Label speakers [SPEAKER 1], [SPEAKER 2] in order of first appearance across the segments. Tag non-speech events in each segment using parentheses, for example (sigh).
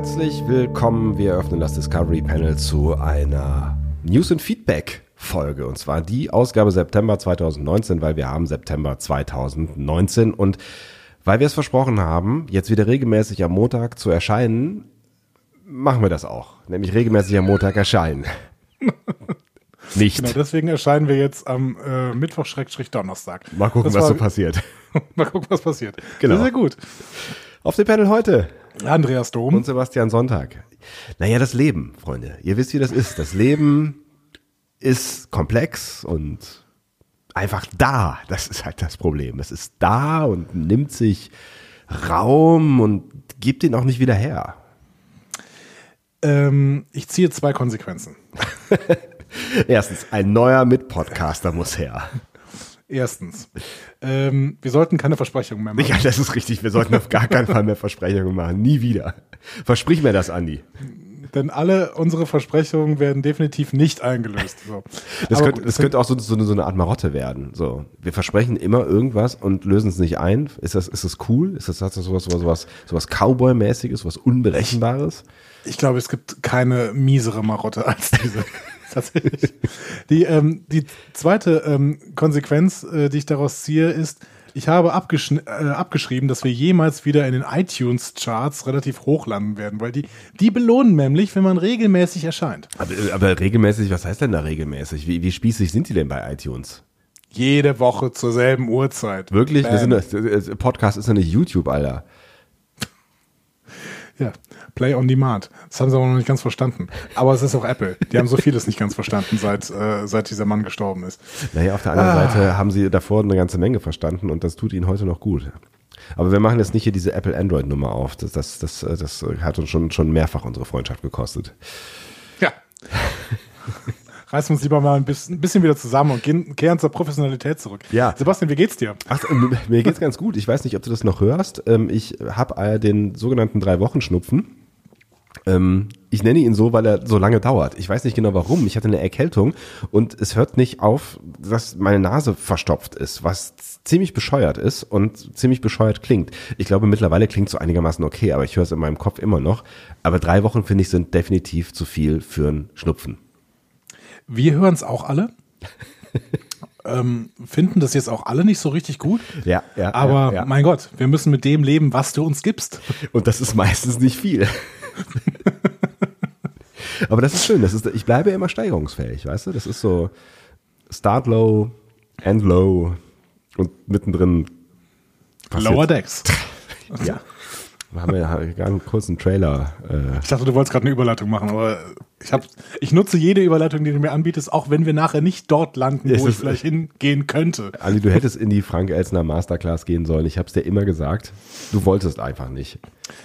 [SPEAKER 1] Herzlich willkommen. Wir öffnen das Discovery Panel zu einer News and Feedback Folge und zwar die Ausgabe September 2019, weil wir haben September 2019 und weil wir es versprochen haben, jetzt wieder regelmäßig am Montag zu erscheinen, machen wir das auch, nämlich regelmäßig am Montag erscheinen. (laughs) Nicht.
[SPEAKER 2] Genau, deswegen erscheinen wir jetzt am äh, Mittwoch-Donnerstag.
[SPEAKER 1] Mal gucken,
[SPEAKER 2] Das
[SPEAKER 1] was
[SPEAKER 2] war-
[SPEAKER 1] so passiert. (laughs)
[SPEAKER 2] Mal gucken, was passiert.
[SPEAKER 1] Genau.
[SPEAKER 2] Sehr, sehr gut.
[SPEAKER 1] Auf dem Panel heute
[SPEAKER 2] Andreas Dom.
[SPEAKER 1] und Sebastian Sonntag. Naja, das Leben, Freunde. Ihr wisst, wie das ist. Das Leben ist komplex und einfach da. Das ist halt das Problem. Es ist da und nimmt sich Raum und gibt ihn auch nicht wieder her.
[SPEAKER 2] Ähm, ich ziehe zwei Konsequenzen. (laughs)
[SPEAKER 1] Erstens, ein neuer Mitpodcaster muss her.
[SPEAKER 2] Erstens, ähm, wir sollten keine Versprechungen mehr machen.
[SPEAKER 1] Ja, das ist richtig. Wir sollten auf gar keinen Fall mehr Versprechungen machen. Nie wieder. Versprich mir das, Andi.
[SPEAKER 2] Denn alle unsere Versprechungen werden definitiv nicht eingelöst. So.
[SPEAKER 1] Das, könnte, das könnte auch so, so, eine, so eine Art Marotte werden. So, wir versprechen immer irgendwas und lösen es nicht ein. Ist das, ist das cool? Ist das, hat das sowas, sowas, sowas, sowas Cowboy-mäßiges, was Unberechenbares?
[SPEAKER 2] Ich glaube, es gibt keine miesere Marotte als diese. (laughs) (laughs) Tatsächlich. Die, ähm, die zweite ähm, Konsequenz, äh, die ich daraus ziehe, ist, ich habe abgeschn- äh, abgeschrieben, dass wir jemals wieder in den iTunes-Charts relativ hoch landen werden, weil die, die belohnen nämlich, wenn man regelmäßig erscheint.
[SPEAKER 1] Aber, aber regelmäßig, was heißt denn da regelmäßig? Wie, wie spießig sind die denn bei iTunes?
[SPEAKER 2] Jede Woche zur selben Uhrzeit.
[SPEAKER 1] Wirklich? Wir sind, Podcast ist ja nicht YouTube, Alter.
[SPEAKER 2] Ja, Play on Demand. Das haben sie aber noch nicht ganz verstanden. Aber es ist auch Apple. Die haben so vieles nicht ganz verstanden, seit, äh, seit dieser Mann gestorben ist.
[SPEAKER 1] Naja, auf der anderen Seite haben sie davor eine ganze Menge verstanden und das tut ihnen heute noch gut. Aber wir machen jetzt nicht hier diese Apple-Android-Nummer auf. Das, das, das, das hat uns schon, schon mehrfach unsere Freundschaft gekostet.
[SPEAKER 2] Ja. (laughs) Reißen wir uns lieber mal ein bisschen, ein bisschen wieder zusammen und gehen, kehren zur Professionalität zurück.
[SPEAKER 1] Ja.
[SPEAKER 2] Sebastian, wie geht's dir?
[SPEAKER 1] Ach, ähm, mir geht's ganz gut. Ich weiß nicht, ob du das noch hörst. Ähm, Ich habe den sogenannten Drei-Wochen-Schnupfen. Ähm, Ich nenne ihn so, weil er so lange dauert. Ich weiß nicht genau warum. Ich hatte eine Erkältung und es hört nicht auf, dass meine Nase verstopft ist, was ziemlich bescheuert ist und ziemlich bescheuert klingt. Ich glaube, mittlerweile klingt es so einigermaßen okay, aber ich höre es in meinem Kopf immer noch. Aber drei Wochen, finde ich, sind definitiv zu viel für einen Schnupfen.
[SPEAKER 2] Wir hören es auch alle. ähm, finden das jetzt auch alle nicht so richtig gut.
[SPEAKER 1] Ja, ja.
[SPEAKER 2] Aber
[SPEAKER 1] ja, ja.
[SPEAKER 2] mein Gott, wir müssen mit dem leben, was du uns gibst.
[SPEAKER 1] Und das ist meistens nicht viel. (laughs) Aber das ist schön. Das ist, ich bleibe immer steigerungsfähig, weißt du? Das ist so Start low, End low und mittendrin. passiert-
[SPEAKER 2] Lower Decks. (laughs)
[SPEAKER 1] Ja. Wir haben ja gerade (laughs) einen kurzen Trailer. Äh,
[SPEAKER 2] Ich dachte, du wolltest gerade eine Überleitung machen, aber ich, hab, ich nutze jede Überleitung, die du mir anbietest, auch wenn wir nachher nicht dort landen,
[SPEAKER 1] Es
[SPEAKER 2] wo ich
[SPEAKER 1] ist-
[SPEAKER 2] vielleicht hingehen könnte.
[SPEAKER 1] Andi, du hättest in die Frank Elsner Masterclass gehen sollen. Ich habe es dir immer gesagt. Du wolltest einfach nicht.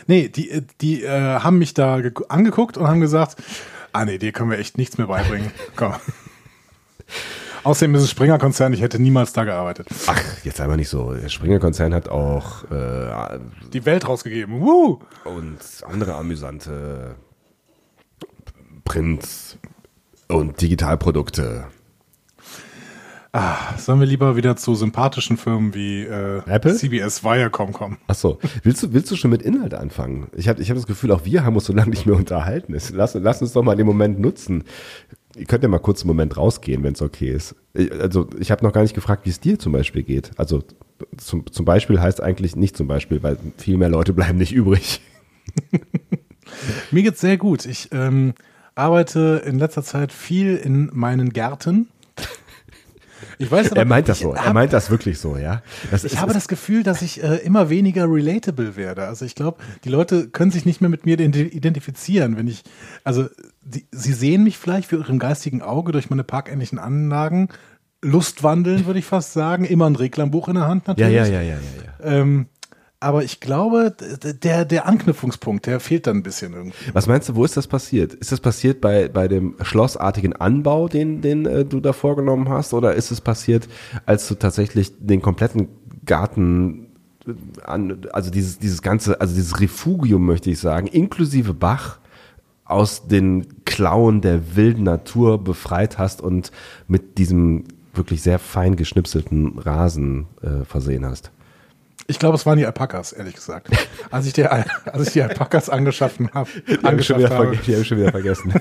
[SPEAKER 2] Nee, die, die äh, haben mich da ge- angeguckt und haben gesagt, ah nee, dir können wir echt nichts mehr beibringen. (laughs) Komm. Außerdem ist es Springer-Konzern, ich hätte niemals da gearbeitet.
[SPEAKER 1] Ach, jetzt einfach nicht so. Der Springer-Konzern hat auch äh,
[SPEAKER 2] Die Welt rausgegeben. Woo!
[SPEAKER 1] und andere amüsante Print- und Digitalprodukte.
[SPEAKER 2] Sollen wir lieber wieder zu sympathischen Firmen wie äh,
[SPEAKER 1] Apple?
[SPEAKER 2] CBS Viacom kommen?
[SPEAKER 1] Ach so, willst du, willst du schon mit Inhalt anfangen? Ich habe ich hab das Gefühl, auch wir haben uns so lange nicht mehr unterhalten. Lass, lass uns doch mal den Moment nutzen. Ihr könnt ja mal kurz einen Moment rausgehen, wenn es okay ist. Also ich habe noch gar nicht gefragt, wie es dir zum Beispiel geht. Also zum, zum Beispiel heißt eigentlich nicht zum Beispiel, weil viel mehr Leute (laughs) bleiben nicht übrig.
[SPEAKER 2] Mir geht's sehr gut. Ich ähm, arbeite in letzter Zeit viel in meinen Gärten. Ich weiß aber,
[SPEAKER 1] Er meint das so. Er
[SPEAKER 2] hab-
[SPEAKER 1] meint das wirklich so, ja. Das
[SPEAKER 2] Ich
[SPEAKER 1] ist-
[SPEAKER 2] habe das Gefühl, dass ich äh, immer weniger relatable werde. Also ich glaube, die Leute können sich nicht mehr mit mir ident- identifizieren, wenn ich, also die, sie sehen mich vielleicht für ihrem geistigen Auge durch meine parkähnlichen Anlagen Lustwandeln, würde ich fast sagen. Immer ein Reklambuch in der Hand
[SPEAKER 1] ja,
[SPEAKER 2] natürlich.
[SPEAKER 1] ja, ja, ja, ja, ja.
[SPEAKER 2] Ähm, aber ich glaube, der, der Anknüpfungspunkt, der fehlt dann ein bisschen irgendwie.
[SPEAKER 1] Was meinst du, wo ist das passiert? Ist das passiert bei, bei dem schlossartigen Anbau, den, den äh, du da vorgenommen hast? Oder ist es passiert, als du tatsächlich den kompletten Garten äh, an, also dieses, dieses ganze, also dieses Refugium, möchte ich sagen, inklusive Bach, aus den Klauen der wilden Natur befreit hast und mit diesem wirklich sehr fein geschnipselten Rasen äh, versehen hast?
[SPEAKER 2] Ich glaube, es waren die Alpakas, ehrlich gesagt. (laughs) Als ich die, als ich die Alpakas angeschaffen habe, angeschafft
[SPEAKER 1] hab
[SPEAKER 2] habe,
[SPEAKER 1] die habe ich schon wieder vergessen.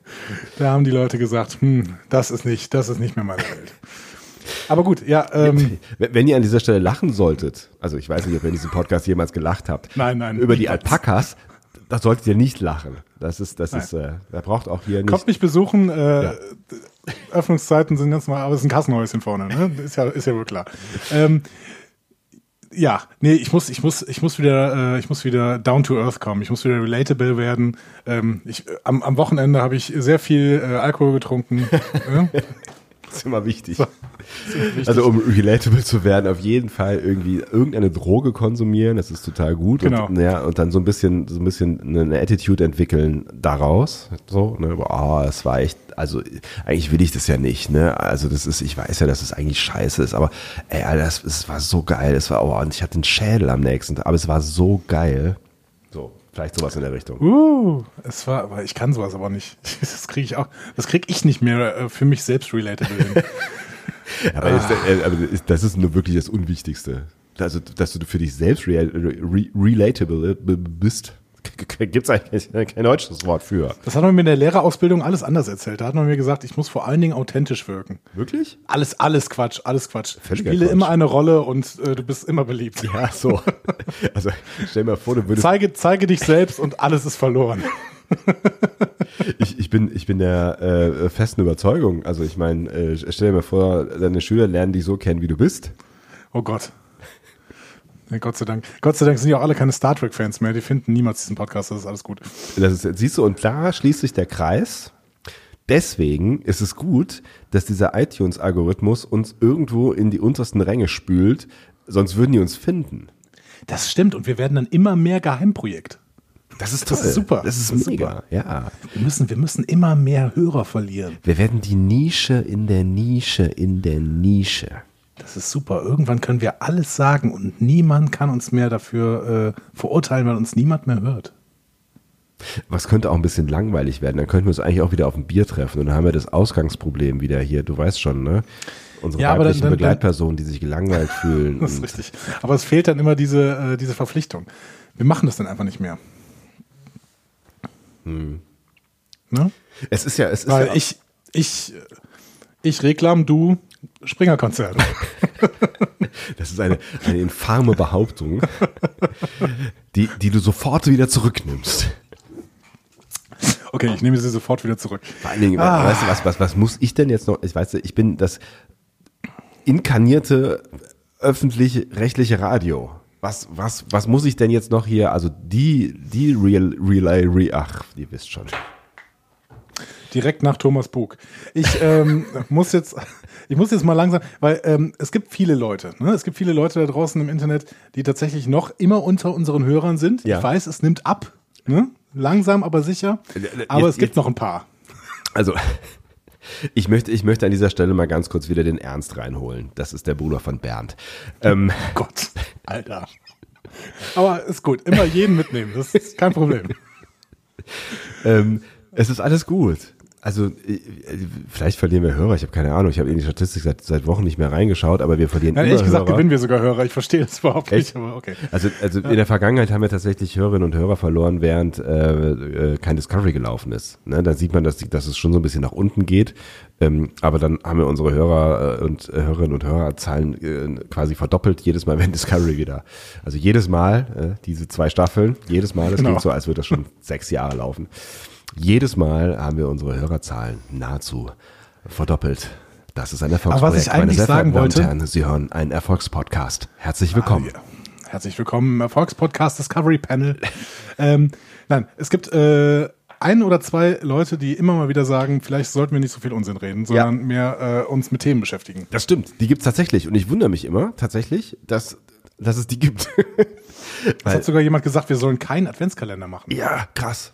[SPEAKER 1] (laughs)
[SPEAKER 2] da haben die Leute gesagt, hm, das ist nicht, das ist nicht mehr meine Welt. Aber gut, ja. Ähm,
[SPEAKER 1] Wenn ihr an dieser Stelle lachen solltet, also ich weiß nicht, ob ihr in diesem Podcast jemals gelacht habt,
[SPEAKER 2] Nein, nein,
[SPEAKER 1] über die. Alpakas, da solltet ihr nicht lachen. Das ist, das
[SPEAKER 2] Nein.
[SPEAKER 1] ist, äh, da braucht auch hier nicht.
[SPEAKER 2] kommt mich besuchen. Äh,
[SPEAKER 1] Ja.
[SPEAKER 2] Öffnungszeiten sind ganz normal, aber es ist ein Kassenhäuschen vorne. Ne? Ist ja, ist ja wohl klar. Ähm, ja, nee, ich muss, ich muss, ich muss wieder, äh, ich muss wieder down to earth kommen. Ich muss wieder relatable werden. Ähm, ich, am, am Wochenende habe ich sehr viel äh, Alkohol getrunken. (laughs)
[SPEAKER 1] Das ist immer wichtig. (laughs)
[SPEAKER 2] Wichtig.
[SPEAKER 1] Also um relatable zu werden, auf jeden Fall irgendwie irgendeine Droge konsumieren, das ist total gut.
[SPEAKER 2] Genau.
[SPEAKER 1] Und, ja, und dann so ein bisschen, so ein bisschen eine Attitude entwickeln daraus. So, ne, oh, es war echt, also eigentlich will ich das ja nicht, ne? Also das ist, ich weiß ja, dass es eigentlich scheiße ist, aber ey, Alter, das, es war so geil. Es war, oh, und ich hatte einen Schädel am nächsten Tag, aber es war so geil. Vielleicht sowas in der Richtung.
[SPEAKER 2] Uh, es war, aber ich kann sowas aber nicht. (laughs) Das kriege ich auch, das kriege ich nicht mehr äh, für mich selbst relatable hin. (laughs)
[SPEAKER 1] Aber, ist, äh, aber das ist nur wirklich das Unwichtigste. Also, dass du für dich selbst rea re relatable bist. (laughs) Gibt es eigentlich kein deutsches Wort für.
[SPEAKER 2] Das hat man mir in der Lehrerausbildung alles anders erzählt. Da hat man mir gesagt, ich muss vor allen Dingen authentisch wirken.
[SPEAKER 1] Wirklich?
[SPEAKER 2] Alles, alles Quatsch, alles Quatsch.
[SPEAKER 1] Völliger
[SPEAKER 2] Spiele
[SPEAKER 1] Quatsch.
[SPEAKER 2] immer eine Rolle und äh, du bist immer beliebt.
[SPEAKER 1] Ja, so. (laughs) Also, stell dir mal vor, du würdest.
[SPEAKER 2] Zeige, zeige dich selbst und alles ist verloren. (laughs)
[SPEAKER 1] Ich, ich, bin, ich bin der äh, festen Überzeugung. Also, ich meine, äh, stell dir mal vor, deine Schüler lernen dich so kennen, wie du bist.
[SPEAKER 2] Oh Gott. Ja, Gott sei Dank. Gott sei Dank sind ja auch alle keine Star Trek-Fans mehr. Die finden niemals diesen Podcast. Das ist alles gut.
[SPEAKER 1] Das ist, siehst du, und da schließt sich der Kreis. Deswegen ist es gut, dass dieser iTunes-Algorithmus uns irgendwo in die untersten Ränge spült, sonst würden die uns finden.
[SPEAKER 2] Das stimmt. Und wir werden dann immer mehr Geheimprojekt.
[SPEAKER 1] Das ist
[SPEAKER 2] Das ist super.
[SPEAKER 1] Das ist,
[SPEAKER 2] Das ist
[SPEAKER 1] mega.
[SPEAKER 2] super.
[SPEAKER 1] Ja.
[SPEAKER 2] Wir müssen, wir müssen immer mehr Hörer verlieren.
[SPEAKER 1] Wir werden die Nische in der Nische in der Nische.
[SPEAKER 2] Das ist super. Irgendwann können wir alles sagen und niemand kann uns mehr dafür äh, verurteilen, weil uns niemand mehr hört.
[SPEAKER 1] Was könnte auch ein bisschen langweilig werden. Dann könnten wir uns eigentlich auch wieder auf ein Bier treffen und dann haben wir das Ausgangsproblem wieder hier. Du weißt schon, ne? Unsere
[SPEAKER 2] Ja, aber dann-
[SPEAKER 1] weiblichen
[SPEAKER 2] dann-
[SPEAKER 1] Begleitpersonen, die sich gelangweilt (laughs) fühlen.
[SPEAKER 2] Das ist richtig. Aber es fehlt dann immer diese, äh, diese Verpflichtung. Wir machen das dann einfach nicht mehr. Ne?
[SPEAKER 1] Es ist ja, es ist
[SPEAKER 2] Weil
[SPEAKER 1] ja,
[SPEAKER 2] ich, ich, ich Reklam, du Springer-Konzert. (laughs)
[SPEAKER 1] das ist eine, eine infame Behauptung, die, die du sofort wieder zurücknimmst.
[SPEAKER 2] Okay, ich nehme sie sofort wieder zurück.
[SPEAKER 1] Vor allen Dingen,
[SPEAKER 2] Ah.
[SPEAKER 1] weißt du, was, was, was muss ich denn jetzt noch? Ich weiß, ich bin das inkarnierte öffentlich-rechtliche Radio. Was, was, was muss ich denn jetzt noch hier? Also die, die Real, Real, Real, ach, ihr wisst schon.
[SPEAKER 2] Direkt nach Thomas Bug. Ich ähm, muss jetzt, ich muss jetzt mal langsam, weil ähm, es gibt viele Leute, ne? es gibt viele Leute da draußen im Internet, die tatsächlich noch immer unter unseren Hörern sind.
[SPEAKER 1] Ja.
[SPEAKER 2] Ich weiß, es nimmt ab, ne? langsam aber sicher. Aber
[SPEAKER 1] Jetzt-
[SPEAKER 2] es gibt
[SPEAKER 1] jetzt-
[SPEAKER 2] noch ein paar.
[SPEAKER 1] Also, (laughs) ich möchte, ich möchte an dieser Stelle mal ganz kurz wieder den Ernst reinholen. Das ist der Bruder von Bernd. Ähm,
[SPEAKER 2] Gott, Alter. Aber ist gut, immer jeden mitnehmen, das ist kein Problem. (laughs)
[SPEAKER 1] ähm, es ist alles gut. Also, äh, vielleicht verlieren wir Hörer, ich habe keine Ahnung. Ich habe in die Statistik seit, seit Wochen nicht mehr reingeschaut, aber wir verlieren
[SPEAKER 2] Ja,
[SPEAKER 1] immer
[SPEAKER 2] ehrlich gesagt
[SPEAKER 1] Hörer.
[SPEAKER 2] gewinnen wir sogar Hörer. Ich verstehe das überhaupt
[SPEAKER 1] Echt?
[SPEAKER 2] nicht, aber okay.
[SPEAKER 1] Also, also in der Vergangenheit haben wir tatsächlich Hörerinnen und Hörer verloren, während äh, äh, kein Discovery gelaufen ist. Ne? Da sieht man, dass, die, dass es schon so ein bisschen nach unten geht. Ähm, aber dann haben wir unsere Hörer äh, und Hörerinnen und Hörerzahlen äh, quasi verdoppelt, jedes Mal, (laughs) wenn Discovery wieder. Also jedes Mal, äh, diese zwei Staffeln, jedes Mal, das
[SPEAKER 2] Genau.
[SPEAKER 1] klingt so, als würde das schon (laughs) sechs Jahre laufen. Jedes Mal haben wir unsere Hörerzahlen nahezu verdoppelt. Das ist ein Erfolgsprojekt.
[SPEAKER 2] was ich eigentlich
[SPEAKER 1] sehr
[SPEAKER 2] sagen wollte-
[SPEAKER 1] Herren, Sie hören einen Erfolgspodcast. Herzlich willkommen.
[SPEAKER 2] Ah, ja. Herzlich willkommen im Erfolgspodcast Discovery Panel. (laughs) ähm, nein, es gibt äh, ein oder zwei Leute, die immer mal wieder sagen, vielleicht sollten wir nicht so viel Unsinn reden, sondern mehr äh, uns mit Themen beschäftigen.
[SPEAKER 1] Das stimmt, die gibt's tatsächlich. Und ich wundere mich immer tatsächlich, dass, dass es die gibt. (laughs)
[SPEAKER 2] Es hat sogar jemand gesagt, wir sollen keinen Adventskalender machen.
[SPEAKER 1] ja, krass.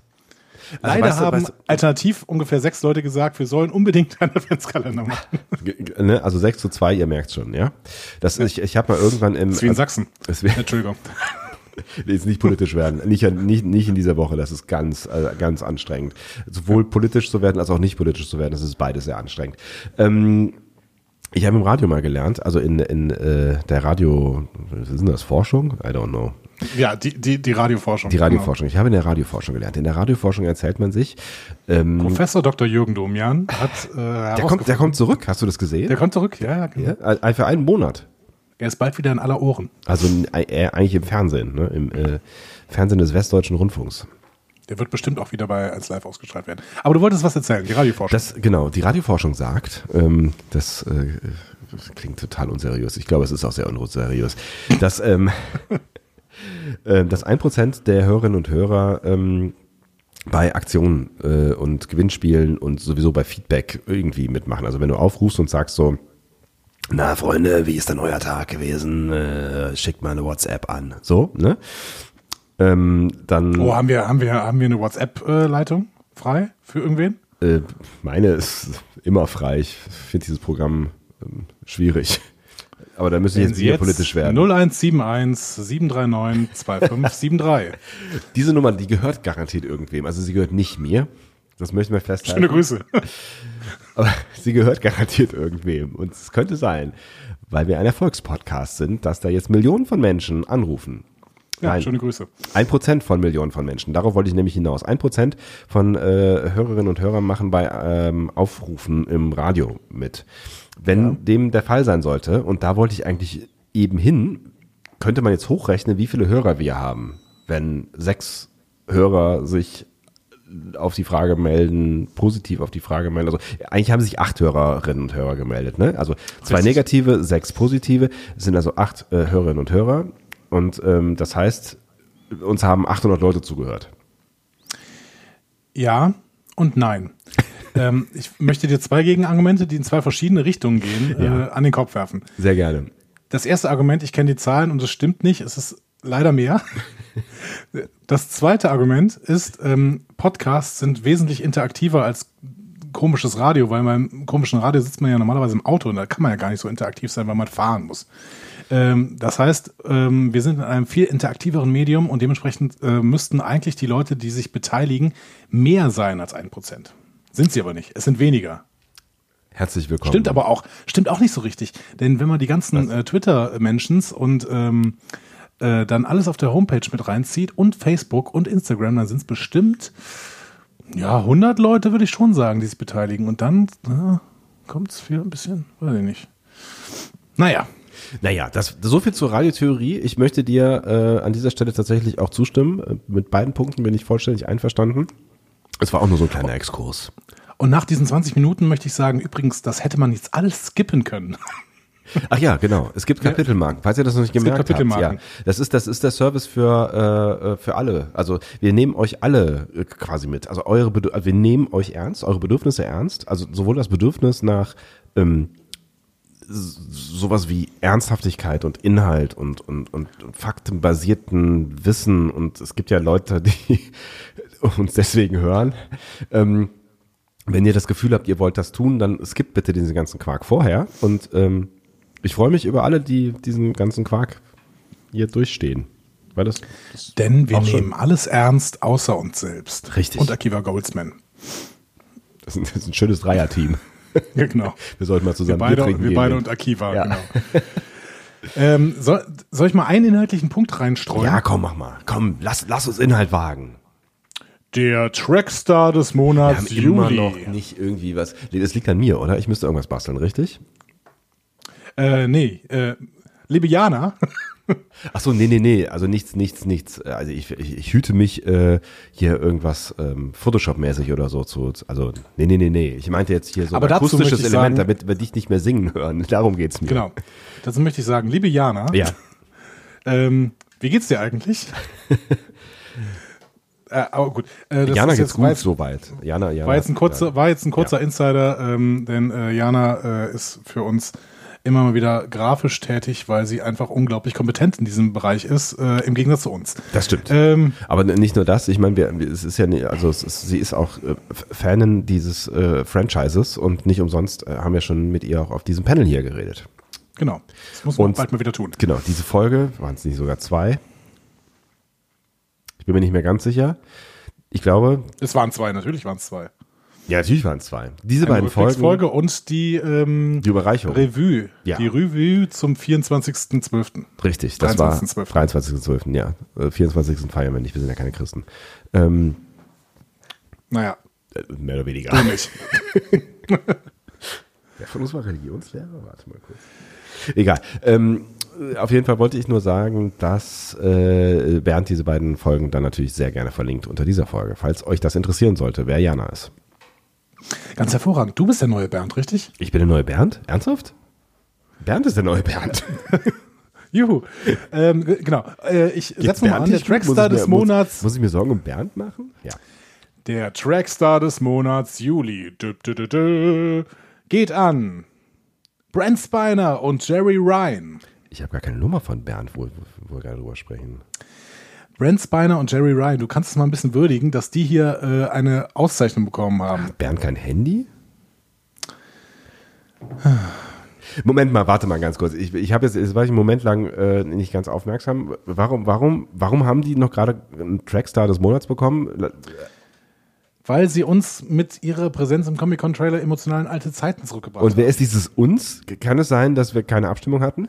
[SPEAKER 1] Also
[SPEAKER 2] Leider
[SPEAKER 1] weißt du-
[SPEAKER 2] haben
[SPEAKER 1] weißt du-
[SPEAKER 2] alternativ ungefähr sechs Leute gesagt, wir sollen unbedingt einen (laughs) Adventskalender machen.
[SPEAKER 1] Ne, also 6 zu 2, ihr merkt schon, ja. Das, ich ich habe mal irgendwann im.
[SPEAKER 2] Das ist wie in Sachsen.
[SPEAKER 1] Das wär-
[SPEAKER 2] Entschuldigung. (laughs)
[SPEAKER 1] jetzt nicht politisch werden. Nicht, nicht, nicht in dieser Woche, das ist ganz, äh, ganz anstrengend. Sowohl politisch zu werden, als auch nicht politisch zu werden, das ist beides sehr anstrengend. Ähm, Ich habe im Radio mal gelernt, also in, in äh, der Radio, was ist denn das, Forschung? I don't know.
[SPEAKER 2] Ja, die, die, die Radioforschung.
[SPEAKER 1] Die Radioforschung. Ich habe in der Radioforschung gelernt. In der Radioforschung erzählt man sich. Ähm,
[SPEAKER 2] Genau. Professor Dr. Jürgen Domian hat äh,
[SPEAKER 1] der, kommt, der kommt zurück, hast du das gesehen?
[SPEAKER 2] Der kommt zurück, ja, ja, genau.
[SPEAKER 1] ja, für einen Monat.
[SPEAKER 2] Er ist bald wieder in aller Ohren.
[SPEAKER 1] Also äh, eigentlich im Fernsehen, ne? im äh, Fernsehen des Westdeutschen Rundfunks.
[SPEAKER 2] Der wird bestimmt auch wieder bei als live ausgestrahlt werden. Aber du wolltest was erzählen, die Radioforschung.
[SPEAKER 1] Das, genau, die Radioforschung sagt, ähm, das, äh, das klingt total unseriös. Ich glaube, es ist auch sehr unseriös, dass, ähm, (laughs) äh, dass ein Prozent der Hörerinnen und Hörer ähm, bei Aktionen äh, und Gewinnspielen und sowieso bei Feedback irgendwie mitmachen. Also wenn du aufrufst und sagst so, na Freunde, wie ist denn euer Tag gewesen? Äh, schickt mal eine WhatsApp an. So, ne? Ähm, dann.
[SPEAKER 2] oh, haben wir, haben wir, haben wir eine WhatsApp-Leitung frei für irgendwen?
[SPEAKER 1] Äh, meine ist immer frei. Ich finde dieses Programm ähm, schwierig. Aber da müssen jetzt wieder politisch werden.
[SPEAKER 2] 0171 739 2573.
[SPEAKER 1] Diese Nummer, die gehört garantiert irgendwem. Also sie gehört nicht mir. Das möchten wir festhalten.
[SPEAKER 2] Schöne Grüße. (laughs)
[SPEAKER 1] Aber sie gehört garantiert irgendwem. Und es könnte sein, weil wir ein Erfolgspodcast sind, dass da jetzt Millionen von Menschen anrufen.
[SPEAKER 2] Ja,
[SPEAKER 1] Nein.
[SPEAKER 2] schöne Grüße.
[SPEAKER 1] Ein Prozent von Millionen von Menschen. Darauf wollte ich nämlich hinaus. Ein Prozent von äh, Hörerinnen und Hörern machen bei ähm, Aufrufen im Radio mit. Wenn dem der Fall sein sollte, und da wollte ich eigentlich eben hin, könnte man jetzt hochrechnen, wie viele Hörer wir haben, wenn sechs Hörer sich auf die Frage melden, positiv auf die Frage melden. Also eigentlich haben sich acht Hörerinnen und Hörer gemeldet. Ne? Also zwei
[SPEAKER 2] Richtig.
[SPEAKER 1] negative, sechs positive. Es sind also acht äh, Hörerinnen und Hörer. Und ähm, das heißt, uns haben 800 Leute zugehört.
[SPEAKER 2] Ja und nein. Ähm, ich möchte dir zwei Gegenargumente, die in zwei verschiedene Richtungen gehen,
[SPEAKER 1] Ja.
[SPEAKER 2] äh, an den Kopf werfen.
[SPEAKER 1] Sehr gerne.
[SPEAKER 2] Das erste Argument, ich kenne die Zahlen und es stimmt nicht, es ist leider mehr. (laughs) Das zweite Argument ist, ähm, Podcasts sind wesentlich interaktiver als komisches Radio, weil beim komischen Radio sitzt man ja normalerweise im Auto und da kann man ja gar nicht so interaktiv sein, weil man fahren muss. Ähm, das heißt, ähm, wir sind in einem viel interaktiveren Medium und dementsprechend äh, müssten eigentlich die Leute, die sich beteiligen, mehr sein als ein Prozent. Sind sie aber nicht. Es sind weniger.
[SPEAKER 1] Herzlich willkommen.
[SPEAKER 2] Stimmt aber auch, stimmt auch nicht so richtig. Denn wenn man die ganzen äh, Twitter-Mentions und ähm, äh, dann alles auf der Homepage mit reinzieht und Facebook und Instagram, dann sind es bestimmt, ja, 100 Leute würde ich schon sagen, die sich beteiligen. Und dann kommt es wieder ein bisschen, weiß ich nicht. Naja,
[SPEAKER 1] Naja, das, so viel zur Radiotheorie. Ich möchte dir äh, an dieser Stelle tatsächlich auch zustimmen. Äh, Mit beiden Punkten bin ich vollständig einverstanden. Es war auch nur so ein kleiner Exkurs.
[SPEAKER 2] und nach diesen 20 Minuten möchte ich sagen, übrigens, das hätte man jetzt alles skippen können.
[SPEAKER 1] Ach ja, genau. Es gibt Kapitelmarken. Falls ihr das noch nicht
[SPEAKER 2] gibt
[SPEAKER 1] gemerkt habt.
[SPEAKER 2] Kapitelmarken.
[SPEAKER 1] Ja, das ist das ist der Service für äh, für alle. Also wir nehmen euch alle äh, quasi mit. Also eure Bedür also wir nehmen euch ernst, eure Bedürfnisse ernst. Also sowohl das Bedürfnis nach ähm, sowas wie Ernsthaftigkeit und Inhalt und, und, und faktenbasierten Wissen und es gibt ja Leute, die uns deswegen hören. Ähm, wenn ihr das Gefühl habt, ihr wollt das tun, dann skippt bitte diesen ganzen Quark vorher. Und ähm, ich freue mich über alle, die diesen ganzen Quark hier durchstehen. Weil das, das
[SPEAKER 2] Denn wir nehmen alles ernst, außer uns selbst.
[SPEAKER 1] Richtig.
[SPEAKER 2] Und Akiva Goldsman.
[SPEAKER 1] das ist ein, das ist ein schönes Dreierteam. (laughs)
[SPEAKER 2] Ja, genau.
[SPEAKER 1] Wir sollten mal
[SPEAKER 2] Wir
[SPEAKER 1] zusammen Bier
[SPEAKER 2] beide,
[SPEAKER 1] trinken
[SPEAKER 2] wir beide und Akiva,
[SPEAKER 1] Ja.
[SPEAKER 2] genau. (laughs) ähm, soll, soll ich mal einen inhaltlichen Punkt reinstreuen?
[SPEAKER 1] ja, komm, mach mal. Komm, lass, lass uns Inhalt wagen.
[SPEAKER 2] Der Trackstar des
[SPEAKER 1] Wir
[SPEAKER 2] Monats
[SPEAKER 1] haben immer
[SPEAKER 2] Juli.
[SPEAKER 1] noch nicht irgendwie was. Das liegt an mir, oder? Ich müsste irgendwas basteln, richtig?
[SPEAKER 2] Äh, nee, äh, liebe Jana, (laughs)
[SPEAKER 1] Ach so, nee, nee, nee. Also nichts, nichts, nichts. Also ich, ich, ich hüte mich äh, hier irgendwas ähm, Photoshop-mäßig oder so zu. Also nee, nee, nee, nee. Ich meinte jetzt hier so
[SPEAKER 2] Aber
[SPEAKER 1] ein akustisches Element,
[SPEAKER 2] sagen-
[SPEAKER 1] damit wir dich nicht mehr singen hören. (laughs) Darum geht's mir.
[SPEAKER 2] genau. Dazu möchte ich sagen, liebe Jana,
[SPEAKER 1] Ja. (laughs)
[SPEAKER 2] ähm, wie geht's dir eigentlich? Äh, aber gut. Äh, das
[SPEAKER 1] Jana
[SPEAKER 2] ist
[SPEAKER 1] geht's gut
[SPEAKER 2] jetzt-
[SPEAKER 1] soweit. Jana, Jana.
[SPEAKER 2] War jetzt ein kurzer,
[SPEAKER 1] Ja.
[SPEAKER 2] war jetzt ein kurzer Insider, ähm, denn äh, Jana äh, ist für uns immer mal wieder grafisch tätig, weil sie einfach unglaublich kompetent in diesem Bereich ist, äh, im Gegensatz zu uns.
[SPEAKER 1] Das stimmt.
[SPEAKER 2] Ähm,
[SPEAKER 1] Aber nicht nur das, ich meine, es ist ja, nicht, also ist, sie ist auch äh, Fanin dieses äh, Franchises und nicht umsonst äh, haben wir schon mit ihr auch auf diesem Panel hier geredet.
[SPEAKER 2] genau. Das muss man
[SPEAKER 1] Und-
[SPEAKER 2] bald mal wieder tun.
[SPEAKER 1] Genau, diese Folge, waren es nicht sogar zwei? Ich bin mir nicht mehr ganz sicher. Ich glaube,
[SPEAKER 2] Es waren zwei, natürlich waren es zwei.
[SPEAKER 1] Ja, natürlich waren es zwei. Diese
[SPEAKER 2] Eine
[SPEAKER 1] beiden Folgen,
[SPEAKER 2] Rückblicksfolge und die ähm,
[SPEAKER 1] die Überreichung.
[SPEAKER 2] Revue.
[SPEAKER 1] Ja.
[SPEAKER 2] Die Revue zum 24.12.
[SPEAKER 1] Richtig, das war
[SPEAKER 2] 23.12..
[SPEAKER 1] 23.12., ja. Äh, 24. feiern wir nicht, wir sind ja keine Christen. Ähm,
[SPEAKER 2] Naja,
[SPEAKER 1] äh, mehr oder weniger.
[SPEAKER 2] du nicht. (laughs)
[SPEAKER 1] Wer von uns war Religionslehrer? Warte mal kurz. Egal. Ähm, auf jeden Fall wollte ich nur sagen, dass äh, Bernd diese beiden Folgen dann natürlich sehr gerne verlinkt unter dieser Folge, falls euch das interessieren sollte, wer Jana ist.
[SPEAKER 2] Ganz hervorragend. Du bist der neue Bernd, richtig?
[SPEAKER 1] Ich bin der neue Bernd? Ernsthaft? Bernd ist der neue Bernd. (laughs)
[SPEAKER 2] Juhu. ähm, genau. Äh, ich setze nochmal an. Der Trackstar
[SPEAKER 1] mir-
[SPEAKER 2] des Monats.
[SPEAKER 1] Muss, muss ich mir Sorgen um Bernd machen? Ja.
[SPEAKER 2] Der Trackstar des Monats Juli dü, dü, dü, geht an Brent Spiner und Jerry Ryan.
[SPEAKER 1] Ich habe gar keine Nummer von Bernd, wo, wo wir gerade drüber sprechen.
[SPEAKER 2] Brent Spiner und Jerry Ryan, du kannst es mal ein bisschen würdigen, dass die hier äh, eine Auszeichnung bekommen haben.
[SPEAKER 1] Hat Bernd kein Handy? Moment mal, warte mal ganz kurz. Ich, ich habe jetzt, jetzt war ich einen Moment lang äh, nicht ganz aufmerksam. Warum, warum, warum haben die noch gerade einen Trackstar des Monats bekommen?
[SPEAKER 2] Weil sie uns mit ihrer Präsenz im Comic-Con-Trailer emotional in alte Zeiten zurückgebracht
[SPEAKER 1] Und wer
[SPEAKER 2] haben.
[SPEAKER 1] ist dieses uns? Kann es sein, dass wir keine Abstimmung hatten?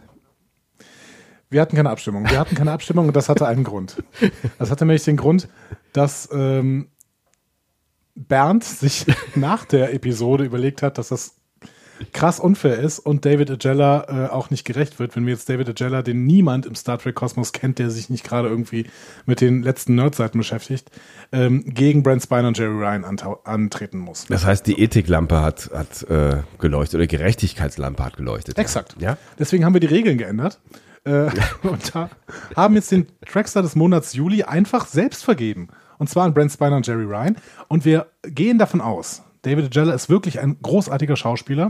[SPEAKER 2] Wir hatten keine Abstimmung. Wir hatten keine Abstimmung und das hatte einen Grund. Das hatte nämlich den Grund, dass ähm, Bernd sich (laughs) nach der Episode überlegt hat, dass das krass unfair ist und David Agella äh, auch nicht gerecht wird, wenn wir jetzt David Agella, den niemand im Star Trek Kosmos kennt, der sich nicht gerade irgendwie mit den letzten Nerdseiten beschäftigt, ähm, gegen Brent Spiner und Jerry Ryan antreten muss.
[SPEAKER 1] Das heißt, die Ethiklampe hat, hat äh, geleuchtet oder Gerechtigkeitslampe hat geleuchtet.
[SPEAKER 2] Exakt.
[SPEAKER 1] Ja?
[SPEAKER 2] Deswegen haben wir die Regeln geändert. Äh, (laughs) und da haben jetzt den Trackstar des Monats Juli einfach selbst vergeben. Und zwar an Brent Spiner und Jerry Ryan. Und wir gehen davon aus, David Agella ist wirklich ein großartiger Schauspieler.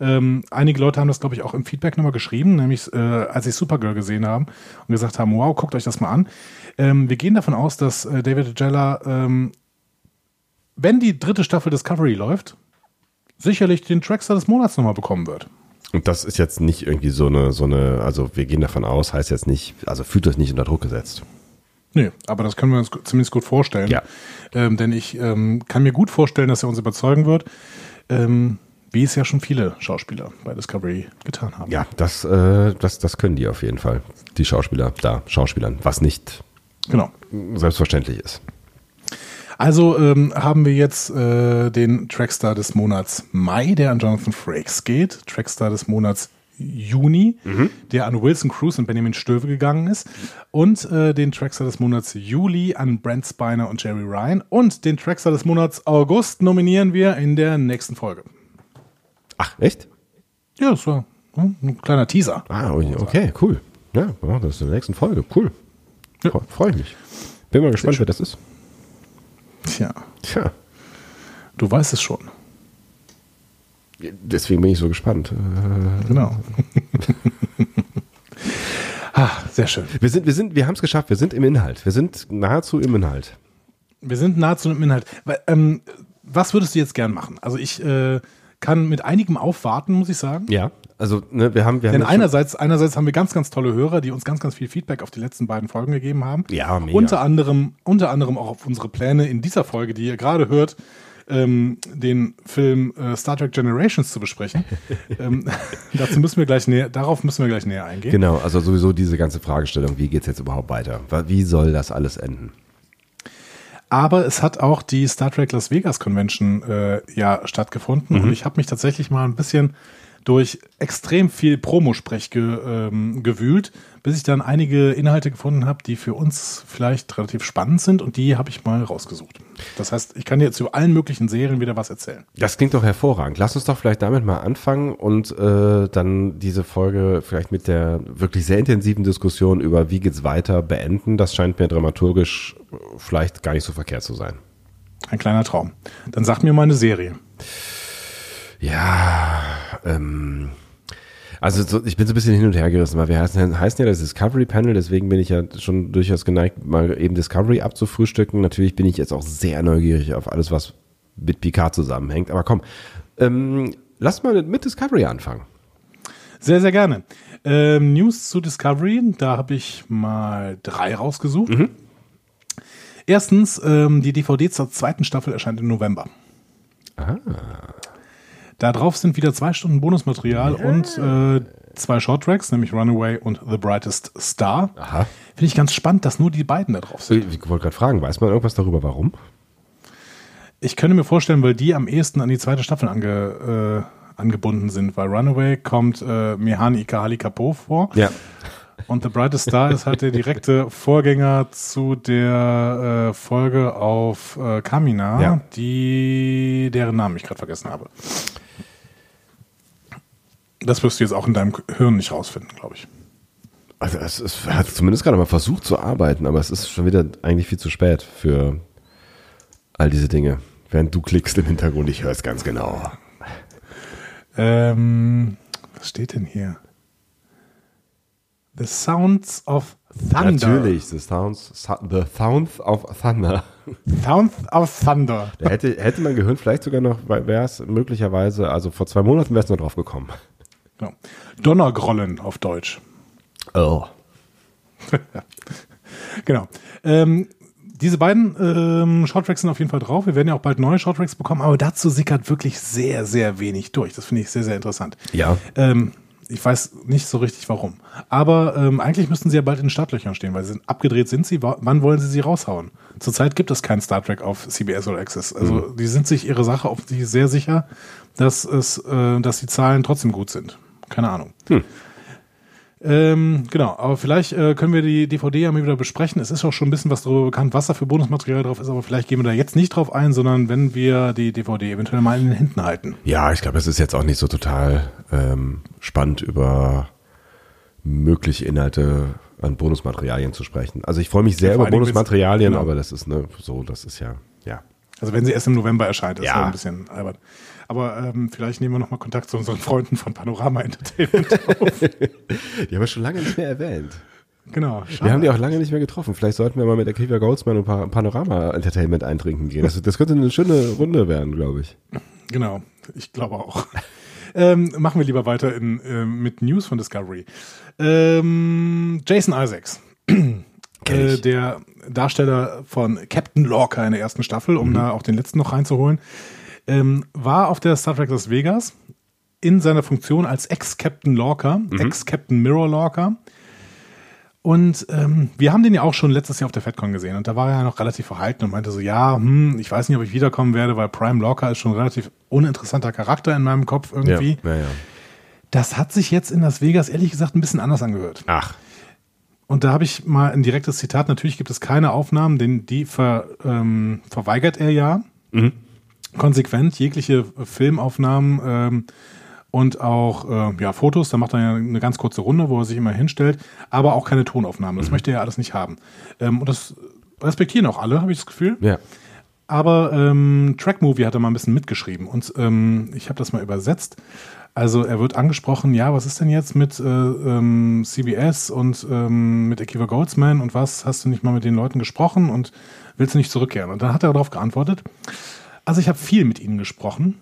[SPEAKER 2] Ähm, einige Leute haben das, glaube ich, auch im Feedback nochmal geschrieben, nämlich äh, als sie Supergirl gesehen haben und gesagt haben, wow, guckt euch das mal an. Ähm, wir gehen davon aus, dass äh, David Agella, ähm, wenn die dritte Staffel Discovery läuft, sicherlich den Trackstar des Monats nochmal bekommen wird.
[SPEAKER 1] Und das ist jetzt nicht irgendwie so eine, so eine, also wir gehen davon aus, heißt jetzt nicht, also fühlt euch nicht unter Druck gesetzt.
[SPEAKER 2] Nee, aber das können wir uns zumindest gut vorstellen.
[SPEAKER 1] Ja.
[SPEAKER 2] Ähm, denn ich ähm, kann mir gut vorstellen, dass er uns überzeugen wird, ähm, wie es ja schon viele Schauspieler bei Discovery getan haben.
[SPEAKER 1] Ja, das, äh, das, das können die auf jeden Fall. Die Schauspieler da, Schauspielern, was nicht
[SPEAKER 2] Genau.
[SPEAKER 1] selbstverständlich ist.
[SPEAKER 2] Also ähm, haben wir jetzt äh, den Trackstar des Monats Mai, der an Jonathan Frakes geht. Trackstar des Monats Juni, der an Wilson Cruz und Benjamin Stöve gegangen ist. Und äh, den Trackstar des Monats Juli an Brent Spiner und Jerry Ryan. Und den Trackstar des Monats August nominieren wir in der nächsten Folge.
[SPEAKER 1] Ach, echt?
[SPEAKER 2] Ja, das war hm, ein kleiner Teaser.
[SPEAKER 1] Ah, okay, cool. Ja, das ist in der nächsten Folge. Cool.
[SPEAKER 2] Ja.
[SPEAKER 1] Fre- Freue ich mich. Bin mal gespannt, wer das ist.
[SPEAKER 2] Tja,
[SPEAKER 1] Tja,
[SPEAKER 2] du weißt es schon.
[SPEAKER 1] deswegen bin ich so gespannt. Äh,
[SPEAKER 2] Genau. (laughs) ah, sehr schön.
[SPEAKER 1] Wir sind, wir sind, wir haben es geschafft. Wir sind im Inhalt. Wir sind nahezu im Inhalt.
[SPEAKER 2] Wir sind nahezu im Inhalt. Ähm, was würdest du jetzt gern machen? Also ich äh, kann mit einigem aufwarten, muss ich sagen.
[SPEAKER 1] Ja. Also, ne, wir haben, wir haben
[SPEAKER 2] Denn
[SPEAKER 1] schon-
[SPEAKER 2] einerseits, einerseits haben wir ganz, ganz tolle Hörer, die uns ganz, ganz viel Feedback auf die letzten beiden Folgen gegeben haben.
[SPEAKER 1] Ja, mega.
[SPEAKER 2] Unter anderem, unter anderem auch auf unsere Pläne in dieser Folge, die ihr gerade hört, ähm, den Film äh, Star Trek Generations zu besprechen. (laughs) ähm, (laughs) dazu müssen wir gleich näher, darauf müssen wir gleich näher eingehen.
[SPEAKER 1] Genau, also sowieso diese ganze Fragestellung, wie geht's jetzt überhaupt weiter? Wie soll das alles enden?
[SPEAKER 2] Aber es hat auch die Star Trek Las Vegas Convention äh, ja stattgefunden und ich habe mich tatsächlich mal ein bisschen durch extrem viel Promosprech ge, ähm, gewühlt, bis ich dann einige Inhalte gefunden habe, die für uns vielleicht relativ spannend sind und die habe ich mal rausgesucht. Das heißt, ich kann dir jetzt über allen möglichen Serien wieder was erzählen.
[SPEAKER 1] Das klingt doch hervorragend. Lass uns doch vielleicht damit mal anfangen und äh, dann diese Folge vielleicht mit der wirklich sehr intensiven Diskussion über wie geht's weiter beenden. Das scheint mir dramaturgisch äh, vielleicht gar nicht so verkehrt zu sein.
[SPEAKER 2] Ein kleiner Traum. Dann sag mir mal eine Serie.
[SPEAKER 1] Ja, ähm, also so, ich bin so ein bisschen hin und her gerissen, weil wir heißen, heißen ja das Discovery Panel, deswegen bin ich ja schon durchaus geneigt, mal eben Discovery abzufrühstücken. Natürlich bin ich jetzt auch sehr neugierig auf alles, was mit Picard zusammenhängt. Aber komm, ähm, lass mal mit Discovery anfangen.
[SPEAKER 2] Sehr, sehr gerne. Ähm, News zu Discovery, da habe ich mal drei rausgesucht. Erstens, ähm, die DVD zur zweiten Staffel erscheint im November. Da drauf sind wieder zwei Stunden Bonusmaterial und äh, zwei Shorttracks, nämlich Runaway und The Brightest Star.
[SPEAKER 1] Aha.
[SPEAKER 2] Finde ich ganz spannend, dass nur die beiden da drauf sind.
[SPEAKER 1] Ich wollte gerade fragen, weiß man irgendwas darüber, warum?
[SPEAKER 2] Ich könnte mir vorstellen, weil die am ehesten an die zweite Staffel ange, äh, angebunden sind, weil Runaway kommt äh, Mihani Ikahali Kapo vor.
[SPEAKER 1] Ja.
[SPEAKER 2] Und The Brightest Star ist halt der direkte (laughs) Vorgänger zu der äh, Folge auf äh, Kamina,
[SPEAKER 1] Ja.
[SPEAKER 2] die deren Namen ich gerade vergessen habe. Das wirst du jetzt auch in deinem Hirn nicht rausfinden, glaube ich.
[SPEAKER 1] Also es, es hat zumindest gerade mal versucht zu arbeiten, aber es ist schon wieder eigentlich viel zu spät für all diese Dinge. Während du klickst im Hintergrund, ich höre es ganz genau.
[SPEAKER 2] Ähm, was steht denn hier? The Sounds of Thunder.
[SPEAKER 1] Natürlich, the sounds, the sounds of thunder.
[SPEAKER 2] Sounds of Thunder.
[SPEAKER 1] Da hätte, hätte mein Gehirn vielleicht sogar noch, wäre es möglicherweise, also vor zwei Monaten wäre es noch drauf gekommen.
[SPEAKER 2] Ja. Donnergrollen auf Deutsch.
[SPEAKER 1] Oh. (laughs)
[SPEAKER 2] Genau. Ähm, diese beiden ähm, Shorttracks sind auf jeden Fall drauf. Wir werden ja auch bald neue Shorttracks bekommen, aber dazu sickert wirklich sehr, sehr wenig durch. Das finde ich sehr, sehr interessant.
[SPEAKER 1] Ja.
[SPEAKER 2] Ähm, ich weiß nicht so richtig warum. Aber ähm, eigentlich müssten sie ja bald in den Startlöchern stehen, weil sie sind, abgedreht sind sie. Wa- Wann wollen sie sie raushauen? Zurzeit gibt es keinen Star Trek auf CBS oder Access. Also die sind sich ihre Sache offensichtlich sehr sicher, dass es, äh, dass die Zahlen trotzdem gut sind. Keine Ahnung. Ähm, genau, aber vielleicht äh, können wir die DVD ja mal wieder besprechen. Es ist auch schon ein bisschen was darüber bekannt, was da für Bonusmaterial drauf ist, aber vielleicht gehen wir da jetzt nicht drauf ein, sondern wenn wir die DVD eventuell mal in den Händen halten.
[SPEAKER 1] Ja, ich glaube, es ist jetzt auch nicht so total ähm, spannend über mögliche Inhalte an Bonusmaterialien zu sprechen. Also ich freue mich sehr
[SPEAKER 2] Ja,
[SPEAKER 1] über Bonusmaterialien,
[SPEAKER 2] genau.
[SPEAKER 1] aber das ist ne, so, das ist ja, ja.
[SPEAKER 2] Also wenn sie erst im November erscheint, ist
[SPEAKER 1] Ja.
[SPEAKER 2] ein bisschen albern. Aber ähm, vielleicht nehmen wir nochmal Kontakt zu unseren Freunden von Panorama Entertainment (laughs) auf.
[SPEAKER 1] Die haben wir schon lange nicht mehr erwähnt.
[SPEAKER 2] genau.
[SPEAKER 1] Wir haben die auch lange nicht mehr getroffen. Vielleicht sollten wir mal mit Akiva Goldsman und Pa- Panorama Entertainment eintrinken gehen. Das, das könnte eine schöne Runde werden, glaube ich.
[SPEAKER 2] Genau, ich glaube auch. Ähm, machen wir lieber weiter in, ähm, mit News von Discovery. Ähm, Jason Isaacs, (clears throat) äh, der Darsteller von Captain Lorca in der ersten Staffel, um da auch den letzten noch reinzuholen, ähm, war auf der Star Trek Las Vegas in seiner Funktion als Ex-Captain Lorca, Ex-Captain Mirror Lorca. Und ähm, wir haben den ja auch schon letztes Jahr auf der FedCon gesehen und da war er ja noch relativ verhalten und meinte so, ja, hm, ich weiß nicht, ob ich wiederkommen werde, weil Prime Lorca ist schon ein relativ uninteressanter Charakter in meinem Kopf irgendwie.
[SPEAKER 1] Ja, ja, ja.
[SPEAKER 2] Das hat sich jetzt in Las Vegas ehrlich gesagt ein bisschen anders angehört.
[SPEAKER 1] Ach,
[SPEAKER 2] Und da habe ich mal ein direktes Zitat. Natürlich gibt es keine Aufnahmen, denn die ver, ähm, verweigert er ja konsequent jegliche Filmaufnahmen ähm, und auch äh, ja, Fotos. Da macht er ja eine ganz kurze Runde, wo er sich immer hinstellt, aber auch keine Tonaufnahmen. Das möchte er ja alles nicht haben. Ähm, und das respektieren auch alle, habe ich das Gefühl.
[SPEAKER 1] ja.
[SPEAKER 2] Aber ähm, Track Movie hat er mal ein bisschen mitgeschrieben und ähm, ich habe das mal übersetzt. Also er wird angesprochen, ja, was ist denn jetzt mit äh, ähm, CBS und ähm, mit Akiva Goldsman und was, hast du nicht mal mit den Leuten gesprochen und willst du nicht zurückkehren? Und dann hat er darauf geantwortet, also ich habe viel mit ihnen gesprochen.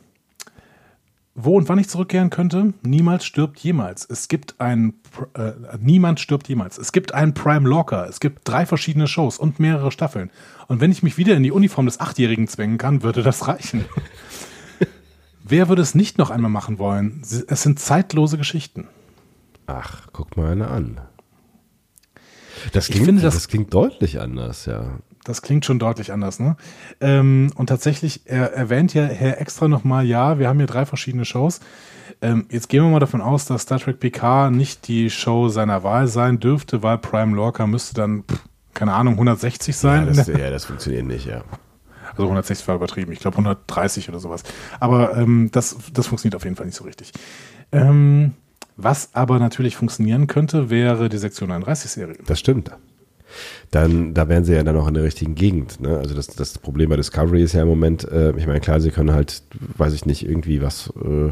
[SPEAKER 2] Wo und wann ich zurückkehren könnte? Niemals stirbt jemals. Es gibt ein, äh, niemand stirbt jemals. Es gibt einen Prime Locker. Es gibt drei verschiedene Shows und mehrere Staffeln. Und wenn ich mich wieder in die Uniform des Achtjährigen zwängen kann, würde das reichen. (laughs) Wer würde es nicht noch einmal machen wollen? Es sind zeitlose Geschichten.
[SPEAKER 1] Ach, guck mal eine an. Das
[SPEAKER 2] Ich
[SPEAKER 1] klingt,
[SPEAKER 2] finde,
[SPEAKER 1] das,
[SPEAKER 2] das-
[SPEAKER 1] klingt deutlich anders, ja.
[SPEAKER 2] Das klingt schon deutlich anders, ne? Ähm, und tatsächlich, er erwähnt ja Herr extra nochmal, ja, wir haben hier drei verschiedene Shows. Ähm, jetzt gehen wir mal davon aus, dass Star Trek PK nicht die Show seiner Wahl sein dürfte, weil Prime Lorca müsste dann, pff, keine Ahnung, 160
[SPEAKER 1] Ja
[SPEAKER 2] sein.
[SPEAKER 1] das, (laughs) ja, das funktioniert nicht, ja.
[SPEAKER 2] Also 160 war übertrieben, ich glaube 130 oder sowas. Aber ähm, das, das funktioniert auf jeden Fall nicht so richtig. Ähm, was aber natürlich funktionieren könnte, wäre die Sektion 31-Serie.
[SPEAKER 1] Das stimmt. Dann, da wären sie ja dann auch in der richtigen Gegend. Ne? Also das, das Problem bei Discovery ist ja im Moment, äh, ich meine, klar, sie können halt, weiß ich nicht, irgendwie was. Äh,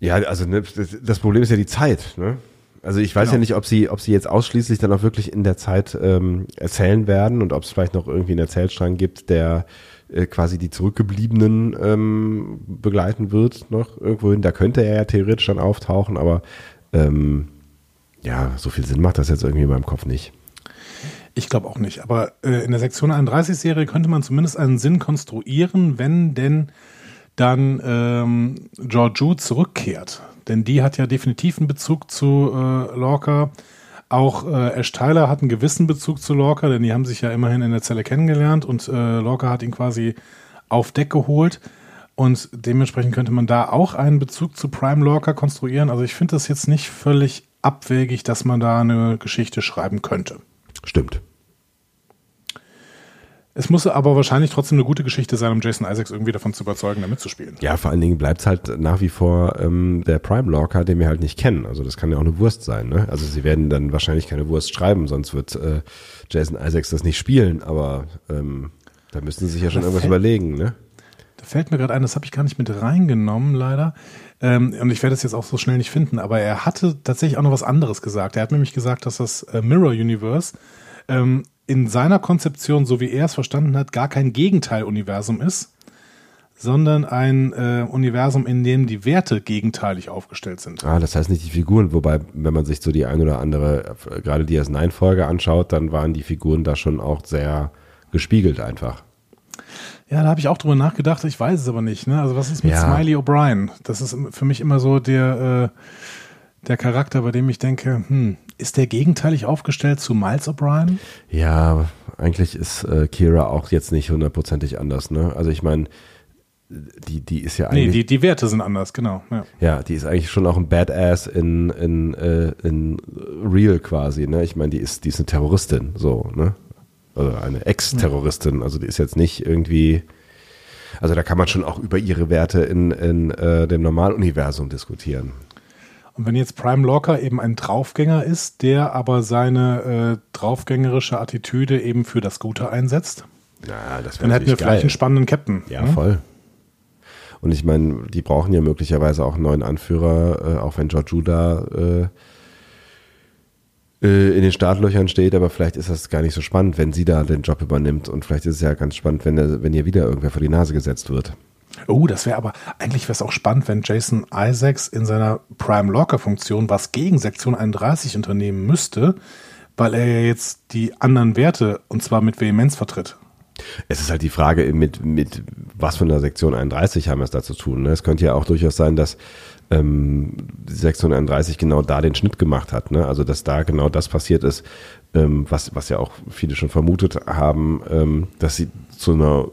[SPEAKER 1] ja, also ne, das, Problem ist ja die Zeit. Ne? Also ich weiß
[SPEAKER 2] Genau.
[SPEAKER 1] ja nicht, ob sie, ob sie jetzt ausschließlich dann auch wirklich in der Zeit ähm, erzählen werden und ob es vielleicht noch irgendwie einen Erzählstrang gibt, der äh, quasi die Zurückgebliebenen ähm, begleiten wird noch irgendwohin. Da könnte er ja theoretisch dann auftauchen, aber ähm, ja, so viel Sinn macht das jetzt irgendwie in meinem Kopf nicht.
[SPEAKER 2] Ich glaube auch nicht. Aber äh, in der Sektion 31-Serie könnte man zumindest einen Sinn konstruieren, wenn denn dann ähm, Georgiou zurückkehrt. Denn die hat ja definitiv einen Bezug zu äh, Lorca. Auch äh, Ash Tyler hat einen gewissen Bezug zu Lorca, denn die haben sich ja immerhin in der Zelle kennengelernt und äh, Lorca hat ihn quasi auf Deck geholt. Und dementsprechend könnte man da auch einen Bezug zu Prime Lorca konstruieren. Also ich finde das jetzt nicht völlig abwegig, dass man da eine Geschichte schreiben könnte.
[SPEAKER 1] Stimmt.
[SPEAKER 2] Es muss aber wahrscheinlich trotzdem eine gute Geschichte sein, um Jason Isaacs irgendwie davon zu überzeugen, da mitzuspielen.
[SPEAKER 1] Ja, vor allen Dingen bleibt es halt nach wie vor ähm, der Prime Lorca, den wir halt nicht kennen. Also das kann ja auch eine Wurst sein. Ne? Also sie werden dann wahrscheinlich keine Wurst schreiben, sonst wird äh, Jason Isaacs das nicht spielen. Aber ähm, da müssten sie sich ja schon irgendwas überlegen. Ne?
[SPEAKER 2] Da fällt mir gerade ein, das habe ich gar nicht mit reingenommen, leider. Ähm, und ich werde es jetzt auch so schnell nicht finden. Aber er hatte tatsächlich auch noch was anderes gesagt. Er hat nämlich gesagt, dass das äh, Mirror Universe ähm, in seiner Konzeption, so wie er es verstanden hat, gar kein Gegenteil-Universum ist, sondern ein äh, Universum, in dem die Werte gegenteilig aufgestellt sind.
[SPEAKER 1] Ah, das heißt nicht die Figuren, wobei, wenn man sich so die ein oder andere, äh, gerade die DS9-Folge anschaut, dann waren die Figuren da schon auch sehr gespiegelt einfach.
[SPEAKER 2] Ja, da habe ich auch drüber nachgedacht, ich weiß es aber nicht. Ne? Also was ist mit ja. Smiley O'Brien? Das ist für mich immer so der, äh, der Charakter, bei dem ich denke, hm, ist der gegenteilig aufgestellt zu Miles O'Brien?
[SPEAKER 1] Ja, eigentlich ist äh, Kira auch jetzt nicht hundertprozentig anders. Ne? Also ich meine, die, die ist ja eigentlich. Nee,
[SPEAKER 2] die, die Werte sind anders, genau. Ja.
[SPEAKER 1] ja, die ist eigentlich schon auch ein Badass in, in, äh, in Real quasi. Ne? Ich meine, die ist, die ist eine Terroristin, so, ne? Also eine Ex-Terroristin. Also die ist jetzt nicht irgendwie. Also da kann man schon auch über ihre Werte in, in äh, dem Normaluniversum diskutieren.
[SPEAKER 2] Und wenn jetzt Prime Locker eben ein Draufgänger ist, der aber seine äh, draufgängerische Attitüde eben für das Gute einsetzt,
[SPEAKER 1] ja,
[SPEAKER 2] dann hätten wir geil. vielleicht einen spannenden Captain.
[SPEAKER 1] Ja, ne? voll. Und ich meine, die brauchen ja möglicherweise auch einen neuen Anführer, äh, auch wenn George Judah äh, in den Startlöchern steht, aber vielleicht ist das gar nicht so spannend, wenn sie da den Job übernimmt und vielleicht ist es ja ganz spannend, wenn, der, wenn ihr wieder irgendwer vor die Nase gesetzt wird.
[SPEAKER 2] Oh, das wäre aber, eigentlich wäre es auch spannend, wenn Jason Isaacs in seiner Prime Locker Funktion was gegen Sektion 31 unternehmen müsste, weil er ja jetzt die anderen Werte und zwar mit Vehemenz vertritt.
[SPEAKER 1] Es ist halt die Frage, mit, mit was von der Sektion 31 haben wir es da zu tun. Ne? Es könnte ja auch durchaus sein, dass ähm, Sektion 31 genau da den Schnitt gemacht hat. Ne? Also dass da genau das passiert ist, ähm, was, was ja auch viele schon vermutet haben, ähm, dass sie zu einer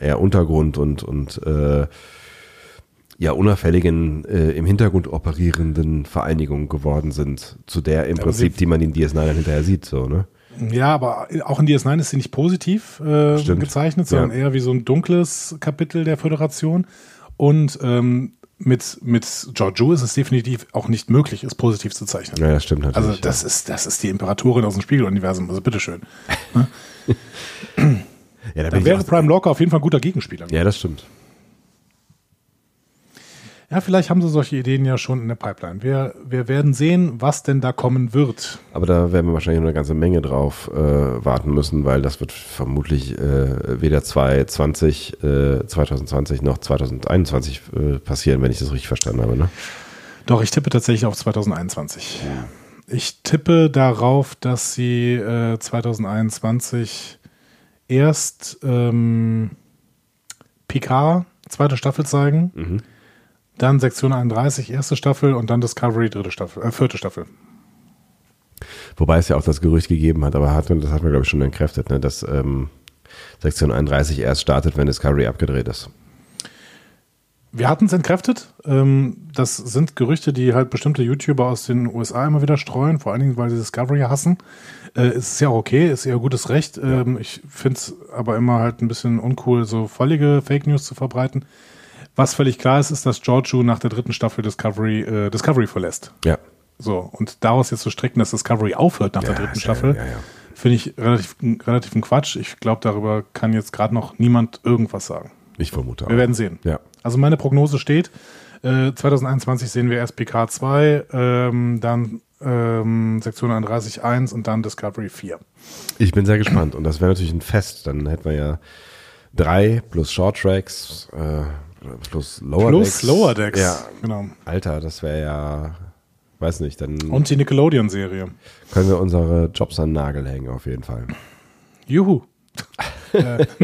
[SPEAKER 1] eher Untergrund und, und äh, ja unauffälligen, äh, im Hintergrund operierenden Vereinigung geworden sind, zu der im Prinzip, die man in DS9 dann hinterher sieht, so, ne?
[SPEAKER 2] Ja, aber auch in DS9 ist sie nicht positiv äh, gezeichnet, sondern ja. eher wie so ein dunkles Kapitel der Föderation. Und ähm, mit, mit Giorgio ist es definitiv auch nicht möglich, es positiv zu zeichnen.
[SPEAKER 1] Ja, das stimmt natürlich.
[SPEAKER 2] Also das, ja. ist, das ist die Imperatorin aus dem Spiegeluniversum, also bitteschön. (laughs) ja, da Dann wäre Prime Locker auf jeden Fall ein guter Gegenspieler.
[SPEAKER 1] Ja, das stimmt.
[SPEAKER 2] Ja, vielleicht haben sie solche Ideen ja schon in der Pipeline. Wir, wir werden sehen, was denn da kommen wird.
[SPEAKER 1] Aber da werden wir wahrscheinlich noch eine ganze Menge drauf äh, warten müssen, weil das wird vermutlich äh, weder 2020, äh, 2020 noch 2021 äh, passieren, wenn ich das richtig verstanden habe. Ne?
[SPEAKER 2] Doch, ich tippe tatsächlich auf 2021. Ja. Ich tippe darauf, dass sie äh, 2021 erst ähm, Picard zweite Staffel zeigen. Mhm dann Sektion 31, erste Staffel und dann Discovery, dritte Staffel, äh, vierte Staffel.
[SPEAKER 1] Wobei es ja auch das Gerücht gegeben hat, aber hat, das hat man, glaube ich, schon entkräftet, ne, dass ähm, Sektion 31 erst startet, wenn Discovery abgedreht ist.
[SPEAKER 2] Wir hatten es entkräftet. Ähm, das sind Gerüchte, die halt bestimmte YouTuber aus den USA immer wieder streuen, vor allen Dingen, weil sie Discovery hassen. Äh, ist ja auch okay, ist ihr gutes Recht. Ähm. Ich finde es aber immer halt ein bisschen uncool, so völlige Fake News zu verbreiten. Was völlig klar ist, ist, dass Giorgio nach der dritten Staffel Discovery, äh, Discovery verlässt.
[SPEAKER 1] Ja.
[SPEAKER 2] So, und daraus jetzt zu strecken, dass Discovery aufhört nach ja, der dritten Staffel, ja, ja, finde ich relativ, relativ ein Quatsch. Ich glaube, darüber kann jetzt gerade noch niemand irgendwas sagen.
[SPEAKER 1] Ich vermute
[SPEAKER 2] auch. Wir werden sehen.
[SPEAKER 1] Ja.
[SPEAKER 2] Also meine Prognose steht, äh, 2021 sehen wir erst PK 2, ähm, dann ähm, Sektion 31.1 und dann Discovery 4.
[SPEAKER 1] Ich bin sehr gespannt und das wäre natürlich ein Fest. Dann hätten wir ja drei plus Short Tracks, äh, plus Lower
[SPEAKER 2] plus
[SPEAKER 1] Decks.
[SPEAKER 2] Lower Decks,
[SPEAKER 1] ja, genau. Alter, das wäre ja weiß nicht, dann
[SPEAKER 2] Und die Nickelodeon-Serie.
[SPEAKER 1] können wir unsere Jobs an den Nagel hängen, auf jeden Fall.
[SPEAKER 2] Juhu. (laughs) Äh, (laughs)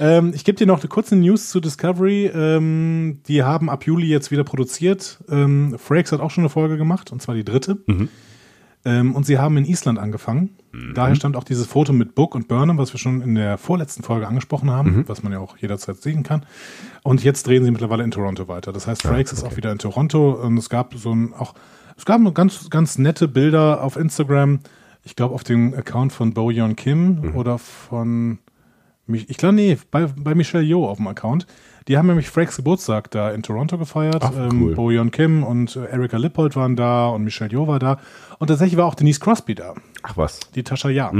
[SPEAKER 2] ähm, ich gebe dir noch eine kurze News zu Discovery. Ähm, die haben ab Juli jetzt wieder produziert. Ähm, Frakes hat auch schon eine Folge gemacht, und zwar die dritte. Ähm, und sie haben in Island angefangen. Daher stammt auch dieses Foto mit Book und Burnham, was wir schon in der vorletzten Folge angesprochen haben, was man ja auch jederzeit sehen kann. Und jetzt drehen sie mittlerweile in Toronto weiter. Das heißt, Frakes ist auch wieder in Toronto. Und es gab so ein auch, es gab ganz, ganz nette Bilder auf Instagram. Ich glaube, auf dem Account von Bo Yeon Kim oder von ich glaube, nee, bei, bei Michelle Yeoh auf dem Account. Die haben nämlich Frakes Geburtstag da in Toronto gefeiert.
[SPEAKER 1] Ach, cool.
[SPEAKER 2] ähm, Bo Yeon Kim und äh, Erika Lippold waren da und Michelle Yeoh war da. Und tatsächlich war auch Denise Crosby da,
[SPEAKER 1] Ach was.
[SPEAKER 2] die Tascha Ja.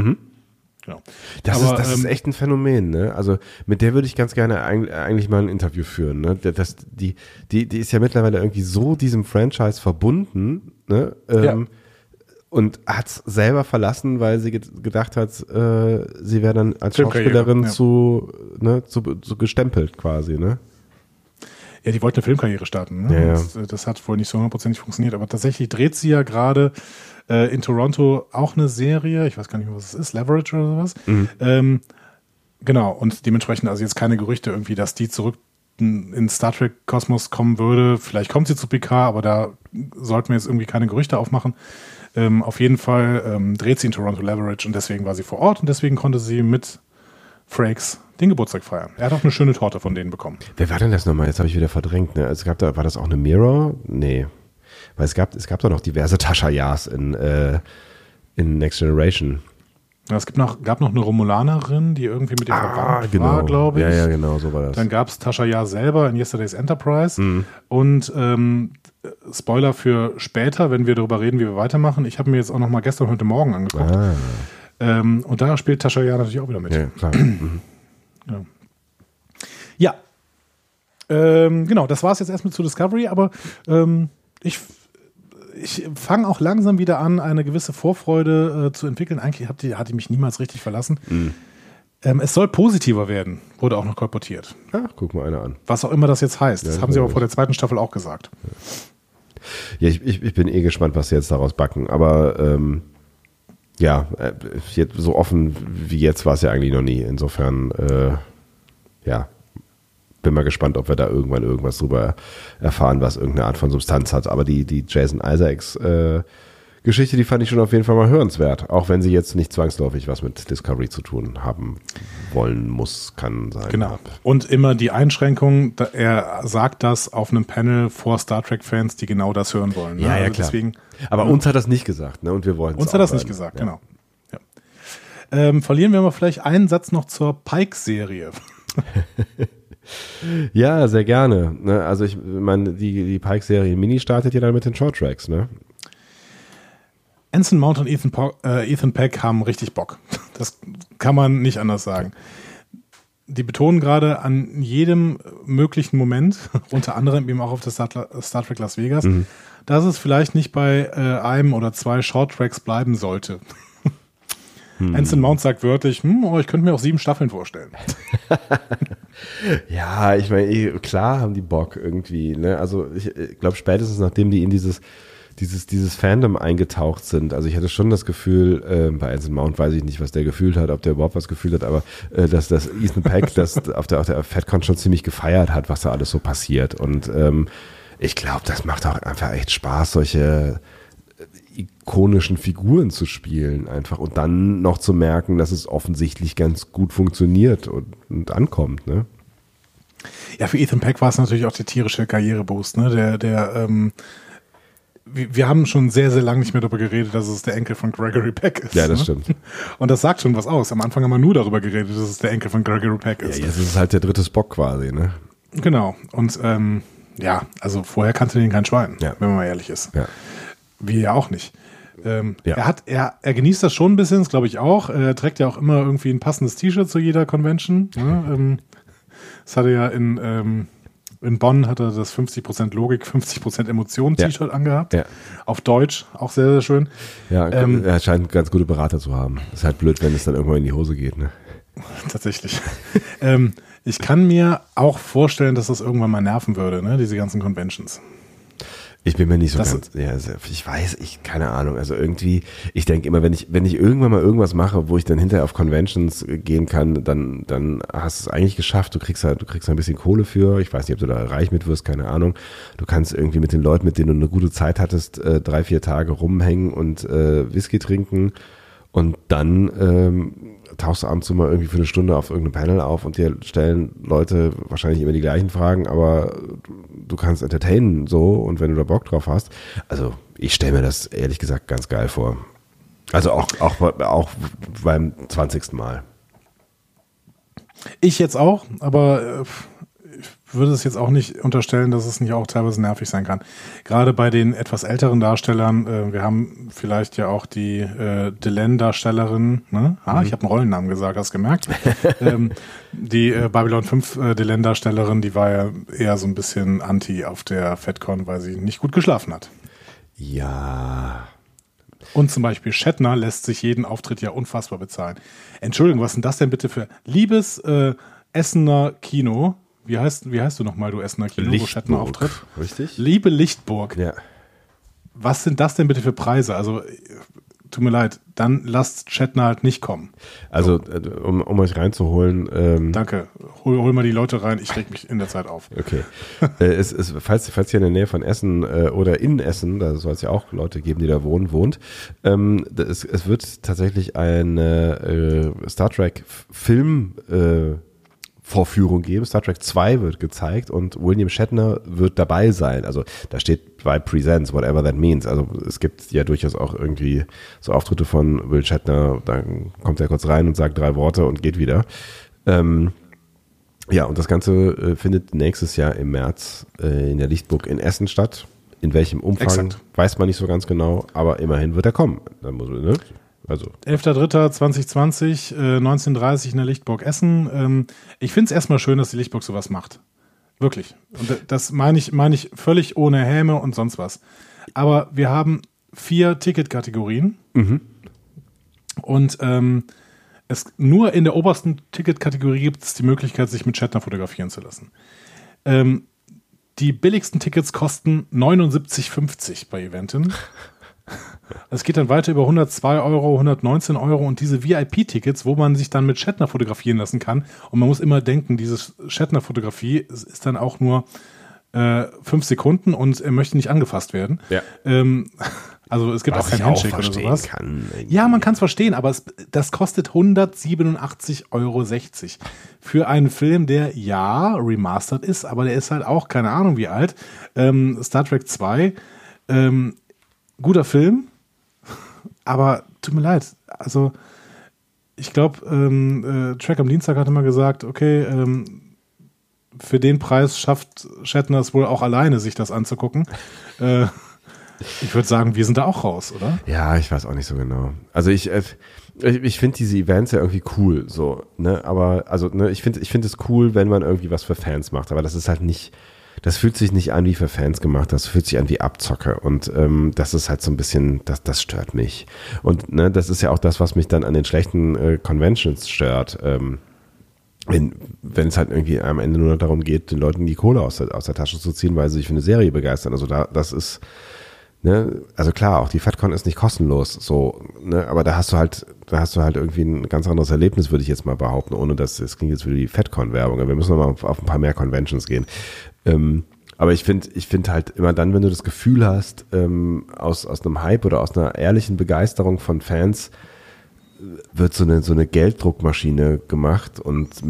[SPEAKER 2] Genau.
[SPEAKER 1] Das,
[SPEAKER 2] Aber,
[SPEAKER 1] ist, das ist
[SPEAKER 2] ähm,
[SPEAKER 1] echt ein Phänomen, ne? Also mit der würde ich ganz gerne eig- eigentlich mal ein Interview führen. Ne? Das, die, die, die ist ja mittlerweile irgendwie so diesem Franchise verbunden, ne? Ähm,
[SPEAKER 2] Ja.
[SPEAKER 1] Und hat es selber verlassen, weil sie ge gedacht hat, äh, sie wäre dann als Schauspielerin
[SPEAKER 2] ja.
[SPEAKER 1] zu, ne, zu, zu gestempelt quasi, ne?
[SPEAKER 2] Ja, die wollte eine Filmkarriere starten. Ne?
[SPEAKER 1] Ja, ja.
[SPEAKER 2] Das, äh, das hat wohl nicht so hundertprozentig funktioniert. Aber tatsächlich dreht sie ja gerade äh, in Toronto auch eine Serie. Ich weiß gar nicht mehr, was es ist. Leverage oder sowas.
[SPEAKER 1] Mhm.
[SPEAKER 2] Ähm, genau. Und dementsprechend also jetzt keine Gerüchte irgendwie, dass die zurück in in Star Trek Kosmos kommen würde. Vielleicht kommt sie zu PK, aber da sollten wir jetzt irgendwie keine Gerüchte aufmachen. Ähm, auf jeden Fall ähm, dreht sie in Toronto Leverage und deswegen war sie vor Ort und deswegen konnte sie mit Frakes den Geburtstag feiern. Er hat auch eine schöne Torte von denen bekommen.
[SPEAKER 1] Wer war denn das nochmal? Jetzt habe ich wieder verdrängt. Ne? Es gab da, war das auch eine Mirror? Nee. Weil es gab, es gab da noch diverse Tascha Yas in, äh, in Next Generation.
[SPEAKER 2] Ja, es gibt noch, gab noch eine Romulanerin, die irgendwie mit dem verwandt war, glaube ich.
[SPEAKER 1] Ah, Ja, ja, genau, so war das.
[SPEAKER 2] Dann gab es Tascha Ja selber in Yesterday's Enterprise.
[SPEAKER 1] Mhm.
[SPEAKER 2] Und ähm, Spoiler für später, wenn wir darüber reden, wie wir weitermachen. Ich habe mir jetzt auch noch mal gestern und heute Morgen angeguckt.
[SPEAKER 1] ah,
[SPEAKER 2] Ähm, und da spielt Tascha Ja natürlich auch wieder mit.
[SPEAKER 1] ja, klar. Mhm.
[SPEAKER 2] Ja. Ähm, genau, das war es jetzt erstmal zu Discovery, aber ähm, ich, ich fange auch langsam wieder an, eine gewisse Vorfreude äh, zu entwickeln. Eigentlich hat die, hat die mich niemals richtig verlassen.
[SPEAKER 1] Mhm.
[SPEAKER 2] Ähm, es soll positiver werden, wurde auch noch kolportiert.
[SPEAKER 1] Ach, guck mal einer an.
[SPEAKER 2] Was auch immer das jetzt heißt. Das
[SPEAKER 1] Ja,
[SPEAKER 2] haben sie aber vor der zweiten Staffel auch gesagt.
[SPEAKER 1] Ja, ich, ich, ich bin eh gespannt, was sie jetzt daraus backen. Aber ähm, ja, äh, so offen wie jetzt war es ja eigentlich noch nie. Insofern, äh, ja, bin mal gespannt, ob wir da irgendwann irgendwas drüber erfahren, was irgendeine Art von Substanz hat. Aber die, die Jason Isaacs äh, Geschichte, die fand ich schon auf jeden Fall mal hörenswert. Auch wenn sie jetzt nicht zwangsläufig was mit Discovery zu tun haben wollen, muss, kann sein.
[SPEAKER 2] Genau. Und immer die Einschränkung, er sagt das auf einem Panel vor Star Trek-Fans, die genau das hören wollen. ne?
[SPEAKER 1] Ja, ja,
[SPEAKER 2] Also
[SPEAKER 1] klar.
[SPEAKER 2] Deswegen,
[SPEAKER 1] Aber uns hat das nicht gesagt, ne? Und wir wollen
[SPEAKER 2] uns hat das nicht gesagt, genau. Ja. Ähm, verlieren wir mal vielleicht einen Satz noch zur Pike-Serie. (laughs)
[SPEAKER 1] Ja, sehr gerne. Ne? Also ich meine, die, die Pike-Serie Mini startet ja dann mit den Short Tracks, ne?
[SPEAKER 2] Anson Mount und Ethan, po äh, Ethan Peck haben richtig Bock. (laughs) Das kann man nicht anders sagen. Die betonen gerade an jedem möglichen Moment, (laughs) unter anderem eben auch auf der Star, Star Trek Las Vegas, dass es vielleicht nicht bei äh, einem oder zwei Short Tracks bleiben sollte. Anson Mount sagt wörtlich, hm, oh, ich könnte mir auch sieben Staffeln vorstellen. (laughs)
[SPEAKER 1] Ja, ich meine, klar haben die Bock irgendwie, ne? Also ich, glaube spätestens nachdem die in dieses dieses dieses Fandom eingetaucht sind. Also ich hatte schon das Gefühl, äh, bei Anson Mount weiß ich nicht, was der gefühlt hat, ob der überhaupt was gefühlt hat, aber äh, dass das Ethan Peck (laughs) das auf der auf der FedCon schon ziemlich gefeiert hat, was da alles so passiert und ähm, ich glaube, das macht auch einfach echt Spaß, solche ikonischen Figuren zu spielen einfach und dann noch zu merken, dass es offensichtlich ganz gut funktioniert und, und ankommt, ne?
[SPEAKER 2] Ja, für Ethan Peck war es natürlich auch der tierische Karriereboost, ne? Der, der, ähm, wir, haben schon sehr, sehr lange nicht mehr darüber geredet, dass es der Enkel von Gregory Peck ist.
[SPEAKER 1] Ja, das
[SPEAKER 2] ne?
[SPEAKER 1] stimmt.
[SPEAKER 2] Und das sagt schon was aus. Am Anfang haben wir nur darüber geredet, dass es der Enkel von Gregory Peck
[SPEAKER 1] Ja,
[SPEAKER 2] ist.
[SPEAKER 1] jetzt ist es halt der dritte Spock quasi, ne?
[SPEAKER 2] Genau. Und ähm, ja, also vorher kannte den kein Schwein,
[SPEAKER 1] Ja.
[SPEAKER 2] wenn man mal ehrlich ist.
[SPEAKER 1] Ja.
[SPEAKER 2] Wir ja auch nicht. Ähm,
[SPEAKER 1] Ja.
[SPEAKER 2] Er hat, er, er genießt das schon ein bisschen, das glaube ich auch. Er trägt ja auch immer irgendwie ein passendes T-Shirt zu jeder Convention. Ne? (laughs) Ähm, das hatte ja in, ähm, in Bonn hat er das 50% Logik, 50% Emotion
[SPEAKER 1] Ja.
[SPEAKER 2] T-Shirt angehabt.
[SPEAKER 1] Ja.
[SPEAKER 2] Auf Deutsch, auch sehr, sehr schön.
[SPEAKER 1] Ja,
[SPEAKER 2] Ähm,
[SPEAKER 1] er scheint ganz gute Berater zu haben. Ist halt blöd, wenn es dann irgendwann in die Hose geht, ne? (laughs)
[SPEAKER 2] Tatsächlich. ähm, ich kann mir auch vorstellen, dass das irgendwann mal nerven würde, ne? diese ganzen Conventions.
[SPEAKER 1] Ich bin mir nicht so
[SPEAKER 2] Das-
[SPEAKER 1] ganz, ja, ich weiß, ich, keine Ahnung, also irgendwie, ich denke immer, wenn ich, wenn ich irgendwann mal irgendwas mache, wo ich dann hinterher auf Conventions gehen kann, dann, dann hast du es eigentlich geschafft, du kriegst halt, du kriegst ein bisschen Kohle für, ich weiß nicht, ob du da reich mit wirst, keine Ahnung, du kannst irgendwie mit den Leuten, mit denen du eine gute Zeit hattest, äh, drei, vier Tage rumhängen und äh, Whisky trinken. Und dann ähm, tauchst du abends mal irgendwie für eine Stunde auf irgendeinem Panel auf und dir stellen Leute wahrscheinlich immer die gleichen Fragen, aber du, kannst entertainen so und wenn du da Bock drauf hast. Also ich stelle mir das ehrlich gesagt ganz geil vor. Also auch, auch, auch beim 20. Mal.
[SPEAKER 2] Ich jetzt auch, aber äh, würde es jetzt auch nicht unterstellen, dass es nicht auch teilweise nervig sein kann. Gerade bei den etwas älteren Darstellern, äh, wir haben vielleicht ja auch die äh, Delenn-Darstellerin, ne? Ah, ich habe einen Rollennamen gesagt, hast du gemerkt? (laughs) ähm, die äh, Babylon 5 äh, Delenn-Darstellerin, die war ja eher so ein bisschen anti auf der FedCon, weil sie nicht gut geschlafen hat.
[SPEAKER 1] Ja.
[SPEAKER 2] Und zum Beispiel Shatner lässt sich jeden Auftritt ja unfassbar bezahlen. Entschuldigung, was ist denn das denn bitte für liebes äh, Essener Kino? Wie heißt, wie heißt du nochmal, du Essener Kino, wo Shatner auftritt?
[SPEAKER 1] Richtig?
[SPEAKER 2] Liebe Lichtburg,
[SPEAKER 1] Ja.
[SPEAKER 2] was sind das denn bitte für Preise? Also, äh, tut mir leid, dann lasst Shatner halt nicht kommen.
[SPEAKER 1] Also, äh, um, um euch reinzuholen, ähm,
[SPEAKER 2] Danke. Hol, hol mal die Leute rein, ich reg mich in der Zeit auf.
[SPEAKER 1] Okay. äh, es, es, falls, falls ihr in der Nähe von Essen äh, oder in Essen, da soll es ja auch Leute geben, die da wohnen, wohnt, ähm, das, es, wird tatsächlich eine äh, Star Trek Film äh, Vorführung geben. Star Trek 2 wird gezeigt und William Shatner wird dabei sein. Also da steht bei Presents, whatever that means. Also es gibt ja durchaus auch irgendwie so Auftritte von Will Shatner, dann kommt er kurz rein und sagt drei Worte und geht wieder. Ähm, ja, und das Ganze äh, findet nächstes Jahr im März äh, in der Lichtburg in Essen statt. In welchem Umfang,
[SPEAKER 2] Exakt.
[SPEAKER 1] weiß man nicht so ganz genau, aber immerhin wird er kommen. Dann muss, ne? Also,
[SPEAKER 2] 11.03.2020, äh, 19.30 in der Lichtburg Essen. Ähm, ich finde es erstmal schön, dass die Lichtburg sowas macht. Wirklich. Und das meine ich, meine ich völlig ohne Häme und sonst was. Aber wir haben vier Ticketkategorien. Und ähm, es, nur in der obersten Ticketkategorie gibt es die Möglichkeit, sich mit Shatner fotografieren zu lassen. Ähm, die billigsten Tickets kosten 79,50 bei Eventin. (laughs) (laughs) Es geht dann weiter über 102 Euro, 119 Euro und diese VIP-Tickets, wo man sich dann mit Shatner fotografieren lassen kann. Und man muss immer denken, diese Shatner-Fotografie ist dann auch nur äh, fünf Sekunden und er möchte nicht angefasst werden.
[SPEAKER 1] Ja.
[SPEAKER 2] Ähm, (laughs) also es gibt auch
[SPEAKER 1] was
[SPEAKER 2] kein
[SPEAKER 1] ich auch
[SPEAKER 2] Handshake oder sowas.
[SPEAKER 1] kann.
[SPEAKER 2] Ja, man kann es verstehen, aber es, das kostet 187,60 Euro für einen Film, der ja remastered ist, aber der ist halt auch keine Ahnung wie alt. Ähm, Star Trek 2, ähm, guter Film, aber tut mir leid. Also ich glaube, ähm, äh, Track am Dienstag hatte mal gesagt, okay, ähm, für den Preis schafft Shatner es wohl auch alleine, sich das anzugucken. äh, ich würde sagen, wir sind da auch raus, oder?
[SPEAKER 1] Ja, ich weiß auch nicht so genau. Also ich, äh, ich, ich finde diese Events ja irgendwie cool, so, ne, aber, also, ne, ich finde, ich finde es cool, wenn man irgendwie was für Fans macht, aber das ist halt nicht, das fühlt sich nicht an wie für Fans gemacht, das fühlt sich an wie Abzocke und ähm, das ist halt so ein bisschen, das, das stört mich. Und ne, das ist ja auch das, was mich dann an den schlechten äh, Conventions stört. Ähm, wenn, wenn es halt irgendwie am Ende nur darum geht, den Leuten die Kohle aus der, aus der Tasche zu ziehen, weil sie sich für eine Serie begeistern. Also da, das ist, ne, also klar, auch die FatCon ist nicht kostenlos, so, ne, aber da hast du halt, da hast du halt irgendwie ein ganz anderes Erlebnis, würde ich jetzt mal behaupten, ohne dass es klingt jetzt wie die FatCon-Werbung. Wir müssen noch mal auf, auf ein paar mehr Conventions gehen. Ähm, aber ich finde, ich finde halt immer dann, wenn du das Gefühl hast, ähm, aus, aus einem Hype oder aus einer ehrlichen Begeisterung von Fans, wird so eine, so eine Gelddruckmaschine gemacht und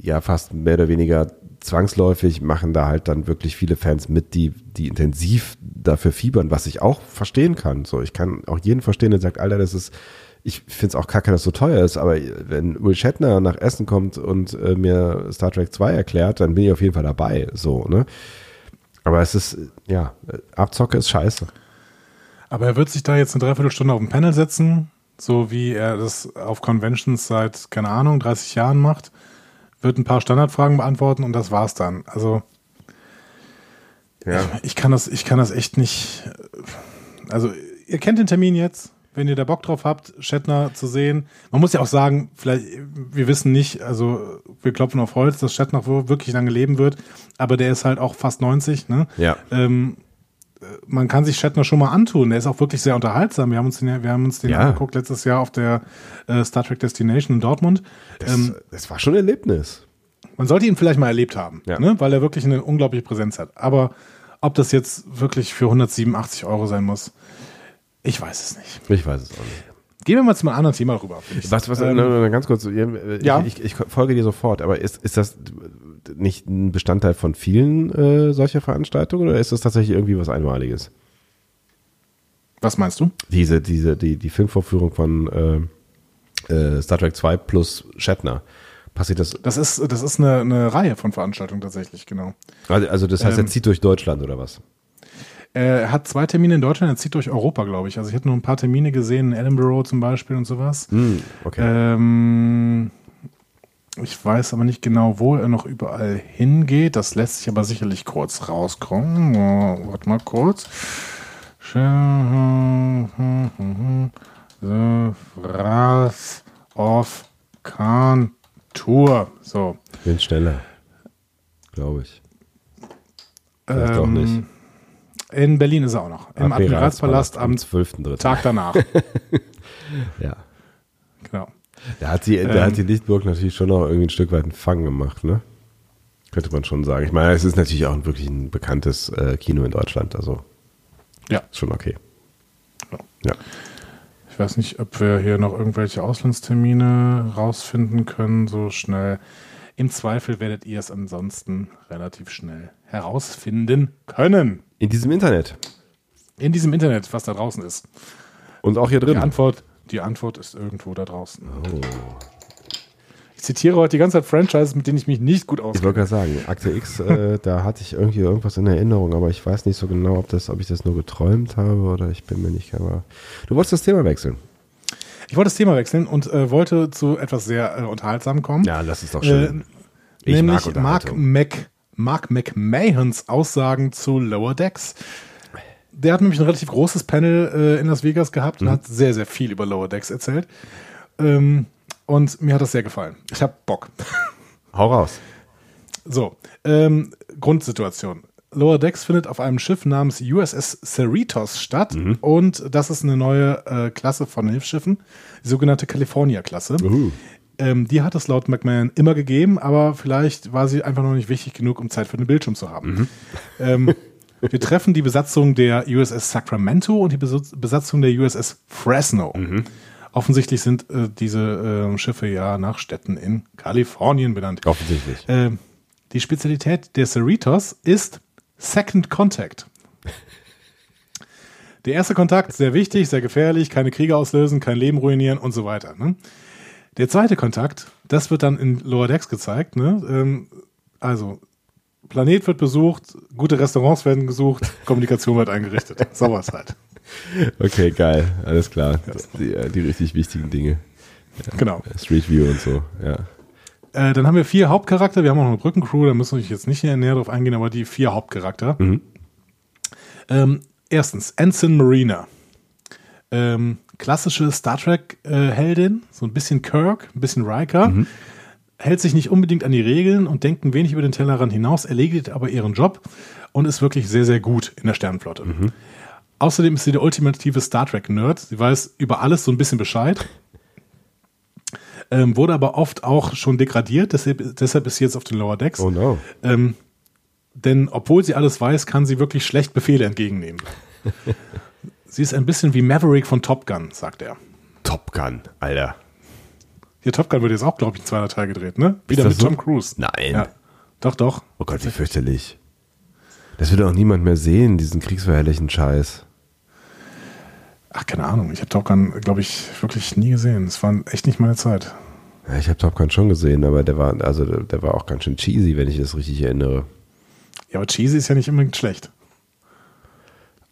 [SPEAKER 1] ja, fast mehr oder weniger zwangsläufig machen da halt dann wirklich viele Fans mit, die, die intensiv dafür fiebern, was ich auch verstehen kann. So, ich kann auch jeden verstehen, der sagt, Alter, das ist, ich finde es auch kacke, dass es so teuer ist, aber wenn Will Shatner nach Essen kommt und äh, mir Star Trek 2 erklärt, dann bin ich auf jeden Fall dabei. So, ne? Aber es ist, ja, Abzocke ist scheiße.
[SPEAKER 2] Aber er wird sich da jetzt eine Dreiviertelstunde auf dem Panel setzen, so wie er das auf Conventions seit, keine Ahnung, 30 Jahren macht, wird ein paar Standardfragen beantworten und das war's dann. Also
[SPEAKER 1] Ja.
[SPEAKER 2] ich kann das, ich kann das echt nicht. Also ihr kennt den Termin jetzt, wenn ihr da Bock drauf habt, Shatner zu sehen. Man muss ja auch sagen, vielleicht, wir wissen nicht, also wir klopfen auf Holz, dass Shatner wirklich lange leben wird, aber der ist halt auch fast 90, ne?
[SPEAKER 1] Ja.
[SPEAKER 2] Ähm, man kann sich Shatner schon mal antun. Der ist auch wirklich sehr unterhaltsam. Wir haben uns den, wir haben uns den
[SPEAKER 1] Ja.
[SPEAKER 2] angeguckt letztes Jahr auf der äh, Star Trek Destination in Dortmund.
[SPEAKER 1] Das,
[SPEAKER 2] Ähm,
[SPEAKER 1] das war schon ein Erlebnis.
[SPEAKER 2] man sollte ihn vielleicht mal erlebt haben,
[SPEAKER 1] Ja.
[SPEAKER 2] ne? weil er wirklich eine unglaubliche Präsenz hat. Aber ob das jetzt wirklich für 187 Euro sein muss, ich weiß es nicht.
[SPEAKER 1] Ich weiß es auch nicht.
[SPEAKER 2] Gehen wir mal zu einem anderen Thema rüber.
[SPEAKER 1] Was, was,
[SPEAKER 2] Ähm,
[SPEAKER 1] ganz kurz, ich,
[SPEAKER 2] Ja.
[SPEAKER 1] ich, ich folge dir sofort, aber ist, ist das nicht ein Bestandteil von vielen äh, solcher Veranstaltungen oder ist das tatsächlich irgendwie was Einmaliges?
[SPEAKER 2] was meinst du?
[SPEAKER 1] Diese, diese, die, die Filmvorführung von äh, äh, Star Trek 2 plus Shatner. Passiert das,
[SPEAKER 2] Das ist, das ist eine, eine Reihe von Veranstaltungen tatsächlich, genau.
[SPEAKER 1] also, also das heißt,
[SPEAKER 2] Ähm,
[SPEAKER 1] er zieht durch Deutschland oder was?
[SPEAKER 2] Er hat zwei Termine in Deutschland, er zieht durch Europa, glaube ich. Also ich habe nur ein paar Termine gesehen, in Edinburgh zum Beispiel und sowas.
[SPEAKER 1] Hm, okay.
[SPEAKER 2] Ähm, ich weiß aber nicht genau, wo er noch überall hingeht. Das lässt sich aber sicherlich kurz rauskommen. Oh, warte mal kurz. The Wrath of Khan Tour. So.
[SPEAKER 1] Ich bin schneller. Glaube ich. Vielleicht auch nicht.
[SPEAKER 2] Ähm, In Berlin ist er auch noch. Im Admiralspalast am
[SPEAKER 1] 12.3.
[SPEAKER 2] Tag danach. (laughs)
[SPEAKER 1] Ja.
[SPEAKER 2] genau.
[SPEAKER 1] Da hat die, da
[SPEAKER 2] Ähm.
[SPEAKER 1] hat die Lichtburg natürlich schon noch irgendwie ein Stück weit einen Fang gemacht, ne? Könnte man schon sagen. Ich meine, es ist natürlich auch ein wirklich ein bekanntes äh, Kino in Deutschland, also
[SPEAKER 2] Ja.
[SPEAKER 1] ist schon okay.
[SPEAKER 2] Ja.
[SPEAKER 1] Ja.
[SPEAKER 2] Ich weiß nicht, ob wir hier noch irgendwelche Auslandstermine rausfinden können, so schnell. Im Zweifel werdet ihr es ansonsten relativ schnell herausfinden können.
[SPEAKER 1] In diesem Internet.
[SPEAKER 2] In diesem Internet, was da draußen ist.
[SPEAKER 1] Und auch hier
[SPEAKER 2] Die
[SPEAKER 1] drin.
[SPEAKER 2] Antwort, die Antwort ist irgendwo da draußen.
[SPEAKER 1] Oh.
[SPEAKER 2] Ich zitiere heute die ganze Zeit Franchises, mit denen ich mich nicht gut
[SPEAKER 1] Ich
[SPEAKER 2] auskenne.
[SPEAKER 1] wollte gerade sagen, Akte X, äh, (laughs) da hatte ich irgendwie irgendwas in Erinnerung, aber ich weiß nicht so genau, ob, das, ob ich das nur geträumt habe oder ich bin mir nicht aber Du wolltest das Thema wechseln.
[SPEAKER 2] Ich wollte das Thema wechseln und äh, wollte zu etwas sehr äh, unterhaltsamem kommen.
[SPEAKER 1] Ja, das ist doch
[SPEAKER 2] Äh,
[SPEAKER 1] schön. ich mag
[SPEAKER 2] nämlich Mark,
[SPEAKER 1] Unterhaltung.
[SPEAKER 2] Mac, Mark McMahons Aussagen zu Lower Decks. Der hat nämlich ein relativ großes Panel äh, in Las Vegas gehabt
[SPEAKER 1] Mhm.
[SPEAKER 2] und hat sehr, sehr viel über Lower Decks erzählt. Ähm, und mir hat das sehr gefallen. Ich habe Bock.
[SPEAKER 1] Hau raus.
[SPEAKER 2] So, ähm, Grundsituation. Lower Decks findet auf einem Schiff namens USS Cerritos statt
[SPEAKER 1] Mhm.
[SPEAKER 2] und das ist eine neue äh, Klasse von Hilfsschiffen, die sogenannte California-Klasse. Ähm, die hat es laut McMahon immer gegeben, aber vielleicht war sie einfach noch nicht wichtig genug, um Zeit für den Bildschirm zu haben. (laughs) Ähm, wir treffen die Besatzung der USS Sacramento und die Besatzung der USS Fresno. Offensichtlich sind äh, diese äh, Schiffe ja nach Städten in Kalifornien benannt.
[SPEAKER 1] Offensichtlich.
[SPEAKER 2] Ähm, die Spezialität der Cerritos ist Second Contact. Der erste Kontakt, sehr wichtig, sehr gefährlich, keine Kriege auslösen, kein Leben ruinieren und so weiter. Ne? Der zweite Kontakt, das wird dann in Lower Decks gezeigt. Ne? Ähm, also, Planet wird besucht, gute Restaurants werden gesucht, Kommunikation wird eingerichtet. (laughs) Sowas halt.
[SPEAKER 1] Okay, geil. Alles klar. Das, die, äh, die richtig wichtigen Dinge.
[SPEAKER 2] Genau.
[SPEAKER 1] Street View und so, ja.
[SPEAKER 2] Äh, dann haben wir vier Hauptcharakter. Wir haben auch noch eine Brückencrew, da müssen wir jetzt nicht näher drauf eingehen, aber die vier Hauptcharakter. Ähm, erstens, Ensign Marina. Ähm, klassische Star Trek-Heldin, so ein bisschen Kirk, ein bisschen Riker. Hält sich nicht unbedingt an die Regeln und denkt ein wenig über den Tellerrand hinaus, erledigt aber ihren Job und ist wirklich sehr, sehr gut in der Sternenflotte. Außerdem ist sie der ultimative Star Trek-Nerd. Sie weiß über alles so ein bisschen Bescheid. (laughs) Ähm, wurde aber oft auch schon degradiert, deshalb, deshalb ist sie jetzt auf den Lower Decks.
[SPEAKER 1] Oh no.
[SPEAKER 2] Ähm, denn obwohl sie alles weiß, kann sie wirklich schlecht Befehle entgegennehmen. (laughs) sie ist ein bisschen wie Maverick von Top Gun, sagt er.
[SPEAKER 1] Top Gun, Alter.
[SPEAKER 2] Hier Top Gun wird jetzt auch, glaube ich, ein zweiter Teil gedreht, ne? Wieder mit
[SPEAKER 1] so?
[SPEAKER 2] Tom Cruise.
[SPEAKER 1] Nein.
[SPEAKER 2] Ja. Doch, doch.
[SPEAKER 1] Oh Gott, wie fürchterlich. Das wird auch niemand mehr sehen, diesen kriegsverherrlichen Scheiß.
[SPEAKER 2] Ach, keine Ahnung. Ich habe Top Gun, glaube ich, wirklich nie gesehen. Es war echt nicht meine Zeit.
[SPEAKER 1] Ja, ich habe Top Gun schon gesehen, aber der war, also der, der war auch ganz schön cheesy, wenn ich das richtig erinnere.
[SPEAKER 2] Ja, aber Cheesy ist ja nicht unbedingt schlecht.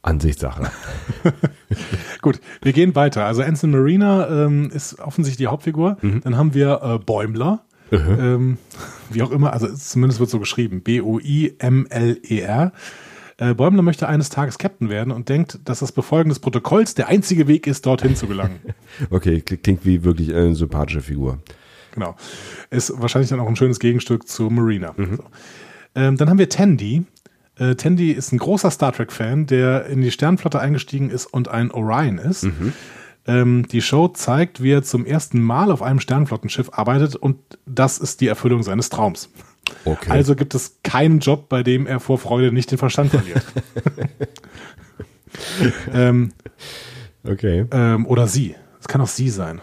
[SPEAKER 1] Ansichtssache. (laughs)
[SPEAKER 2] Gut, wir gehen weiter. Also Anson Marina ähm, ist offensichtlich die Hauptfigur. Dann haben wir äh, Bäumler. Ähm, wie auch immer, also es- zumindest wird so geschrieben. B-O-I-M-L-E-R. Äh, Bäumler möchte eines Tages Captain werden und denkt, dass das Befolgen des Protokolls der einzige Weg ist, dorthin zu gelangen. (laughs)
[SPEAKER 1] Okay, klingt wie wirklich eine sympathische Figur.
[SPEAKER 2] Genau. Ist wahrscheinlich dann auch ein schönes Gegenstück zu Marina. So. Ähm, dann haben wir Tandy. Äh, Tandy ist ein großer Star Trek-Fan, der in die Sternflotte eingestiegen ist und ein Orion ist. Ähm, die Show zeigt, wie er zum ersten Mal auf einem Sternflottenschiff arbeitet und das ist die Erfüllung seines Traums.
[SPEAKER 1] Okay.
[SPEAKER 2] Also gibt es keinen Job, bei dem er vor Freude nicht den Verstand verliert. (laughs) ähm,
[SPEAKER 1] okay.
[SPEAKER 2] ähm, oder sie. Es kann auch sie sein.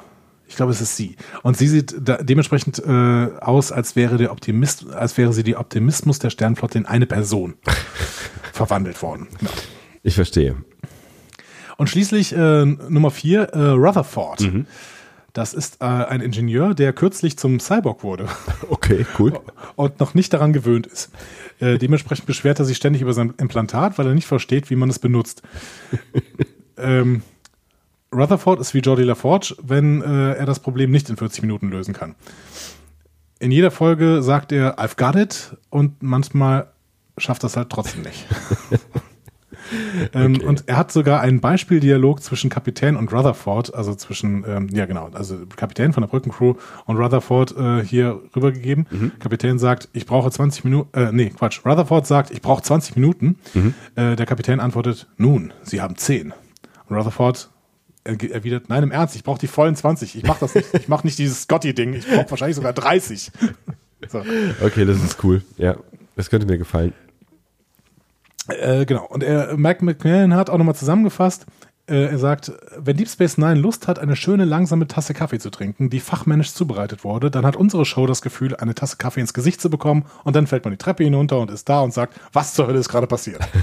[SPEAKER 2] Ich glaube, es ist sie. Und sie sieht dementsprechend äh, aus, als wäre der Optimist, als wäre sie die Optimismus der Sternflotte in eine Person (laughs) verwandelt worden. Genau.
[SPEAKER 1] Ich verstehe.
[SPEAKER 2] Und schließlich äh, Nummer vier, äh, Rutherford. Das ist äh, ein Ingenieur, der kürzlich zum Cyborg wurde (laughs)
[SPEAKER 1] Okay, cool.
[SPEAKER 2] und noch nicht daran gewöhnt ist. Äh, dementsprechend beschwert er sich ständig über sein Implantat, weil er nicht versteht, wie man es benutzt. (laughs) ähm, Rutherford ist wie Jordi LaForge, wenn äh, er das Problem nicht in 40 Minuten lösen kann. In jeder Folge sagt er, I've got it und manchmal schafft das halt trotzdem nicht. (laughs) (laughs) ähm, Und er hat sogar einen Beispieldialog zwischen Kapitän und Rutherford, also zwischen, ähm, ja genau, also Kapitän von der Brückencrew und Rutherford äh, hier rübergegeben. Kapitän sagt, ich brauche 20 Minuten, äh, nee, Quatsch, Rutherford sagt, ich brauche 20 Minuten. Äh, der Kapitän antwortet, nun, Sie haben 10. Und Rutherford erwidert, nein, im Ernst, ich brauche die vollen 20. Ich mache das nicht, ich mache nicht dieses Scotty-Ding, ich brauche wahrscheinlich sogar 30. (laughs) so.
[SPEAKER 1] Okay, das ist cool. Ja, das könnte mir gefallen.
[SPEAKER 2] Äh, genau. Und er, Mike McMillan hat auch nochmal zusammengefasst, äh, er sagt, wenn Deep Space Nine Lust hat, eine schöne, langsame Tasse Kaffee zu trinken, die fachmännisch zubereitet wurde, dann hat unsere Show das Gefühl, eine Tasse Kaffee ins Gesicht zu bekommen und dann fällt man die Treppe hinunter und ist da und sagt, was zur Hölle ist gerade passiert? (laughs)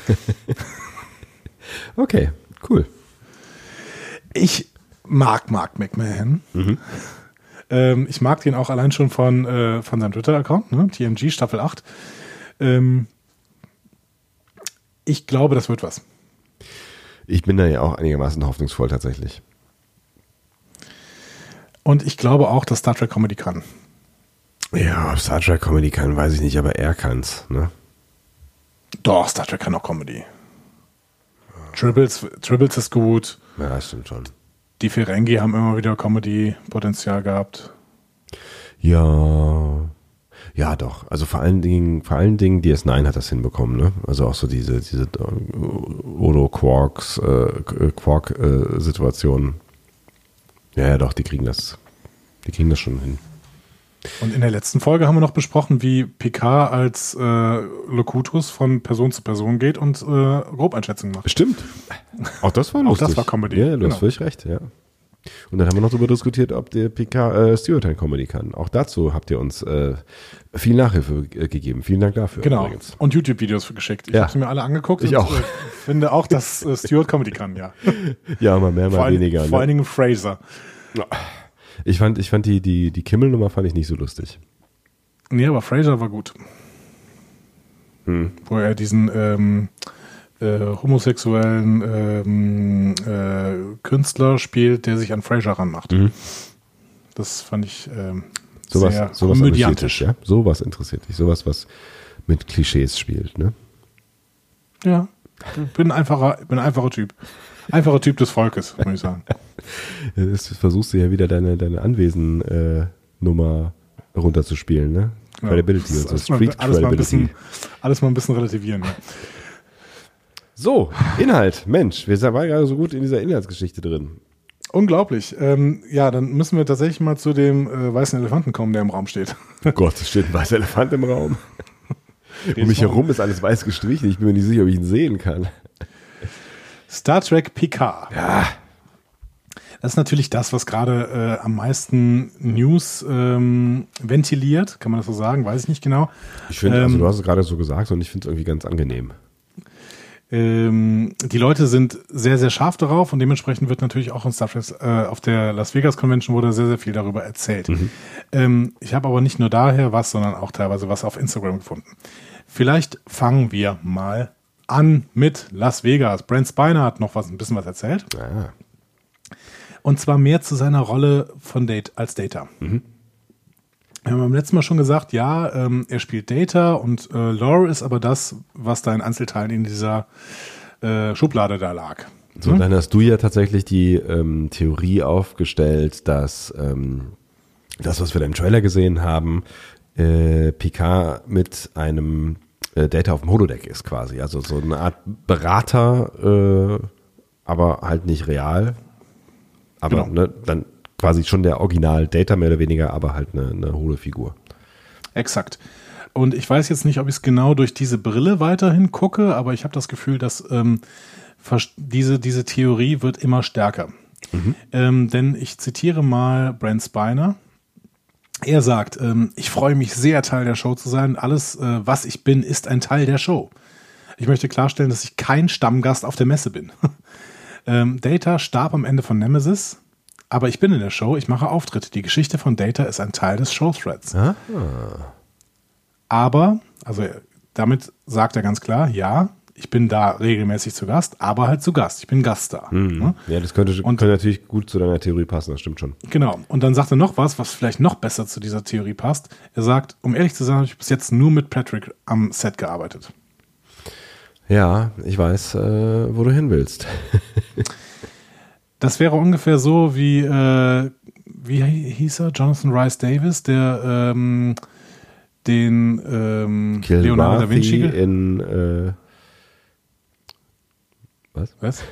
[SPEAKER 1] Okay, cool.
[SPEAKER 2] Ich mag Mark McMahon. Ähm, ich mag den auch allein schon von, äh, von seinem Twitter-Account, ne? TNG Staffel 8. Ähm, ich glaube, das wird was.
[SPEAKER 1] Ich bin da ja auch einigermaßen hoffnungsvoll tatsächlich.
[SPEAKER 2] Und ich glaube auch, dass Star Trek Comedy kann.
[SPEAKER 1] Ja, ob Star Trek Comedy kann, weiß ich nicht, aber er kann's. Ne?
[SPEAKER 2] Doch, Star Trek kann auch Comedy. Tribbles, Tribbles ist gut.
[SPEAKER 1] Ja, das stimmt schon.
[SPEAKER 2] Die Ferengi haben immer wieder Comedy-Potenzial gehabt.
[SPEAKER 1] Ja. Ja, doch. Also vor allen Dingen, vor allen Dingen DS9 hat das hinbekommen, ne? Also auch so diese, diese äh, Odo Quarks, äh, Quark äh, Situationen. Ja, ja, doch, die kriegen das, die kriegen das schon hin.
[SPEAKER 2] Und in der letzten Folge haben wir noch besprochen, wie Picard als äh, Locutus von Person zu Person geht und äh, Grobeinschätzungen macht.
[SPEAKER 1] Stimmt. Auch das war
[SPEAKER 2] Auch
[SPEAKER 1] lustig.
[SPEAKER 2] das war Comedy,
[SPEAKER 1] Ja, du
[SPEAKER 2] genau.
[SPEAKER 1] hast völlig recht, ja. Und dann haben wir noch darüber diskutiert, ob der PK äh, Stereotype Comedy kann. Auch dazu habt ihr uns äh, viel Nachhilfe äh, gegeben. Vielen Dank dafür.
[SPEAKER 2] Genau.
[SPEAKER 1] übrigens.
[SPEAKER 2] Und YouTube-Videos geschickt. Ich
[SPEAKER 1] Ja.
[SPEAKER 2] habe sie mir alle angeguckt
[SPEAKER 1] Ich
[SPEAKER 2] und
[SPEAKER 1] auch.
[SPEAKER 2] Äh, finde auch, dass äh, Stuart Comedy kann, ja. (laughs)
[SPEAKER 1] Ja, mal mehr, mal
[SPEAKER 2] Vor,
[SPEAKER 1] weniger.
[SPEAKER 2] vor
[SPEAKER 1] Ne?
[SPEAKER 2] allen Dingen Fraser.
[SPEAKER 1] Ich fand, ich fand die, die, die Kimmel-Nummer fand ich nicht so lustig.
[SPEAKER 2] Nee, aber Fraser war gut.
[SPEAKER 1] Hm.
[SPEAKER 2] Wo er diesen ähm, äh, homosexuellen ähm, äh, Künstler spielt, der sich an Fraser ranmacht.
[SPEAKER 1] Mhm.
[SPEAKER 2] Das fand ich ähm,
[SPEAKER 1] Sowas,
[SPEAKER 2] sehr
[SPEAKER 1] sowas
[SPEAKER 2] komödiantisch.
[SPEAKER 1] dich, ja? Sowas interessiert dich. Sowas, was mit Klischees spielt, ne?
[SPEAKER 2] Ja, bin ein einfacher, bin ein einfacher Typ. Einfacher Typ des Volkes, muss ich sagen. (laughs)
[SPEAKER 1] Jetzt versuchst du ja wieder deine, deine Anwesen-Nummer runterzuspielen, ne?
[SPEAKER 2] Ja,
[SPEAKER 1] Credibility und so.
[SPEAKER 2] mal-
[SPEAKER 1] Street
[SPEAKER 2] alles mal, ein
[SPEAKER 1] Credibility.
[SPEAKER 2] bisschen, alles mal ein bisschen relativieren. Ja.
[SPEAKER 1] So, Inhalt. Mensch, wir waren gerade so gut in dieser Inhaltsgeschichte drin.
[SPEAKER 2] Unglaublich. Ähm, ja, dann müssen wir tatsächlich mal zu dem äh, weißen Elefanten kommen, der im Raum steht.
[SPEAKER 1] Oh Gott, es steht ein weißer Elefant im Raum. (laughs) Um mich herum ist alles weiß gestrichen. Ich bin mir nicht sicher, ob ich ihn sehen kann.
[SPEAKER 2] Star Trek Picard.
[SPEAKER 1] Ja.
[SPEAKER 2] Das ist natürlich das, was gerade äh, am meisten News ähm, ventiliert, kann man das so sagen, weiß ich nicht genau.
[SPEAKER 1] Ich finde, also
[SPEAKER 2] Ähm,
[SPEAKER 1] du hast es gerade so gesagt und ich finde es irgendwie ganz angenehm.
[SPEAKER 2] Ähm, die Leute sind sehr, sehr scharf darauf und dementsprechend wird natürlich auch in Star Trek äh, auf der Las Vegas Convention wurde sehr, sehr viel darüber erzählt. Ähm, ich habe aber nicht nur daher was, sondern auch teilweise was auf Instagram gefunden. Vielleicht fangen wir mal an mit Las Vegas. Brent Spiner hat noch was, ein bisschen was erzählt.
[SPEAKER 1] Ah,
[SPEAKER 2] Und zwar mehr zu seiner Rolle von Date als Data. Wir haben beim letzten Mal schon gesagt, ja, ähm, er spielt Data und äh, Lore ist aber das, was da in Einzelteilen in dieser äh, Schublade da lag.
[SPEAKER 1] So, dann hast du ja tatsächlich die ähm, Theorie aufgestellt, dass ähm, das, was wir da im Trailer gesehen haben, äh, Picard mit einem äh, Data auf dem Holodeck ist quasi. Also so eine Art Berater, äh, aber halt nicht real. Aber
[SPEAKER 2] Genau.
[SPEAKER 1] ne, dann quasi schon der Original Data mehr oder weniger, aber halt eine, eine hohle Figur.
[SPEAKER 2] Exakt. Und ich weiß jetzt nicht, ob ich es genau durch diese Brille weiterhin gucke, aber ich habe das Gefühl, dass ähm, diese, diese Theorie wird immer stärker. Ähm, denn ich zitiere mal Brent Spiner. Er sagt, ähm, ich freue mich sehr, Teil der Show zu sein. Alles, äh, was ich bin, ist ein Teil der Show. Ich möchte klarstellen, dass ich kein Stammgast auf der Messe bin. (laughs) ähm, Data starb am Ende von Nemesis, aber ich bin in der Show, ich mache Auftritte. Die Geschichte von Data ist ein Teil des Show-Threads. Aber, also damit sagt er ganz klar, ja, ich bin da regelmäßig zu Gast, aber halt zu Gast. Ich bin Gaststar. Ne?
[SPEAKER 1] Ja, das könnte,
[SPEAKER 2] Und-
[SPEAKER 1] könnte natürlich gut zu deiner Theorie passen, das stimmt schon.
[SPEAKER 2] Genau. Und dann sagt er noch was, was vielleicht noch besser zu dieser Theorie passt. Er sagt, um ehrlich zu sein, habe ich bis jetzt nur mit Patrick am Set gearbeitet.
[SPEAKER 1] Ja, ich weiß, äh, wo du hin willst. (laughs)
[SPEAKER 2] Das wäre ungefähr so wie, äh, wie hieß er? Jonathan Rice Davis, der ähm, den ähm, Leonardo da Vinci.
[SPEAKER 1] in äh, was?
[SPEAKER 2] Was?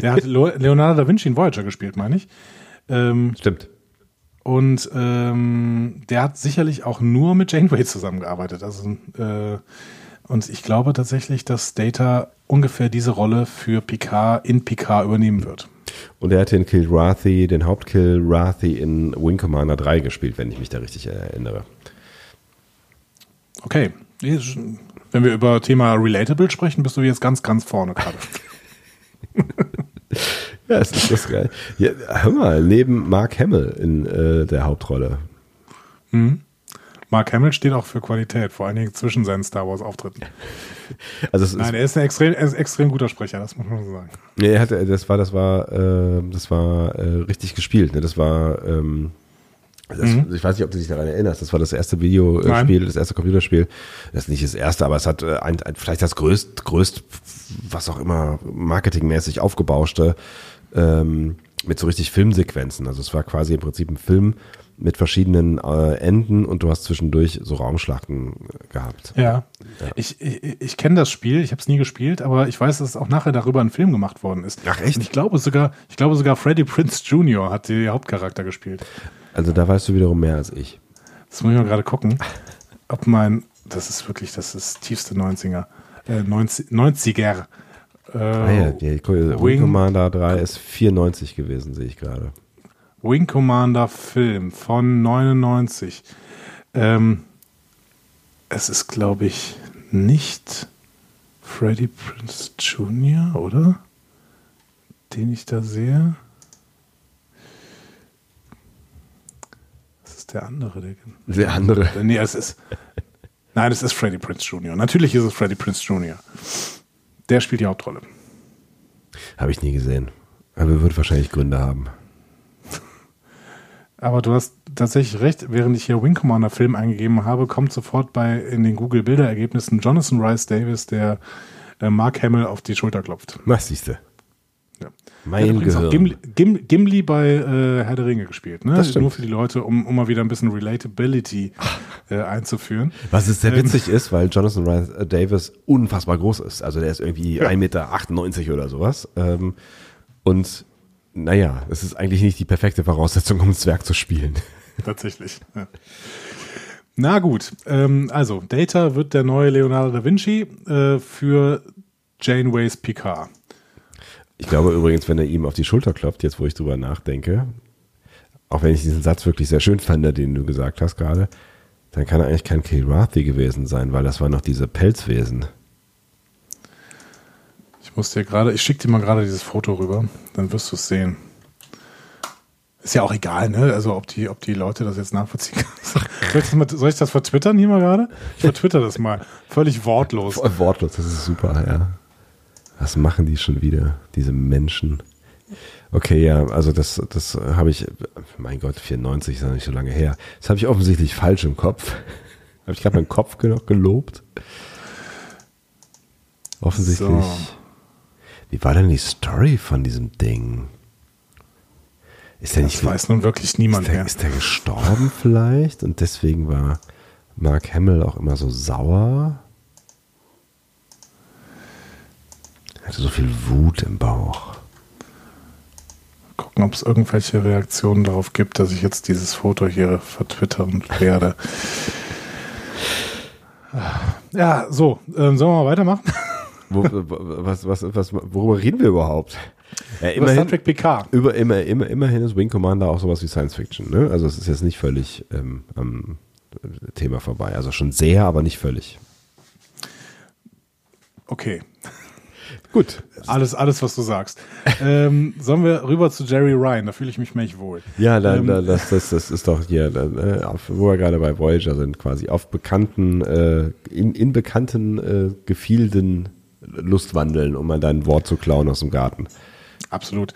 [SPEAKER 2] Der hat Leonardo da Vinci in Voyager gespielt, meine ich. Ähm,
[SPEAKER 1] Stimmt.
[SPEAKER 2] und ähm, der hat sicherlich auch nur mit Janeway zusammengearbeitet. Also, äh, und ich glaube tatsächlich, dass Data ungefähr diese Rolle für Picard in Picard übernehmen wird.
[SPEAKER 1] Und er hat den Kilrathi, den Hauptkilrathi in Wing Commander 3 gespielt, wenn ich mich da richtig erinnere.
[SPEAKER 2] Okay. Wenn wir über Thema Relatable sprechen, bist du jetzt ganz, ganz vorne gerade. (laughs)
[SPEAKER 1] Ja, ist das, geil. Ja, hör mal, neben Mark Hamill in äh, der Hauptrolle.
[SPEAKER 2] Mark Hamill steht auch für Qualität, vor allen Dingen zwischen seinen Star Wars-Auftritten. (laughs)
[SPEAKER 1] Also es
[SPEAKER 2] Nein,
[SPEAKER 1] ist,
[SPEAKER 2] er ist ein extrem, ist ein extrem guter Sprecher, das muss man so sagen.
[SPEAKER 1] nee, er hatte, das war, das war, äh, das war äh, richtig gespielt. Ne? Das war, ähm, das, ich weiß nicht, ob du dich daran erinnerst. Das war das erste Videospiel,
[SPEAKER 2] Nein.
[SPEAKER 1] das erste Computerspiel. Das ist nicht das erste, aber es hat äh, ein, ein, vielleicht das größt, größt, was auch immer, marketingmäßig aufgebauschte, ähm, mit so richtig Filmsequenzen. Also es war quasi im Prinzip ein Film mit verschiedenen äh, Enden und du hast zwischendurch so Raumschlachten äh, gehabt.
[SPEAKER 2] Ja. Ich, ich, ich kenne das Spiel, ich habe es nie gespielt, aber ich weiß, dass auch nachher darüber ein Film gemacht worden ist.
[SPEAKER 1] Ach, echt?
[SPEAKER 2] Und ich glaube sogar, ich glaube sogar Freddie Prince Jr. hat den Hauptcharakter gespielt.
[SPEAKER 1] Also da weißt du wiederum mehr als ich.
[SPEAKER 2] Das muss ich mal gerade gucken, ob mein, das ist wirklich, das ist tiefste 90er, äh, 90, 90er. Äh,
[SPEAKER 1] Ah ja, Wing
[SPEAKER 2] Wing-
[SPEAKER 1] Commander 3 ist 94 gewesen, sehe ich gerade.
[SPEAKER 2] Wing Commander Film von 99. Ähm, es ist, glaube ich, nicht Freddie Prince Jr., oder? Den ich da sehe. Das ist der andere. Der,
[SPEAKER 1] Der andere. (laughs)
[SPEAKER 2] Nee, es ist. Nein, es ist Freddie Prince Jr. Natürlich ist es Freddie Prince Jr. Der spielt die Hauptrolle.
[SPEAKER 1] Habe ich nie gesehen. Aber wird wahrscheinlich Gründe haben.
[SPEAKER 2] Aber du hast tatsächlich recht, während ich hier Wing Commander Film eingegeben habe, kommt sofort bei in den Google Bilderergebnissen Jonathan Rice Davis, der äh, Mark Hamill auf die Schulter klopft.
[SPEAKER 1] Was siehst du?
[SPEAKER 2] Ja.
[SPEAKER 1] Mein
[SPEAKER 2] übrigens auch
[SPEAKER 1] Gehirn.
[SPEAKER 2] Gimli, Gim, Gimli bei äh, Herr der Ringe gespielt, ne?
[SPEAKER 1] Das stimmt.
[SPEAKER 2] Nur für die Leute, um, um mal wieder ein bisschen Relatability äh, einzuführen.
[SPEAKER 1] Was es sehr
[SPEAKER 2] Ähm.
[SPEAKER 1] witzig ist, weil Jonathan Rice äh, Davis unfassbar groß ist. Also der ist irgendwie 1,98 Meter oder sowas. Ähm, und naja, es ist eigentlich nicht die perfekte Voraussetzung, um ein Zwerg zu spielen. (laughs)
[SPEAKER 2] Tatsächlich. Ja. Na gut, ähm, also Data wird der neue Leonardo da Vinci äh, für Janeways Picard.
[SPEAKER 1] Ich glaube übrigens, wenn er ihm auf die Schulter klopft, jetzt wo ich drüber nachdenke, auch wenn ich diesen Satz wirklich sehr schön fand, den du gesagt hast gerade, dann kann er eigentlich kein Kilrathi gewesen sein, weil das waren noch diese Pelzwesen.
[SPEAKER 2] Ich muss dir gerade, ich schicke dir mal gerade dieses Foto rüber, dann wirst du es sehen. Ist ja auch egal, ne? Also ob die, ob die Leute das jetzt nachvollziehen können. Soll ich das, mal, soll ich das vertwittern hier mal gerade? Ich vertwitter das mal. Völlig wortlos.
[SPEAKER 1] Voll wortlos, das ist super, ja. Was machen die schon wieder, diese Menschen? Okay, ja, also das, das habe ich, mein Gott, 94 ist ja nicht so lange her. Das habe ich offensichtlich falsch im Kopf. habe ich gerade meinen Kopf gelobt? Offensichtlich.
[SPEAKER 2] So.
[SPEAKER 1] Wie war denn die Story von diesem Ding? Ist der
[SPEAKER 2] Das
[SPEAKER 1] nicht
[SPEAKER 2] weiß nun wirklich
[SPEAKER 1] ist
[SPEAKER 2] niemand
[SPEAKER 1] der,
[SPEAKER 2] mehr.
[SPEAKER 1] ist der gestorben (laughs) vielleicht? Und deswegen war Mark Hamill auch immer so sauer? hatte so viel Wut im Bauch.
[SPEAKER 2] Gucken, ob es irgendwelche Reaktionen darauf gibt, dass ich jetzt dieses Foto hier vertwittern werde. (laughs) Ja, so, ähm, sollen wir mal weitermachen?
[SPEAKER 1] Wo, was, was, was, worüber reden wir überhaupt? Ja,
[SPEAKER 2] Über Star
[SPEAKER 1] immerhin,
[SPEAKER 2] Trek PK.
[SPEAKER 1] über, immer, immer, immerhin ist Wing Commander auch sowas wie Science Fiction. Ne? Also es ist jetzt nicht völlig ähm, am Thema vorbei. Also schon sehr, aber nicht völlig.
[SPEAKER 2] Okay, (laughs)
[SPEAKER 1] Gut.
[SPEAKER 2] alles, alles, was du sagst. ähm, sollen wir rüber zu Jerry Ryan? Da fühle ich mich mächtig wohl.
[SPEAKER 1] Ja, da,
[SPEAKER 2] Ähm,
[SPEAKER 1] da, das, das, das ist doch hier, da, auf, wo wir gerade bei Voyager sind, quasi auf bekannten, äh, in, in bekannten äh, Gefilden Lustwandeln, um mal dein Wort zu klauen aus dem Garten.
[SPEAKER 2] Absolut.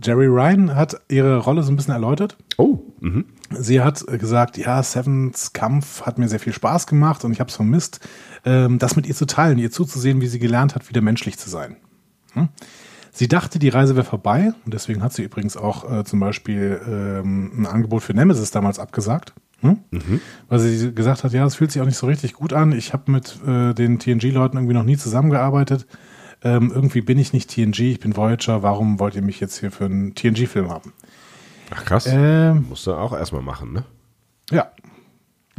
[SPEAKER 2] Jerry Ryan hat ihre Rolle so ein bisschen erläutert.
[SPEAKER 1] Oh, mhm.
[SPEAKER 2] Sie hat gesagt, ja, Sevens Kampf hat mir sehr viel Spaß gemacht und ich habe es vermisst, ähm, das mit ihr zu teilen, ihr zuzusehen, wie sie gelernt hat, wieder menschlich zu sein. Hm? Sie dachte, die Reise wäre vorbei und deswegen hat sie übrigens auch äh, zum Beispiel ähm, ein Angebot für Nemesis damals abgesagt. Hm? Weil sie gesagt hat, ja, es fühlt sich auch nicht so richtig gut an. Ich habe mit äh, den TNG-Leuten irgendwie noch nie zusammengearbeitet. Ähm, irgendwie bin ich nicht TNG, ich bin Voyager. Warum wollt ihr mich jetzt hier für einen TNG-Film haben?
[SPEAKER 1] Ach krass.
[SPEAKER 2] Ähm,
[SPEAKER 1] Musst du auch erstmal machen, ne?
[SPEAKER 2] ja.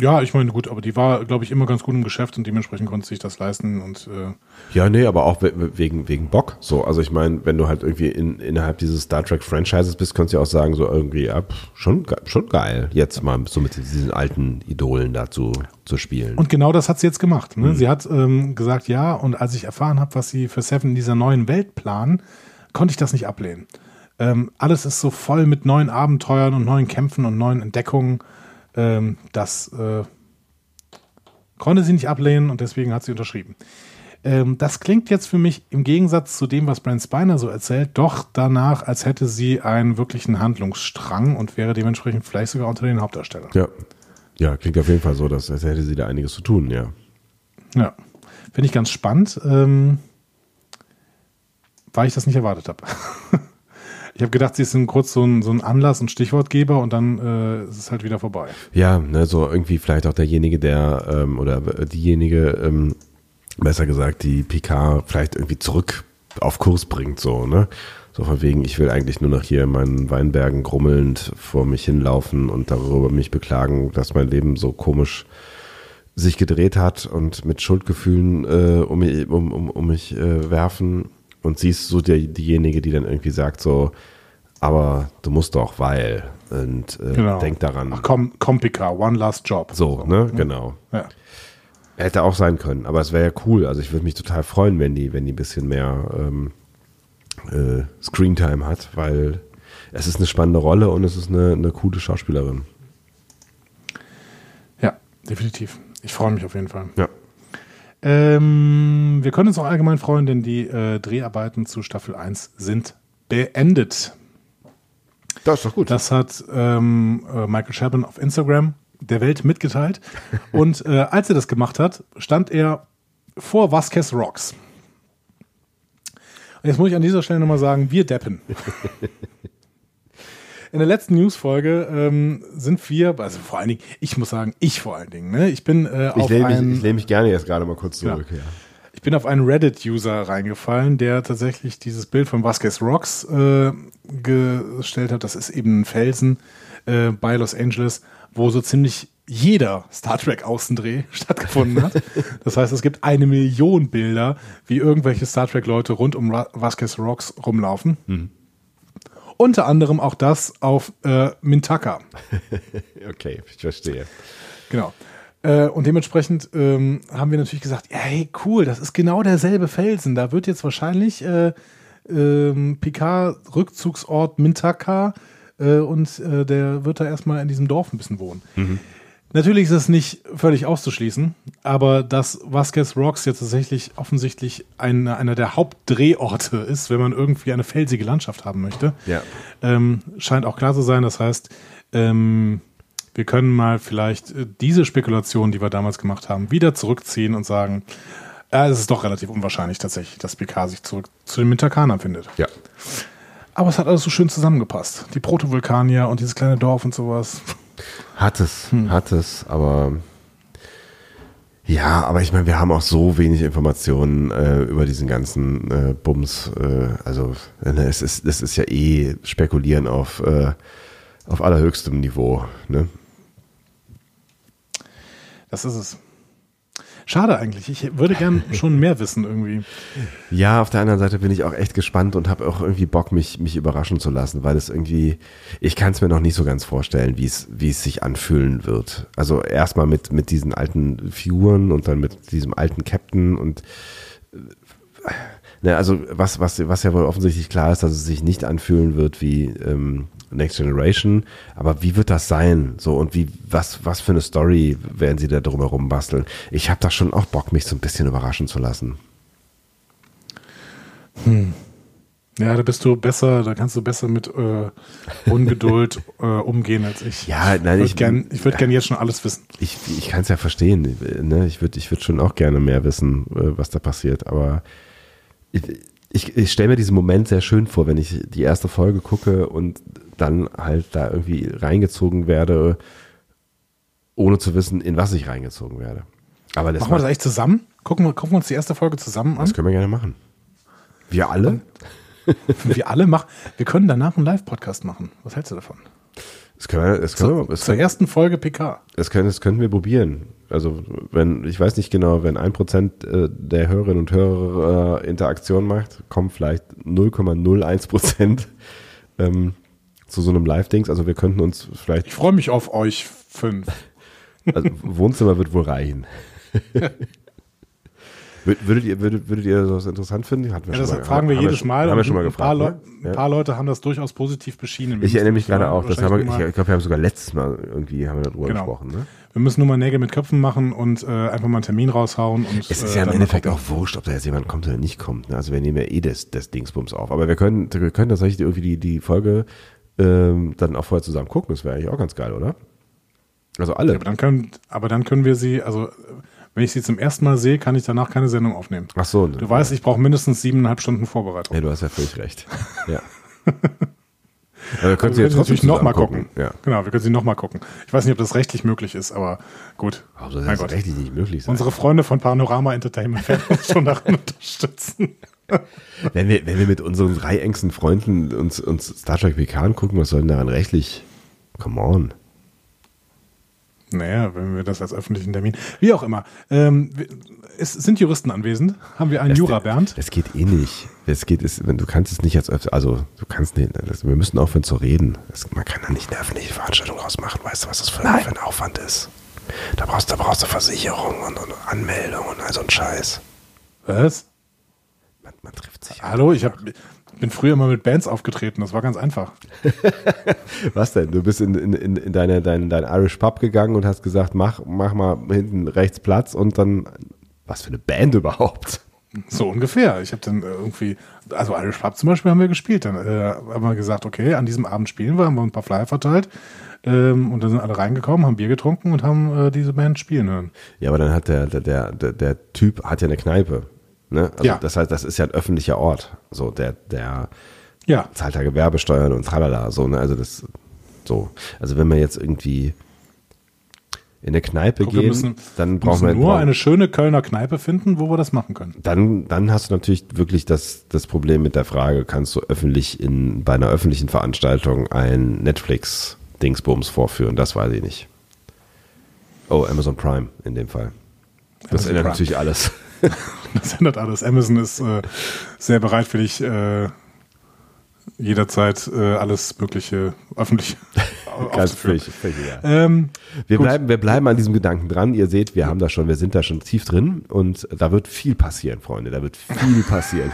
[SPEAKER 2] Ja, ich meine, gut, aber die war, glaube ich, immer ganz gut im Geschäft und dementsprechend konnte sie sich das leisten und äh,
[SPEAKER 1] Ja, nee, aber auch we- we- wegen, wegen Bock. So, also ich meine, wenn du halt irgendwie in, innerhalb dieses Star Trek Franchises bist, kannst du ja auch sagen, so irgendwie, pff, schon, schon geil, jetzt mal so mit diesen alten Idolen da zu, spielen.
[SPEAKER 2] Und genau das hat sie jetzt gemacht. Ne? Sie hat ähm, gesagt, ja, und als ich erfahren habe, was sie für Seven in dieser neuen Welt planen, konnte ich das nicht ablehnen. Ähm, alles ist so voll mit neuen Abenteuern und neuen Kämpfen und neuen Entdeckungen. Ähm, das äh, konnte sie nicht ablehnen und deswegen hat sie unterschrieben. Ähm, das klingt jetzt für mich im Gegensatz zu dem, was Brent Spiner so erzählt, doch danach, als hätte sie einen wirklichen Handlungsstrang und wäre dementsprechend vielleicht sogar unter den Hauptdarstellern.
[SPEAKER 1] ja. Ja, klingt auf jeden Fall so, dass, als hätte sie da einiges zu tun, ja.
[SPEAKER 2] Ja, finde ich ganz spannend, ähm, weil ich das nicht erwartet habe. (laughs) ich habe gedacht, sie ist ein, kurz so ein, so ein Anlass und Stichwortgeber und dann äh, ist es halt wieder vorbei.
[SPEAKER 1] Ja, ne, so irgendwie vielleicht auch derjenige, der ähm, oder diejenige, ähm, besser gesagt, die PK vielleicht irgendwie zurück auf Kurs bringt, so, ne? So von wegen, ich will eigentlich nur noch hier in meinen Weinbergen grummelnd vor mich hinlaufen und darüber mich beklagen, dass mein Leben so komisch sich gedreht hat und mit Schuldgefühlen äh, um, mich- um, um, um mich äh, werfen. Und sie ist so die, diejenige, die dann irgendwie sagt so, aber du musst doch, weil. Und äh, denk daran.
[SPEAKER 2] Genau. Ach komm, komm Pika, one last job.
[SPEAKER 1] So, ne? Genau.
[SPEAKER 2] Ja.
[SPEAKER 1] Hätte auch sein können, aber es wäre ja cool. Also ich würde mich total freuen, wenn die, wenn die ein bisschen mehr ähm, äh, Screentime hat, weil es ist eine spannende Rolle und es ist eine, eine coole Schauspielerin.
[SPEAKER 2] ja, definitiv. Ich freue mich auf jeden Fall.
[SPEAKER 1] Ja.
[SPEAKER 2] Ähm, wir können uns auch allgemein freuen, denn die äh, Dreharbeiten zu Staffel 1 sind beendet.
[SPEAKER 1] Das ist doch gut.
[SPEAKER 2] Das hat ähm, äh, Michael Shabin auf Instagram der Welt mitgeteilt. (laughs) Und äh, als er das gemacht hat, stand er vor Vasquez Rocks. Und jetzt muss ich an dieser Stelle nochmal sagen, wir deppen. (laughs) In der letzten Newsfolge ähm, sind wir, also vor allen Dingen, ich muss sagen, ich vor allen Dingen, ne? ich bin äh,
[SPEAKER 1] ich
[SPEAKER 2] auf
[SPEAKER 1] lehne mich,
[SPEAKER 2] einen,
[SPEAKER 1] ich lehne mich gerne jetzt gerade mal kurz zurück. Ja.
[SPEAKER 2] ich bin auf einen Reddit-User reingefallen, der tatsächlich dieses Bild von Vasquez Rocks äh, gestellt hat. Das ist eben ein Felsen äh, bei Los Angeles, wo so ziemlich jeder Star Trek Außendreh (laughs) stattgefunden hat. Das heißt, es gibt eine Million Bilder, wie irgendwelche Star Trek Leute rund um Vasquez Rocks rumlaufen. Unter anderem auch das auf äh, Mintaka. (laughs)
[SPEAKER 1] Okay, ich verstehe.
[SPEAKER 2] Genau. Äh, und dementsprechend ähm, haben wir natürlich gesagt, ja, hey, cool, das ist genau derselbe Felsen. Da wird jetzt wahrscheinlich äh, ähm, Picard Rückzugsort Mintaka äh, und äh, der wird da erstmal in diesem Dorf ein bisschen wohnen. Natürlich ist es nicht völlig auszuschließen, aber dass Vasquez Rocks jetzt tatsächlich offensichtlich ein, einer der Hauptdrehorte ist, wenn man irgendwie eine felsige Landschaft haben möchte,
[SPEAKER 1] Ja.
[SPEAKER 2] ähm, scheint auch klar zu sein. Das heißt, ähm, wir können mal vielleicht äh, diese Spekulation, die wir damals gemacht haben, wieder zurückziehen und sagen, ja, es ist doch relativ unwahrscheinlich tatsächlich, dass PK sich zurück zu den Mintakanern findet.
[SPEAKER 1] Ja.
[SPEAKER 2] Aber es hat alles so schön zusammengepasst. Die Protovulkanier und dieses kleine Dorf und sowas.
[SPEAKER 1] Hat es,
[SPEAKER 2] Hm.
[SPEAKER 1] hat es, aber Ja, aber ich meine, wir haben auch so wenig Informationen äh, über diesen ganzen äh, Bums. Äh, also ne, es ist, es ist ja eh spekulieren auf, äh, auf allerhöchstem Niveau. Ne?
[SPEAKER 2] Das ist es. Schade eigentlich. Ich würde gern (laughs) schon mehr wissen irgendwie.
[SPEAKER 1] Ja, auf der anderen Seite bin ich auch echt gespannt und habe auch irgendwie Bock, mich, mich überraschen zu lassen, weil es irgendwie, ich kann es mir noch nicht so ganz vorstellen, wie es, wie es sich anfühlen wird. Also erstmal mit, mit diesen alten Figuren und dann mit diesem alten Captain und ne, also was, was, was ja wohl offensichtlich klar ist, dass es sich nicht anfühlen wird wie ähm, Next Generation. Aber wie wird das sein? So und wie was was für eine Story werden sie da drumherum basteln? Ich habe da schon auch Bock, mich so ein bisschen überraschen zu lassen.
[SPEAKER 2] Hm. Ja, da bist du besser, da kannst du besser mit äh, Ungeduld (laughs) äh, umgehen als ich.
[SPEAKER 1] Ja, nein,
[SPEAKER 2] ich würde gern, ich würd gern jetzt schon alles wissen.
[SPEAKER 1] Ich, ich kann es ja verstehen. Ne? Ich würde ich würd schon auch gerne mehr wissen, äh, was da passiert. Aber ich, ich, ich stelle mir diesen Moment sehr schön vor, wenn ich die erste Folge gucke und dann halt da irgendwie reingezogen werde, ohne zu wissen, in was ich reingezogen werde.
[SPEAKER 2] Aber das machen wir das eigentlich zusammen? Gucken wir, gucken wir uns die erste Folge zusammen an?
[SPEAKER 1] Das können wir gerne machen. Wir alle? (laughs)
[SPEAKER 2] wir alle machen. Wir können danach einen Live-Podcast machen. Was hältst du davon?
[SPEAKER 1] Das können wir, das können wir, das
[SPEAKER 2] zur ersten Folge PK.
[SPEAKER 1] Das können, das können wir probieren. Also wenn, ich weiß nicht genau, wenn ein Prozent äh, der Hörerinnen und Hörer äh, Interaktion macht, kommen vielleicht 0,01 Prozent (laughs) ähm, zu so einem Live-Dings. Also wir könnten uns vielleicht.
[SPEAKER 2] Ich freue mich auf euch fünf.
[SPEAKER 1] Also Wohnzimmer wird wohl reichen. (laughs) Würdet ihr, würdet, würdet ihr das interessant finden?
[SPEAKER 2] Hatten wir ja, das mal, fragen wir jedes Mal.
[SPEAKER 1] Haben wir schon mal gefragt.
[SPEAKER 2] Ein paar, ne? ein paar Leute haben das durchaus positiv beschienen.
[SPEAKER 1] Ich erinnere mich gerade auch. Das haben wir, ich glaube, wir haben sogar letztes Mal irgendwie haben wir darüber genau. gesprochen. Ne?
[SPEAKER 2] Wir müssen nur mal Nägel mit Köpfen machen und äh, einfach mal einen Termin raushauen. Und,
[SPEAKER 1] es ist ja im äh, Endeffekt auch wurscht, ob da jetzt jemand kommt oder nicht kommt. Ne? Also wir nehmen ja eh das, das Dingsbums auf. Aber wir können, wir können tatsächlich irgendwie die, die Folge ähm, dann auch vorher zusammen gucken. Das wäre eigentlich auch ganz geil, oder? Also alle.
[SPEAKER 2] Ja, aber, dann können, aber dann können wir sie, also wenn ich sie zum ersten Mal sehe, kann ich danach keine Sendung aufnehmen.
[SPEAKER 1] Ach so.
[SPEAKER 2] Du ja. weißt, ich brauche mindestens siebeneinhalb Stunden Vorbereitung.
[SPEAKER 1] Ja, du hast ja völlig recht. (laughs) Ja.
[SPEAKER 2] Aber wir können sie jetzt natürlich nochmal gucken. gucken. Ja. Genau, wir können sie nochmal gucken. Ich weiß nicht, ob das rechtlich möglich ist, aber gut.
[SPEAKER 1] Also das mein ist Gott. rechtlich nicht möglich
[SPEAKER 2] sein. Unsere Freunde von Panorama Entertainment werden uns schon darin (laughs) unterstützen. (laughs)
[SPEAKER 1] wenn, wir, wenn wir mit unseren drei engsten Freunden uns, uns Star Trek PK gucken, was soll denn daran rechtlich? Come on.
[SPEAKER 2] Naja, wenn wir das als öffentlichen Termin, wie auch immer. Ähm, es sind Juristen anwesend? Haben wir einen das, Jura, Bernd?
[SPEAKER 1] Es geht eh nicht. Es geht, wenn du kannst es nicht als, also du kannst nicht, das, wir müssen aufhören zu reden. Das, man kann da nicht eine öffentliche Veranstaltung rausmachen. Weißt du, was das für, für, ein Aufwand ist? Da brauchst, da brauchst du Versicherung und, und Anmeldung und all so ein Scheiß.
[SPEAKER 2] Was?
[SPEAKER 1] Man, trifft sich.
[SPEAKER 2] Hallo, ich habe bin früher immer mit Bands aufgetreten, das war ganz einfach. (laughs)
[SPEAKER 1] Was denn? Du bist in, in, in deine, dein, dein Irish Pub gegangen und hast gesagt, mach, mach mal hinten rechts Platz und dann, was für eine Band überhaupt?
[SPEAKER 2] So ungefähr. Ich habe dann irgendwie, also Irish Pub zum Beispiel haben wir gespielt. Dann äh, haben wir gesagt, okay, an diesem Abend spielen wir, haben wir ein paar Flyer verteilt. Ähm, und dann sind alle reingekommen, haben Bier getrunken und haben äh, diese Band spielen hören.
[SPEAKER 1] Ja, aber dann hat der, der, der, der Typ hat ja eine Kneipe. Ne? Also ja. Das heißt, das ist ja ein öffentlicher Ort. So, der, der ja. zahlt da Gewerbesteuern und tralala. So, ne? Also das, so. Also wenn man jetzt irgendwie in eine Kneipe Guck, gehen, müssen, dann brauchen wir
[SPEAKER 2] nur brauchen, eine schöne Kölner Kneipe finden, wo wir das machen können.
[SPEAKER 1] Dann, dann hast du natürlich wirklich das, das Problem mit der Frage, kannst du öffentlich in, bei einer öffentlichen Veranstaltung ein Netflix-Dingsbums vorführen? Das weiß ich nicht. Oh, Amazon Prime in dem Fall. Das Amazon ändert Prime. natürlich alles. (laughs)
[SPEAKER 2] das ändert alles. Amazon ist äh, sehr bereitwillig, äh, jederzeit äh, alles Mögliche öffentlich (laughs)
[SPEAKER 1] Ganz völlig, völlig ähm, wir, bleiben, wir bleiben an diesem Gedanken dran. Ihr seht, wir haben da schon, wir sind da schon tief drin und da wird viel passieren, Freunde. Da wird viel (laughs) passieren.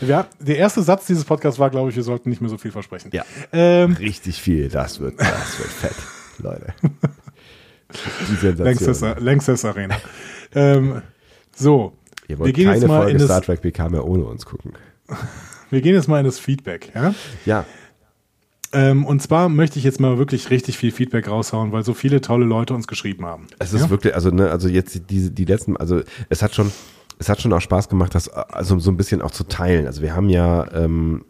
[SPEAKER 2] Ja, der erste Satz dieses Podcasts war, glaube ich, wir sollten nicht mehr so viel versprechen.
[SPEAKER 1] Ja. Ähm, Richtig viel. Das wird, das wird fett, Leute.
[SPEAKER 2] Die Sensation. Längstes Arena. ähm, so.
[SPEAKER 1] Ihr wollt wir gehen keine jetzt mal Folge in Star Trek PK mehr ohne uns gucken. (laughs)
[SPEAKER 2] Wir gehen jetzt mal in das Feedback, ja?
[SPEAKER 1] Ja.
[SPEAKER 2] Ähm, und zwar möchte ich jetzt mal wirklich richtig viel Feedback raushauen, weil so viele tolle Leute uns geschrieben haben.
[SPEAKER 1] Es ist ja? wirklich, also, ne, also jetzt die, die letzten, also es hat schon, es hat schon auch Spaß gemacht, das also so ein bisschen auch zu teilen. Also wir haben ja ähm,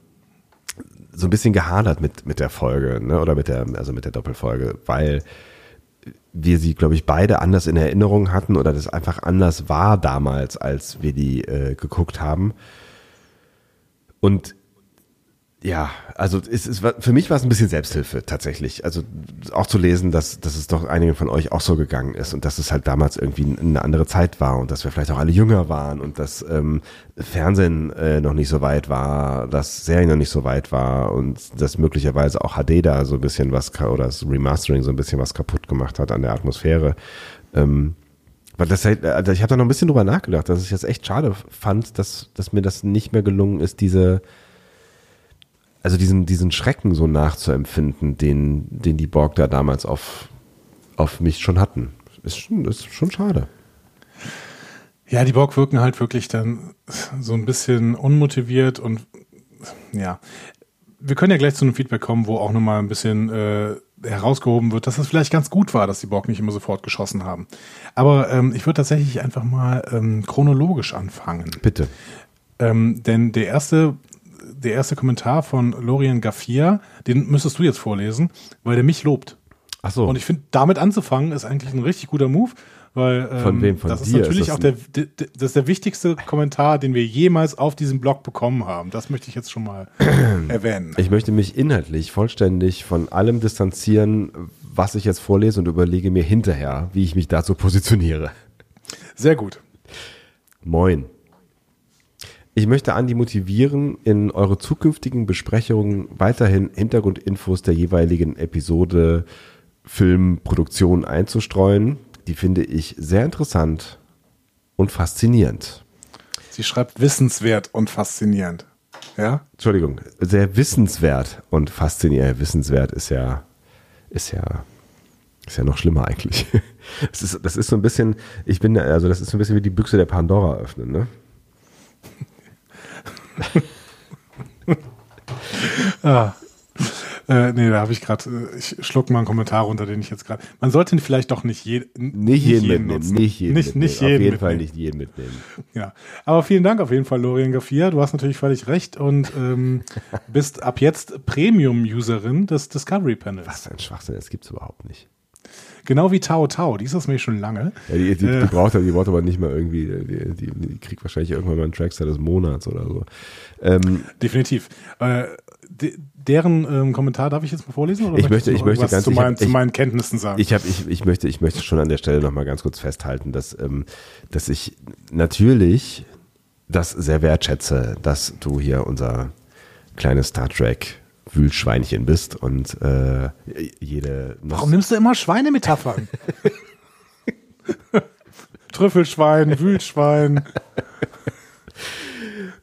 [SPEAKER 1] so ein bisschen gehadert mit, mit der Folge, ne, oder mit der, also mit der Doppelfolge, weil wir sie, glaube ich, beide anders in Erinnerung hatten oder das einfach anders war damals, als wir die äh, geguckt haben. Und ja, also es ist, für mich war es ein bisschen Selbsthilfe tatsächlich. Also auch zu lesen, dass, dass es doch einigen von euch auch so gegangen ist und dass es halt damals irgendwie eine andere Zeit war und dass wir vielleicht auch alle jünger waren und dass ähm, Fernsehen äh, noch nicht so weit war, dass Serien noch nicht so weit war und dass möglicherweise auch HD da so ein bisschen was oder das Remastering so ein bisschen was kaputt gemacht hat an der Atmosphäre. Ähm, weil das halt, also ich habe da noch ein bisschen drüber nachgedacht, dass ich das echt schade fand, dass, dass mir das nicht mehr gelungen ist, diese also diesen, diesen Schrecken so nachzuempfinden, den, den die Borg da damals auf, auf mich schon hatten. Ist schon, ist schon schade.
[SPEAKER 2] Ja, die Borg wirken halt wirklich dann so ein bisschen unmotiviert und ja. Wir können ja gleich zu einem Feedback kommen, wo auch nochmal ein bisschen äh, herausgehoben wird, dass es vielleicht ganz gut war, dass die Borg nicht immer sofort geschossen haben. Aber ähm, ich würde tatsächlich einfach mal ähm, chronologisch anfangen.
[SPEAKER 1] Bitte.
[SPEAKER 2] Ähm, denn der erste der erste Kommentar von Lorien Gaffia, den müsstest du jetzt vorlesen, weil der mich lobt.
[SPEAKER 1] Ach so.
[SPEAKER 2] Und ich finde, damit anzufangen ist eigentlich ein richtig guter Move, weil ähm,
[SPEAKER 1] von wem? Von
[SPEAKER 2] das ist natürlich ist auch der, das ist der wichtigste Kommentar, den wir jemals auf diesem Blog bekommen haben. Das möchte ich jetzt schon mal (clears throat) erwähnen.
[SPEAKER 1] Ich möchte mich inhaltlich vollständig von allem distanzieren, was ich jetzt vorlese und überlege mir hinterher, wie ich mich dazu positioniere.
[SPEAKER 2] Sehr gut.
[SPEAKER 1] Moin. Ich möchte Andi motivieren, in eure zukünftigen Besprechungen weiterhin Hintergrundinfos der jeweiligen Episode Filmproduktion einzustreuen. Die finde ich sehr interessant und faszinierend.
[SPEAKER 2] Sie schreibt wissenswert und faszinierend. Ja?
[SPEAKER 1] Entschuldigung, sehr wissenswert und faszinierend. Wissenswert ist ja, ist ja, ist ja noch schlimmer eigentlich. (laughs) Das ist, das ist so ein bisschen, ich bin, also das ist so ein bisschen wie die Büchse der Pandora öffnen, ne? (laughs)
[SPEAKER 2] ah. Äh, nee, da habe ich gerade, äh, ich schluck mal einen Kommentar runter, den ich jetzt gerade. Man sollte vielleicht doch nicht, je,
[SPEAKER 1] nicht, nicht jeden, jeden mitnehmen. Nicht jeden,
[SPEAKER 2] nicht,
[SPEAKER 1] mitnehmen.
[SPEAKER 2] nicht jeden
[SPEAKER 1] Auf jeden
[SPEAKER 2] mitnehmen.
[SPEAKER 1] Fall nicht jeden mitnehmen.
[SPEAKER 2] Ja, aber vielen Dank auf jeden Fall, Lorien Gaffia. Du hast natürlich völlig recht und ähm, (laughs) bist ab jetzt Premium-Userin des Discovery Panels.
[SPEAKER 1] Was für ein Schwachsinn, das gibt's überhaupt nicht.
[SPEAKER 2] Genau wie Tao Tao, die ist das mir schon lange.
[SPEAKER 1] Ja, die, die, äh, die, braucht, die braucht aber nicht mal irgendwie, die, die, die kriegt wahrscheinlich irgendwann mal einen Trackstar des Monats oder so. Ähm,
[SPEAKER 2] Definitiv. Äh, de, deren ähm, Kommentar darf ich jetzt mal vorlesen? Oder
[SPEAKER 1] ich möchte, ich möchte ganz
[SPEAKER 2] zu, mein,
[SPEAKER 1] ich,
[SPEAKER 2] zu meinen Kenntnissen sagen.
[SPEAKER 1] Ich, hab, ich, ich, möchte, ich möchte schon an der Stelle nochmal ganz kurz festhalten, dass, ähm, dass ich natürlich das sehr wertschätze, dass du hier unser kleines Star Trek Wühlschweinchen bist und äh, jede.
[SPEAKER 2] Warum nimmst du immer Schweinemetaphern? (laughs) Trüffelschwein, Wühlschwein.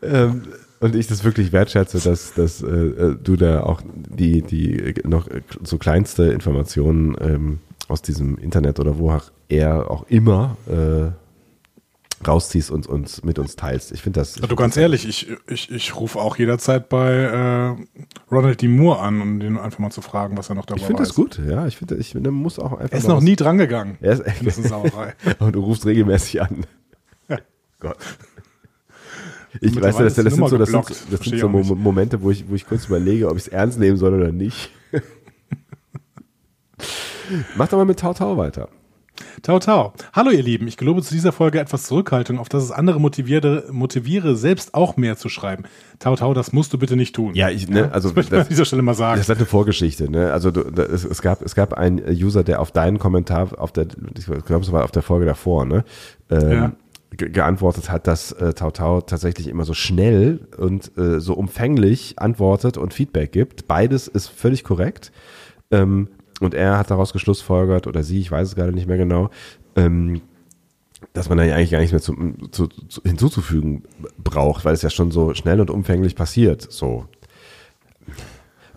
[SPEAKER 1] ähm, und ich das wirklich wertschätze, dass, dass äh, du da auch die, die noch so kleinste Informationen ähm, aus diesem Internet oder wo auch er auch immer äh, rausziehst und uns mit uns teilst. Ich finde das.
[SPEAKER 2] Ja, du ganz ehrlich, ich, ich, ich rufe auch jederzeit bei äh, Ronald D. Moore an, um den einfach mal zu fragen, was er noch dabei
[SPEAKER 1] Ich finde das gut, ja. Ich finde, ich finde, muss auch einfach.
[SPEAKER 2] Er ist noch nie drangegangen.
[SPEAKER 1] Er ist echt.
[SPEAKER 2] Das ist Sauerei. (laughs)
[SPEAKER 1] Und du rufst regelmäßig an. (laughs) Gott. Ich weiß ja, das, das, sind so, das, sind, das sind so Momente, wo ich, wo ich kurz überlege, ob ich es ernst nehmen soll oder nicht. (laughs) Mach doch mal mit Tau Tau weiter.
[SPEAKER 2] Tau Tau. Hallo ihr Lieben, ich gelobe zu dieser Folge etwas Zurückhaltung, auf dass es andere motiviere, motiviere, selbst auch mehr zu schreiben. Tau Tau, das musst du bitte nicht tun.
[SPEAKER 1] Ja, ich, ne, also
[SPEAKER 2] das möchte ich an dieser Stelle mal sagen.
[SPEAKER 1] Das hat eine Vorgeschichte, ne? Also du, das, es, es gab es gab einen User, der auf deinen Kommentar auf der ich glaube es war auf der Folge davor, ne? Ähm, ja geantwortet hat, dass äh, Tau Tau tatsächlich immer so schnell und äh, so umfänglich antwortet und Feedback gibt. Beides ist völlig korrekt. Ähm, und er hat daraus geschlussfolgert, oder sie, ich weiß es gerade nicht mehr genau, ähm, dass man da eigentlich gar nichts mehr zu, zu, zu, hinzuzufügen braucht, weil es ja schon so schnell und umfänglich passiert. So.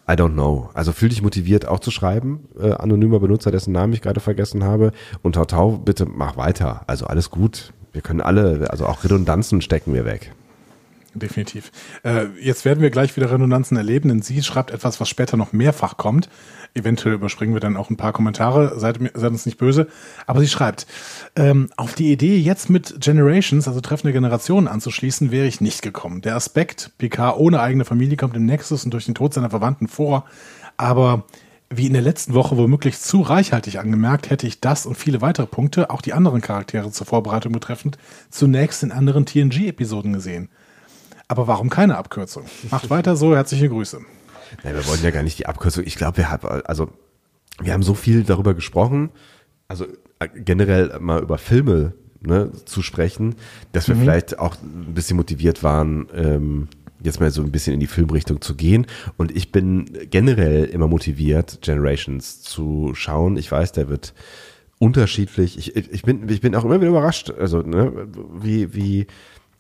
[SPEAKER 1] I don't know. Also fühl dich motiviert auch zu schreiben, äh, anonymer Benutzer, dessen Namen ich gerade vergessen habe. Und Tau Tau, bitte mach weiter. Also alles gut. Wir können alle, also auch Redundanzen stecken wir weg.
[SPEAKER 2] Definitiv. Äh, jetzt werden wir gleich wieder Redundanzen erleben, denn sie schreibt etwas, was später noch mehrfach kommt. Eventuell überspringen wir dann auch ein paar Kommentare, seid, seid uns nicht böse. Aber sie schreibt, ähm, auf die Idee, jetzt mit Generations, also treffende Generationen anzuschließen, wäre ich nicht gekommen. Der Aspekt, Picard ohne eigene Familie kommt im Nexus und durch den Tod seiner Verwandten vor. Aber wie in der letzten Woche womöglich zu reichhaltig angemerkt, hätte ich das und viele weitere Punkte, auch die anderen Charaktere zur Vorbereitung betreffend, zunächst in anderen TNG-Episoden gesehen. Aber warum keine Abkürzung? Macht weiter so, herzliche Grüße.
[SPEAKER 1] Nein, wir wollen ja gar nicht die Abkürzung. Ich glaube, wir haben, also, wir haben so viel darüber gesprochen, also äh, generell mal über Filme ne, zu sprechen, dass wir mhm. vielleicht auch ein bisschen motiviert waren, ähm, jetzt mal so ein bisschen in die Filmrichtung zu gehen. Und ich bin generell immer motiviert, Generations zu schauen. Ich weiß, der wird unterschiedlich. Ich, ich, bin, ich bin auch immer wieder überrascht, also ne, wie, wie,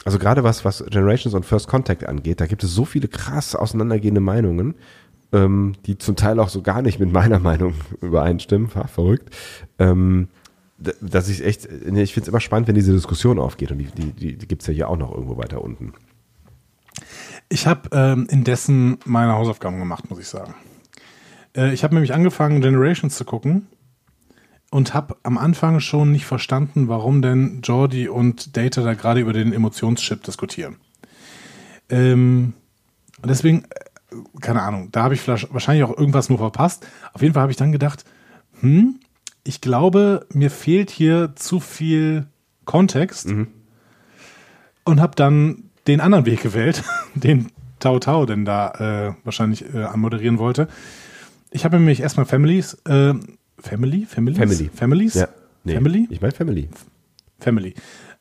[SPEAKER 1] also gerade was, was Generations und First Contact angeht, da gibt es so viele krass auseinandergehende Meinungen, ähm, die zum Teil auch so gar nicht mit meiner (laughs) Meinung übereinstimmen. War verrückt. Ähm, dass ich echt, ich finde es immer spannend, wenn diese Diskussion aufgeht und die, die, die, die gibt es ja hier auch noch irgendwo weiter unten.
[SPEAKER 2] Ich habe ähm, indessen meine Hausaufgaben gemacht, muss ich sagen. Äh, ich habe nämlich angefangen, Generations zu gucken und habe am Anfang schon nicht verstanden, warum denn Jordi und Data da gerade über den Emotionschip diskutieren. Ähm, und deswegen, äh, keine Ahnung, da habe ich wahrscheinlich auch irgendwas nur verpasst. Auf jeden Fall habe ich dann gedacht, hm, ich glaube, mir fehlt hier zu viel Kontext mhm. und habe dann den anderen Weg gewählt, (laughs) den Tau Tau denn da äh, wahrscheinlich äh, anmoderieren wollte. Ich habe nämlich erstmal Families, äh, Family? Families?
[SPEAKER 1] Family.
[SPEAKER 2] Families?
[SPEAKER 1] Ja.
[SPEAKER 2] Nee, Family?
[SPEAKER 1] Ich meine Family.
[SPEAKER 2] Family.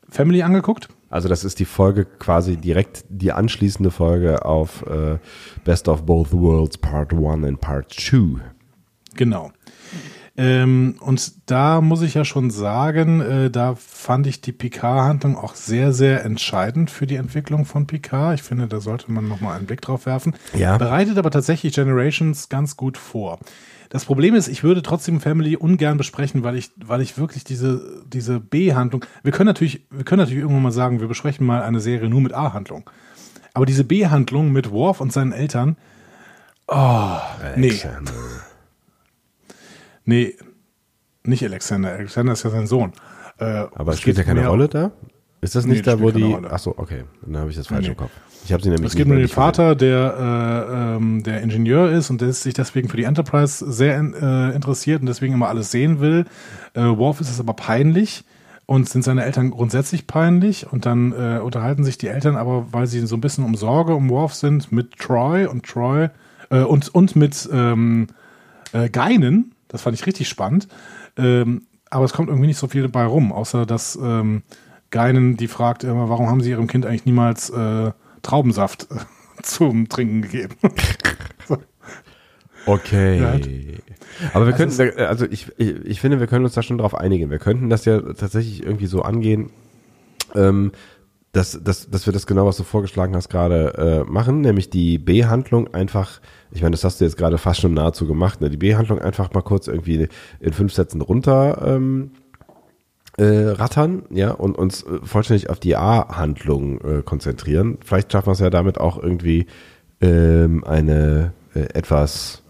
[SPEAKER 2] Family angeguckt?
[SPEAKER 1] Also das ist die Folge quasi direkt die anschließende Folge auf äh, Best of Both Worlds Part 1 und Part 2.
[SPEAKER 2] Genau. Ähm, und da muss ich ja schon sagen, äh, da fand ich die Picard-Handlung auch sehr, sehr entscheidend für die Entwicklung von Picard. Ich finde, da sollte man nochmal einen Blick drauf werfen.
[SPEAKER 1] Ja.
[SPEAKER 2] Bereitet aber tatsächlich Generations ganz gut vor. Das Problem ist, ich würde trotzdem Family ungern besprechen, weil ich, weil ich wirklich diese, diese B-Handlung, wir können natürlich, wir können natürlich irgendwann mal sagen, wir besprechen mal eine Serie nur mit A-Handlung. Aber diese B-Handlung mit Worf und seinen Eltern, oh, nee. Nee, nicht Alexander. Alexander ist ja sein Sohn.
[SPEAKER 1] Äh, Aber es spielt ja keine Rolle da? Ist das nicht nee, da, wo die. Achso, okay. Dann habe ich das falsch nee. im Kopf. Ich habe sie nämlich.
[SPEAKER 2] Es gibt nur den Vater, der, äh, ähm, der Ingenieur ist und der sich deswegen für die Enterprise sehr äh, interessiert und deswegen immer alles sehen will. Äh, Worf ist es aber peinlich und sind seine Eltern grundsätzlich peinlich und dann äh, unterhalten sich die Eltern aber, weil sie so ein bisschen um Sorge um Worf sind, mit Troy und Troy äh, und, und mit ähm, äh, Geinen, das fand ich richtig spannend. Ähm, aber es kommt irgendwie nicht so viel dabei rum, außer dass ähm, Geinen die fragt immer, warum haben sie ihrem Kind eigentlich niemals äh, Traubensaft äh, (laughs) zum Trinken gegeben? (laughs)
[SPEAKER 1] so. Okay. Ja, aber wir also könnten, also ich, ich, ich, finde, wir können uns da schon drauf einigen. Wir könnten das ja tatsächlich irgendwie so angehen, ähm, dass, dass, dass wir das genau, was du vorgeschlagen hast, gerade äh, machen, nämlich die B-Handlung einfach, ich meine, das hast du jetzt gerade fast schon nahezu gemacht, ne? die B-Handlung einfach mal kurz irgendwie in fünf Sätzen runter ähm, äh, rattern, ja, und uns äh, vollständig auf die A-Handlung äh, konzentrieren. Vielleicht schaffen wir es ja damit auch irgendwie ähm, eine äh, etwas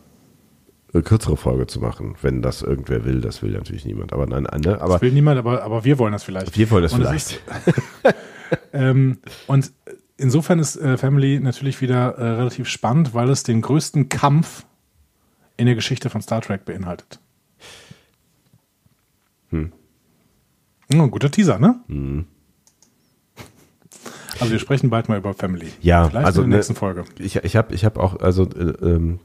[SPEAKER 1] äh, kürzere Folge zu machen, wenn das irgendwer will. Das will natürlich niemand. Aber nein, ne, aber
[SPEAKER 2] das will niemand, aber, aber wir wollen das vielleicht.
[SPEAKER 1] Wir wollen das und vielleicht. (laughs)
[SPEAKER 2] ähm, und insofern ist äh, Family natürlich wieder äh, relativ spannend, weil es den größten Kampf in der Geschichte von Star Trek beinhaltet. Hm. Ein guter Teaser, ne? Hm. (laughs) Also wir sprechen bald mal über Family.
[SPEAKER 1] Ja,
[SPEAKER 2] Vielleicht
[SPEAKER 1] also
[SPEAKER 2] in der nächsten ne, Folge.
[SPEAKER 1] Ich, ich habe ich hab auch, also äh, ähm,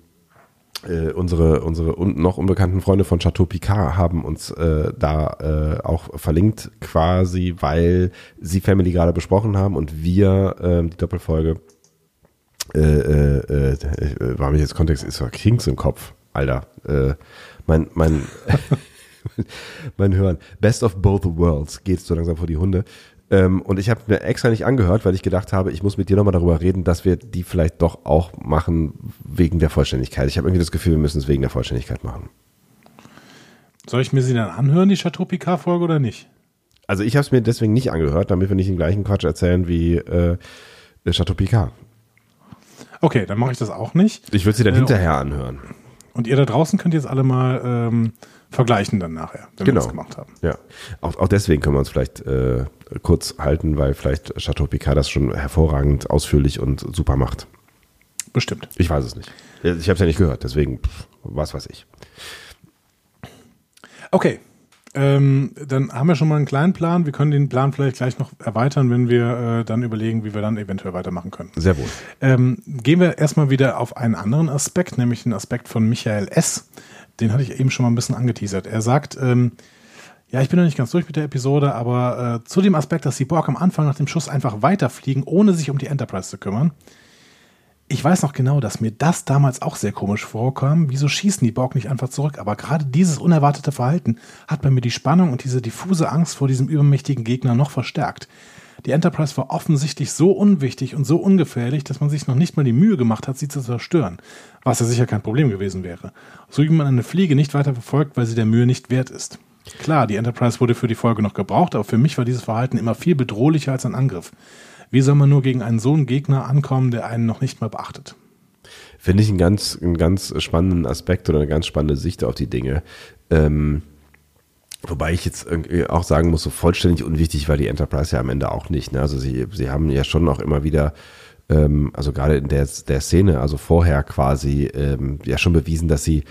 [SPEAKER 1] äh, unsere, unsere un noch unbekannten Freunde von Chateau Picard haben uns äh, da äh, auch verlinkt, quasi, weil sie Family gerade besprochen haben und wir ähm, die Doppelfolge äh, äh, äh, war mich jetzt Kontext, ist Kings im Kopf, Alter. Äh, mein, mein, (laughs) mein Hören. Best of both worlds geht so langsam vor die Hunde. Ähm, und ich habe mir extra nicht angehört, weil ich gedacht habe, ich muss mit dir nochmal darüber reden, dass wir die vielleicht doch auch machen wegen der Vollständigkeit. Ich habe irgendwie das Gefühl, wir müssen es wegen der Vollständigkeit machen.
[SPEAKER 2] Soll ich mir sie dann anhören, die Chateau Picard-Folge, oder nicht?
[SPEAKER 1] Also ich habe es mir deswegen nicht angehört, damit wir nicht den gleichen Quatsch erzählen wie äh, Chateau Picard.
[SPEAKER 2] Okay, dann mache ich das auch nicht.
[SPEAKER 1] Ich würde sie dann äh, hinterher anhören.
[SPEAKER 2] Und ihr da draußen könnt jetzt alle mal ähm, vergleichen dann nachher,
[SPEAKER 1] wenn genau. wir das gemacht haben. Ja, auch, auch deswegen können wir uns vielleicht äh, kurz halten, weil vielleicht Chateau Picard das schon hervorragend, ausführlich und super macht.
[SPEAKER 2] Bestimmt.
[SPEAKER 1] Ich weiß es nicht. Ich habe es ja nicht gehört, deswegen, pff, was weiß ich.
[SPEAKER 2] Okay. Ähm, dann haben wir schon mal einen kleinen Plan. Wir können den Plan vielleicht gleich noch erweitern, wenn wir äh, dann überlegen, wie wir dann eventuell weitermachen können.
[SPEAKER 1] Sehr wohl.
[SPEAKER 2] Ähm, gehen wir erstmal wieder auf einen anderen Aspekt, nämlich den Aspekt von Michael S. Den hatte ich eben schon mal ein bisschen angeteasert. Er sagt, ähm, ja, ich bin noch nicht ganz durch mit der Episode, aber äh, zu dem Aspekt, dass die Borg am Anfang nach dem Schuss einfach weiterfliegen, ohne sich um die Enterprise zu kümmern. Ich weiß noch genau, dass mir das damals auch sehr komisch vorkam. Wieso schießen die Borg nicht einfach zurück? Aber gerade dieses unerwartete Verhalten hat bei mir die Spannung und diese diffuse Angst vor diesem übermächtigen Gegner noch verstärkt. Die Enterprise war offensichtlich so unwichtig und so ungefährlich, dass man sich noch nicht mal die Mühe gemacht hat, sie zu zerstören. Was ja sicher kein Problem gewesen wäre. So wie man eine Fliege nicht weiter verfolgt, weil sie der Mühe nicht wert ist. Klar, die Enterprise wurde für die Folge noch gebraucht, aber für mich war dieses Verhalten immer viel bedrohlicher als ein Angriff. Wie soll man nur gegen einen so einen Gegner ankommen, der einen noch nicht mal beachtet?
[SPEAKER 1] Finde ich einen ganz, einen ganz spannenden Aspekt oder eine ganz spannende Sicht auf die Dinge. Ähm, wobei ich jetzt auch sagen muss, so vollständig unwichtig war die Enterprise ja am Ende auch nicht. Ne? Also sie, sie haben ja schon auch immer wieder, ähm, also gerade in der, der Szene, also vorher quasi, ähm, ja schon bewiesen, dass sie,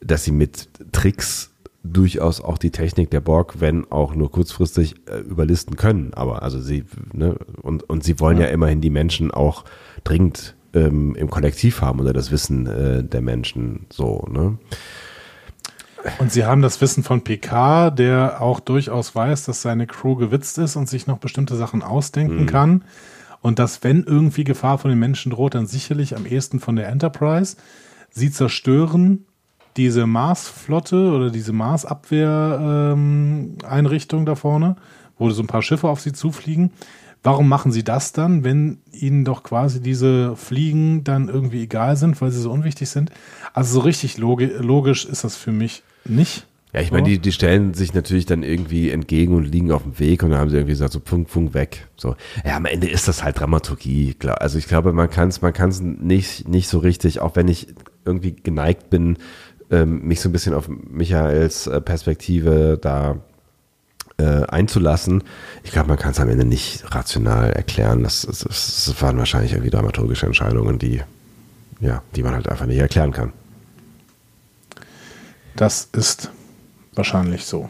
[SPEAKER 1] dass sie mit Tricks durchaus auch die Technik der Borg, wenn auch nur kurzfristig, äh, überlisten können. Aber also sie, ne, und, und sie wollen ja. ja immerhin die Menschen auch dringend ähm, im Kollektiv haben oder das Wissen äh, der Menschen so, ne?
[SPEAKER 2] Und sie haben das Wissen von PK, der auch durchaus weiß, dass seine Crew gewitzt ist und sich noch bestimmte Sachen ausdenken mhm. kann. Und dass, wenn irgendwie Gefahr von den Menschen droht, dann sicherlich am ehesten von der Enterprise. Sie zerstören diese Mars-Flotte oder diese Mars-Abwehr-Einrichtung ähm, da vorne, wo so ein paar Schiffe auf sie zufliegen. Warum machen sie das dann, wenn ihnen doch quasi diese Fliegen dann irgendwie egal sind, weil sie so unwichtig sind? Also so richtig logi logisch ist das für mich nicht.
[SPEAKER 1] Ja, ich meine, die, die stellen sich natürlich dann irgendwie entgegen und liegen auf dem Weg und dann haben sie irgendwie gesagt, so Punkt, Punkt, weg. So, ja, am Ende ist das halt Dramaturgie. Also ich glaube, man kann es man kann's nicht, nicht so richtig, auch wenn ich irgendwie geneigt bin, ähm, mich so ein bisschen auf Michaels äh, Perspektive da äh, einzulassen. Ich glaube, man kann es am Ende nicht rational erklären. Das, das, das, waren wahrscheinlich irgendwie dramaturgische Entscheidungen, die, ja, die man halt einfach nicht erklären kann.
[SPEAKER 2] Das ist wahrscheinlich so.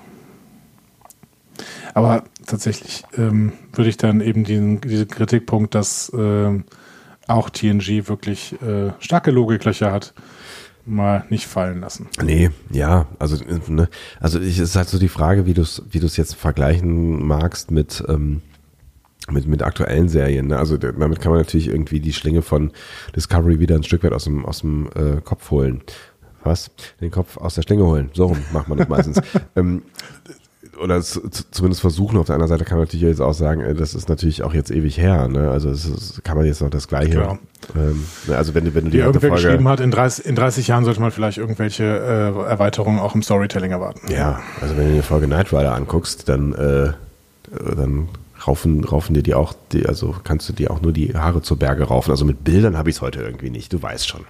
[SPEAKER 2] Aber tatsächlich ähm, würde ich dann eben diesen, diesen Kritikpunkt, dass ähm, auch TNG wirklich äh, starke Logiklöcher hat, mal nicht fallen lassen.
[SPEAKER 1] Nee, ja, also, ne, also ich, es ist halt so die Frage, wie du es wie jetzt vergleichen magst mit, ähm, mit, mit aktuellen Serien. Ne? Also damit kann man natürlich irgendwie die Schlinge von Discovery wieder ein Stück weit aus dem, aus dem äh, Kopf holen. Was? Den Kopf aus der Schlinge holen. So rum macht man das meistens. (laughs) ähm, oder zumindest versuchen. Auf der anderen Seite kann man natürlich jetzt auch sagen, äh, das ist natürlich auch jetzt ewig her. Ne? Also es ist, kann man jetzt noch das Gleiche. Ähm, ne, also wenn, wenn du die,
[SPEAKER 2] die irgendwer Folge, geschrieben hat, in 30, in 30 Jahren sollte man vielleicht irgendwelche äh, Erweiterungen auch im Storytelling erwarten.
[SPEAKER 1] Ja, also wenn du die Folge Knight Rider anguckst, dann, äh, dann raufen, raufen dir die auch, die, also kannst du dir auch nur die Haare zur Berge raufen. Also mit Bildern habe ich es heute irgendwie nicht, du weißt schon.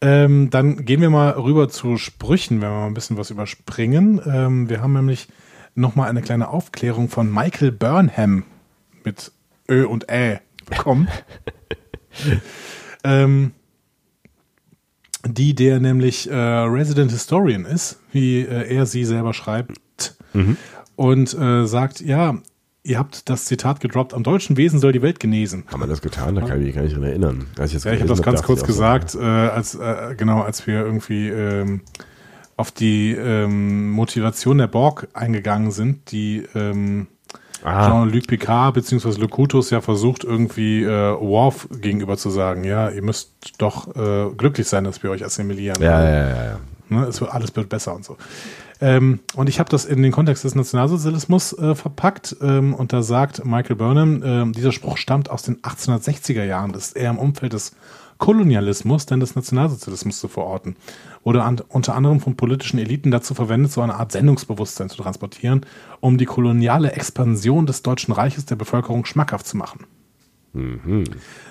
[SPEAKER 2] Ähm, dann gehen wir mal rüber zu Sprüchen, wenn wir mal ein bisschen was überspringen. Ähm, wir haben nämlich nochmal eine kleine Aufklärung von Michael Burnham mit Ö und Ä bekommen. (laughs) ähm, die der nämlich äh, Resident Historian ist, wie äh, er sie selber schreibt. Mhm. Und äh, sagt, ja, ihr habt das Zitat gedroppt, am deutschen Wesen soll die Welt genesen.
[SPEAKER 1] Haben wir das getan? Da kann ich mich gar nicht dran erinnern.
[SPEAKER 2] Als ich, ja, ich habe das ganz kurz gesagt, äh, als, äh, genau, als wir irgendwie ähm, auf die ähm, Motivation der Borg eingegangen sind, die ähm, ah. Jean-Luc Picard bzw. Locutus ja versucht, irgendwie äh, Worf gegenüber zu sagen, ja, ihr müsst doch äh, glücklich sein, dass wir euch assimilieren.
[SPEAKER 1] Ja, ja, ja, ja.
[SPEAKER 2] Ne, es wird, alles wird besser und so. Ähm, und ich habe das in den Kontext des Nationalsozialismus äh, verpackt ähm, und da sagt Michael Burnham, äh, dieser Spruch stammt aus den 1860er Jahren, das ist eher im Umfeld des Kolonialismus, denn des Nationalsozialismus zu verorten. Wurde an, unter anderem von politischen Eliten dazu verwendet, so eine Art Sendungsbewusstsein zu transportieren, um die koloniale Expansion des Deutschen Reiches der Bevölkerung schmackhaft zu machen. Mhm.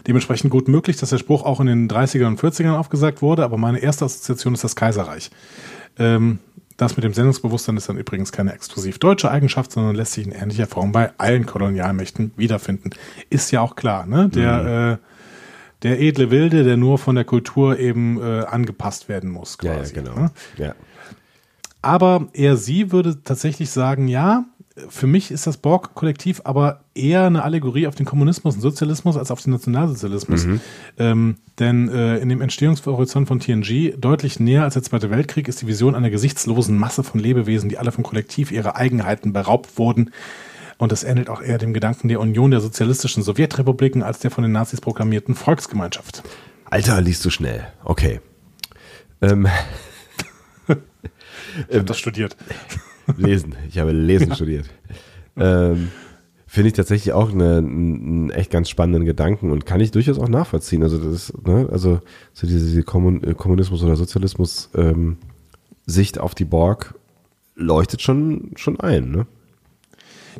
[SPEAKER 2] Dementsprechend gut möglich, dass der Spruch auch in den 30ern und 40ern aufgesagt wurde, aber meine erste Assoziation ist das Kaiserreich. Ähm, das mit dem Sendungsbewusstsein ist dann übrigens keine exklusiv deutsche Eigenschaft, sondern lässt sich in ähnlicher Form bei allen Kolonialmächten wiederfinden. Ist ja auch klar, ne? Der, mhm. äh, der edle Wilde, der nur von der Kultur eben äh, angepasst werden muss.
[SPEAKER 1] Quasi, ja, ja, genau. Ne? Ja.
[SPEAKER 2] Aber er, sie würde tatsächlich sagen, ja, für mich ist das Borg-Kollektiv aber eher eine Allegorie auf den Kommunismus und Sozialismus als auf den Nationalsozialismus. Mhm. Ähm, denn äh, in dem Entstehungshorizont von TNG deutlich näher als der Zweite Weltkrieg ist die Vision einer gesichtslosen Masse von Lebewesen, die alle vom Kollektiv ihrer Eigenheiten beraubt wurden. Und das ähnelt auch eher dem Gedanken der Union der sozialistischen Sowjetrepubliken als der von den Nazis proklamierten Volksgemeinschaft.
[SPEAKER 1] Alter, liest du schnell. Okay.
[SPEAKER 2] Ähm. (laughs) ich habe das studiert.
[SPEAKER 1] Lesen. Ich habe Lesen studiert. Ähm, Finde ich tatsächlich auch eine, einen echt ganz spannenden Gedanken und kann ich durchaus auch nachvollziehen. Also das ne, also so diese, diese Kommunismus- oder Sozialismus-Sicht ähm, auf die Borg leuchtet schon, schon ein, ne?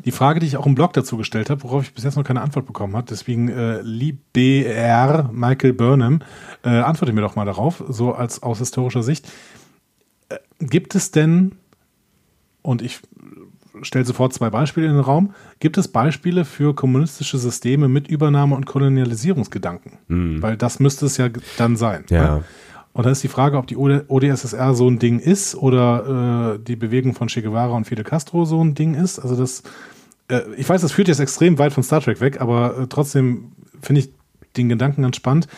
[SPEAKER 2] Die Frage, die ich auch im Blog dazu gestellt habe, worauf ich bis jetzt noch keine Antwort bekommen habe, deswegen äh, LibR Michael Burnham, äh, antworte mir doch mal darauf, so als aus historischer Sicht. Äh, gibt es denn und ich stelle sofort zwei Beispiele in den Raum. Gibt es Beispiele für kommunistische Systeme mit Übernahme- und Kolonialisierungsgedanken? Mhm. Weil das müsste es ja dann sein.
[SPEAKER 1] Ja. Ne?
[SPEAKER 2] Und da ist die Frage, ob die ODSSR so ein Ding ist oder äh, die Bewegung von Che Guevara und Fidel Castro so ein Ding ist. Also das, äh, ich weiß, das führt jetzt extrem weit von Star Trek weg, aber äh, trotzdem finde ich den Gedanken ganz spannend.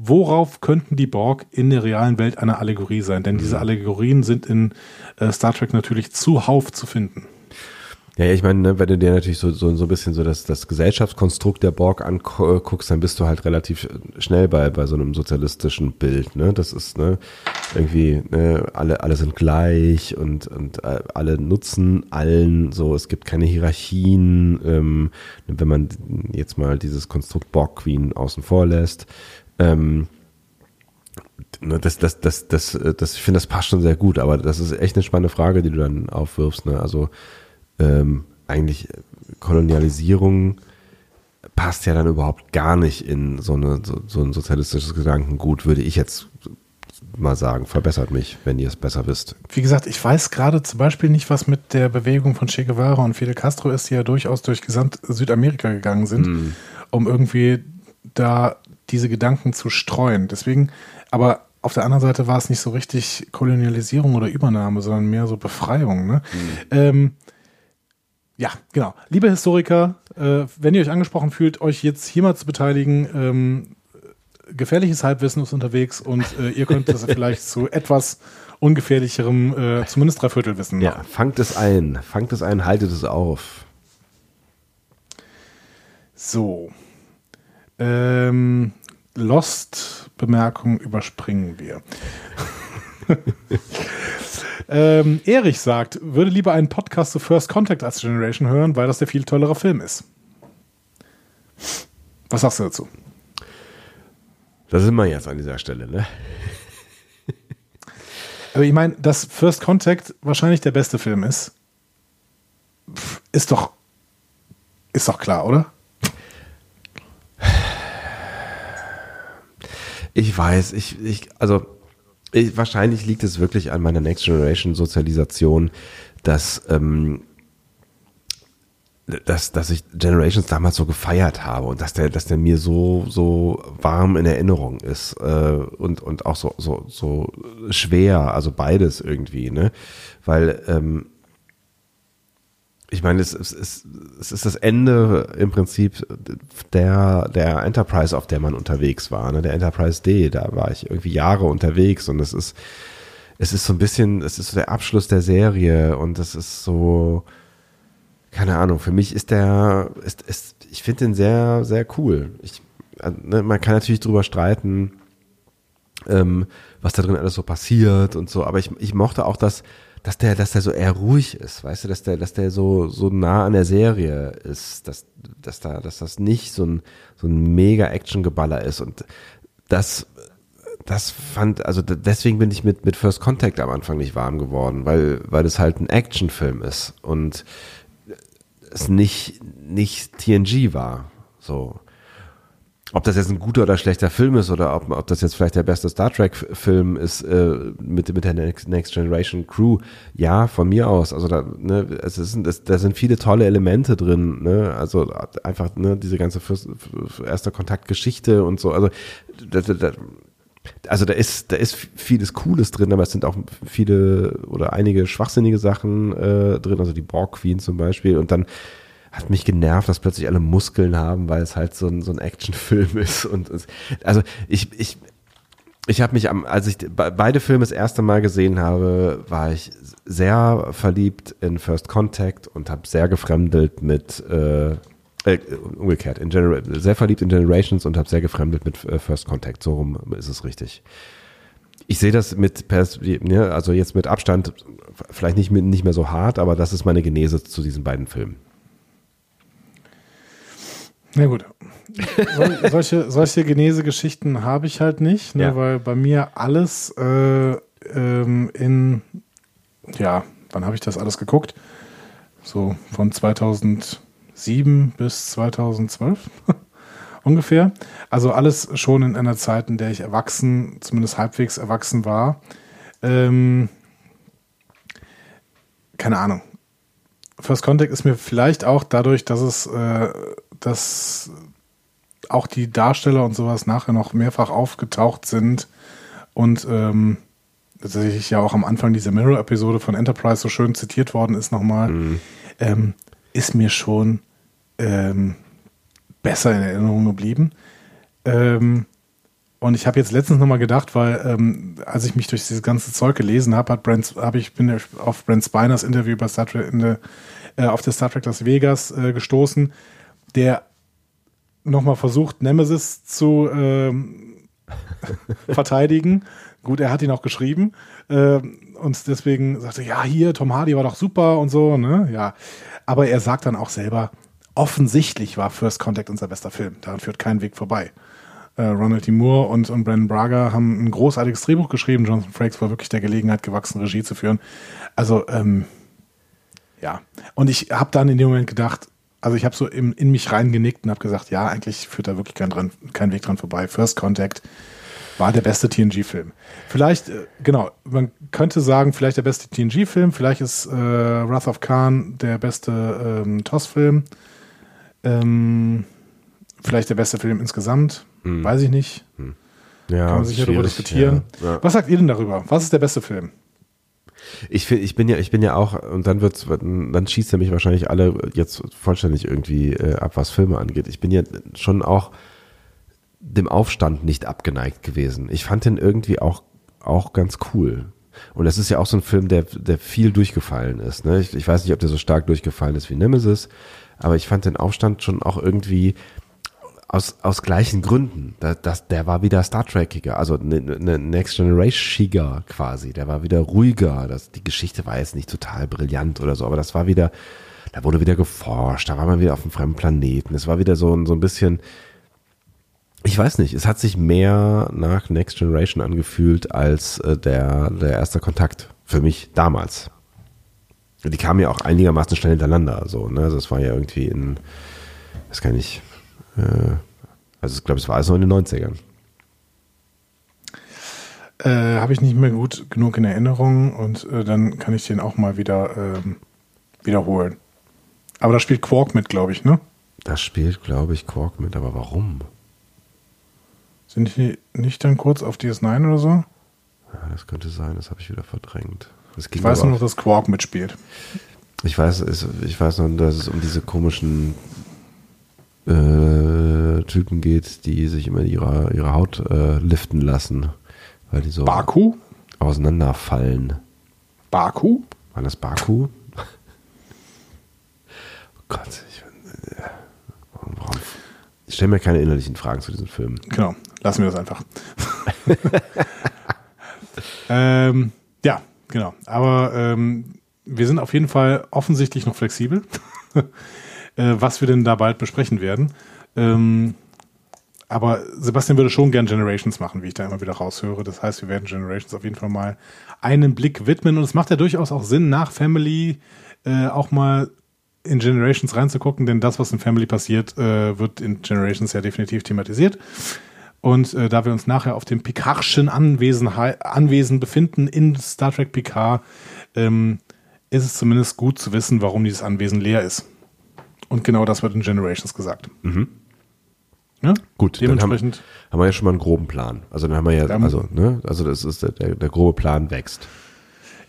[SPEAKER 2] Worauf könnten die Borg in der realen Welt eine Allegorie sein? Denn diese mhm. Allegorien sind in äh, Star Trek natürlich zuhauf zu finden.
[SPEAKER 1] Ja, ich meine, ne, wenn du dir natürlich so, so, so ein bisschen so das, das Gesellschaftskonstrukt der Borg anguckst, dann bist du halt relativ schnell bei, bei so einem sozialistischen Bild. Ne? Das ist ne, irgendwie, ne, alle, alle sind gleich und, und äh, alle nutzen allen so, es gibt keine Hierarchien. Ähm, wenn man jetzt mal dieses Konstrukt Borg Queen außen vor lässt, ähm, ne, das, das, das, das, äh, das, ich finde, das passt schon sehr gut, aber das ist echt eine spannende Frage, die du dann aufwirfst. Ne? Also ähm, eigentlich Kolonialisierung passt ja dann überhaupt gar nicht in so, eine, so, so ein sozialistisches Gedankengut, würde ich jetzt mal sagen. Verbessert mich, wenn ihr es besser wisst.
[SPEAKER 2] Wie gesagt, ich weiß gerade zum Beispiel nicht, was mit der Bewegung von Che Guevara und Fidel Castro ist, die ja durchaus durch gesamt Südamerika gegangen sind, mm. um irgendwie da diese Gedanken zu streuen. Deswegen, aber auf der anderen Seite war es nicht so richtig Kolonialisierung oder Übernahme, sondern mehr so Befreiung. Ne? Mhm. Ähm, ja, genau. Liebe Historiker, äh, wenn ihr euch angesprochen fühlt, euch jetzt hier mal zu beteiligen, ähm, gefährliches Halbwissen ist unterwegs und äh, ihr könnt das (laughs) vielleicht zu etwas ungefährlicherem, äh, zumindest Dreiviertelwissen
[SPEAKER 1] machen. Ja, fangt es ein, fangt es ein, haltet es auf.
[SPEAKER 2] So. Ähm, Lost-Bemerkung überspringen wir. (laughs) ähm, Erich sagt, würde lieber einen Podcast zu First Contact als Generation hören, weil das der viel tollere Film ist. Was sagst du dazu?
[SPEAKER 1] Da sind wir jetzt an dieser Stelle, ne?
[SPEAKER 2] Aber (laughs) ich meine, dass First Contact wahrscheinlich der beste Film ist, ist doch, ist doch klar, oder?
[SPEAKER 1] Ich weiß, ich, ich also ich, wahrscheinlich liegt es wirklich an meiner Next Generation Sozialisation, dass ähm, dass, dass ich Generations damals so gefeiert habe und dass der, dass der mir so, so warm in Erinnerung ist äh, und, und auch so, so, so schwer, also beides irgendwie, ne? Weil ähm, ich meine, es, es, es, es ist das Ende im Prinzip der, der Enterprise, auf der man unterwegs war, ne? der Enterprise D, da war ich irgendwie Jahre unterwegs und es ist, es ist so ein bisschen, es ist so der Abschluss der Serie und es ist so, keine Ahnung, für mich ist der, ist, ist, ich finde den sehr, sehr cool. Ich, ne, man kann natürlich drüber streiten, ähm, was da drin alles so passiert und so, aber ich, ich mochte auch das, dass der, dass der so eher ruhig ist, weißt du, dass der, dass der so, so nah an der Serie ist, dass, dass da, dass das nicht so ein, so ein mega Action-Geballer ist und das, das fand, also deswegen bin ich mit, mit First Contact am Anfang nicht warm geworden, weil, weil es halt ein Actionfilm ist und es nicht, nicht TNG war, so. Ob das jetzt ein guter oder schlechter Film ist oder ob, ob das jetzt vielleicht der beste Star Trek-Film ist äh, mit, mit der Next, Generation Crew, ja, von mir aus. Also da, ne, es ist, es, da sind viele tolle Elemente drin, ne? Also einfach ne, diese ganze Fürst, erster Kontaktgeschichte und so. Also da, da, also da ist, da ist vieles Cooles drin, aber es sind auch viele oder einige schwachsinnige Sachen äh, drin, also die Borg Queen zum Beispiel. Und dann hat mich genervt, dass plötzlich alle Muskeln haben, weil es halt so ein, so ein Actionfilm (laughs) ist. Und es, also ich, ich, ich habe mich am, als ich beide Filme das erste Mal gesehen habe, war ich sehr verliebt in First Contact und habe sehr gefremdelt mit äh, äh, umgekehrt, in Genera sehr verliebt in Generations und habe sehr gefremdelt mit äh, First Contact. So rum ist es richtig. Ich sehe das mit, Pers ne, also jetzt mit Abstand, vielleicht nicht, nicht mehr so hart, aber das ist meine Genese zu diesen beiden Filmen.
[SPEAKER 2] Na gut. So, solche, solche Genese-Geschichten habe ich halt nicht, ne, ja. weil bei mir alles äh, ähm, in, ja, wann habe ich das alles geguckt? So von 2007 bis 2012 (laughs) ungefähr. Also alles schon in einer Zeit, in der ich erwachsen, zumindest halbwegs erwachsen war. Ähm, keine Ahnung. First Contact ist mir vielleicht auch dadurch, dass es äh, dass auch die Darsteller und sowas nachher noch mehrfach aufgetaucht sind und ähm, tatsächlich ja auch am Anfang dieser Mirror-Episode von Enterprise so schön zitiert worden ist nochmal, mhm. ähm, ist mir schon ähm, besser in Erinnerung geblieben. Ähm, und ich habe jetzt letztens nochmal gedacht, weil ähm, als ich mich durch dieses ganze Zeug gelesen habe, hat Brent, hab ich bin auf Brent Spiners Interview bei Star Trek in der, äh, auf der Star Trek Las Vegas äh, gestoßen der nochmal versucht, Nemesis zu ähm, (laughs) verteidigen. Gut, er hat ihn auch geschrieben. Ähm, und deswegen sagte, ja, hier, Tom Hardy war doch super und so, ne? Ja. Aber er sagt dann auch selber, offensichtlich war First Contact unser bester Film. Daran führt kein Weg vorbei. Äh, Ronald D. Moore und, und Brandon Braga haben ein großartiges Drehbuch geschrieben. Jonathan Frakes war wirklich der Gelegenheit gewachsen, Regie zu führen. Also, ähm, ja. Und ich habe dann in dem Moment gedacht, also ich habe so in, in mich reingenickt und habe gesagt, ja, eigentlich führt da wirklich kein, dran, kein Weg dran vorbei. First Contact war der beste TNG-Film. Vielleicht, äh, genau, man könnte sagen, vielleicht der beste TNG-Film, vielleicht ist äh, Wrath of Khan der beste ähm, TOS-Film, ähm, vielleicht der beste Film insgesamt, hm. weiß ich nicht. Hm. Ja, Kann man sich ja darüber diskutieren. Ja, ja. Was sagt ihr denn darüber? Was ist der beste Film?
[SPEAKER 1] Ich, find, ich bin ja, ich bin ja auch, und dann wird's, dann schießt er mich wahrscheinlich alle jetzt vollständig irgendwie äh, ab, was Filme angeht. Ich bin ja schon auch dem Aufstand nicht abgeneigt gewesen. Ich fand den irgendwie auch, auch ganz cool. Und das ist ja auch so ein Film, der, der viel durchgefallen ist. Ne? Ich, ich weiß nicht, ob der so stark durchgefallen ist wie Nemesis, aber ich fand den Aufstand schon auch irgendwie, aus, aus gleichen Gründen. Das, das, der war wieder Star Trekiger, also eine ne Next Generation quasi. Der war wieder ruhiger. Das, die Geschichte war jetzt nicht total brillant oder so, aber das war wieder, da wurde wieder geforscht, da war man wieder auf einem fremden Planeten. Es war wieder so, so ein bisschen, ich weiß nicht, es hat sich mehr nach Next Generation angefühlt als äh, der, der erste Kontakt für mich damals. Die kamen ja auch einigermaßen schnell hintereinander, so, ne? Also es war ja irgendwie in, das kann ich, also ich glaube, es war alles noch in den 90ern.
[SPEAKER 2] Äh, Habe ich nicht mehr gut genug in Erinnerung und äh, dann kann ich den auch mal wieder ähm, wiederholen. Aber da spielt Quark mit, glaube ich, ne?
[SPEAKER 1] Da spielt, glaube ich, Quark mit, aber warum?
[SPEAKER 2] Sind die nicht dann kurz auf DS9 oder so?
[SPEAKER 1] Ja, das könnte sein, das habe ich wieder verdrängt.
[SPEAKER 2] ich weiß nur noch, dass Quark mitspielt.
[SPEAKER 1] Ich weiß, ich weiß nur, dass es um diese komischen äh, Typen geht, die sich immer ihre, ihre Haut äh, liften lassen, weil die so
[SPEAKER 2] Baku?
[SPEAKER 1] auseinanderfallen.
[SPEAKER 2] Baku?
[SPEAKER 1] War das Baku? oh Gott, ich, äh, warum, warum? ich stelle mir keine innerlichen Fragen zu diesem Film.
[SPEAKER 2] Genau, lassen wir das einfach. (laughs) ähm, ja, genau. Aber ähm, wir sind auf jeden Fall offensichtlich noch flexibel (laughs) äh, was wir denn da bald besprechen werden. Ähm, aber Sebastian würde schon gern Generations machen, wie ich da immer wieder raushöre. Das heißt, wir werden Generations auf jeden Fall mal einen Blick widmen. Und es macht ja durchaus auch Sinn, nach Family äh, auch mal in Generations reinzugucken, denn das, was in Family passiert, äh, wird in Generations ja definitiv thematisiert. Und äh, da wir uns nachher auf dem Picardschen Anwesen, Anwesen befinden in Star Trek Picard, ähm, ist es zumindest gut zu wissen, warum dieses Anwesen leer ist. Und genau das wird in Generations gesagt. Mhm.
[SPEAKER 1] Ja? Gut, dementsprechend haben, haben, wir ja schon mal einen groben Plan. Also dann haben wir ja, also, ne, also das ist der, der, grobe Plan wächst.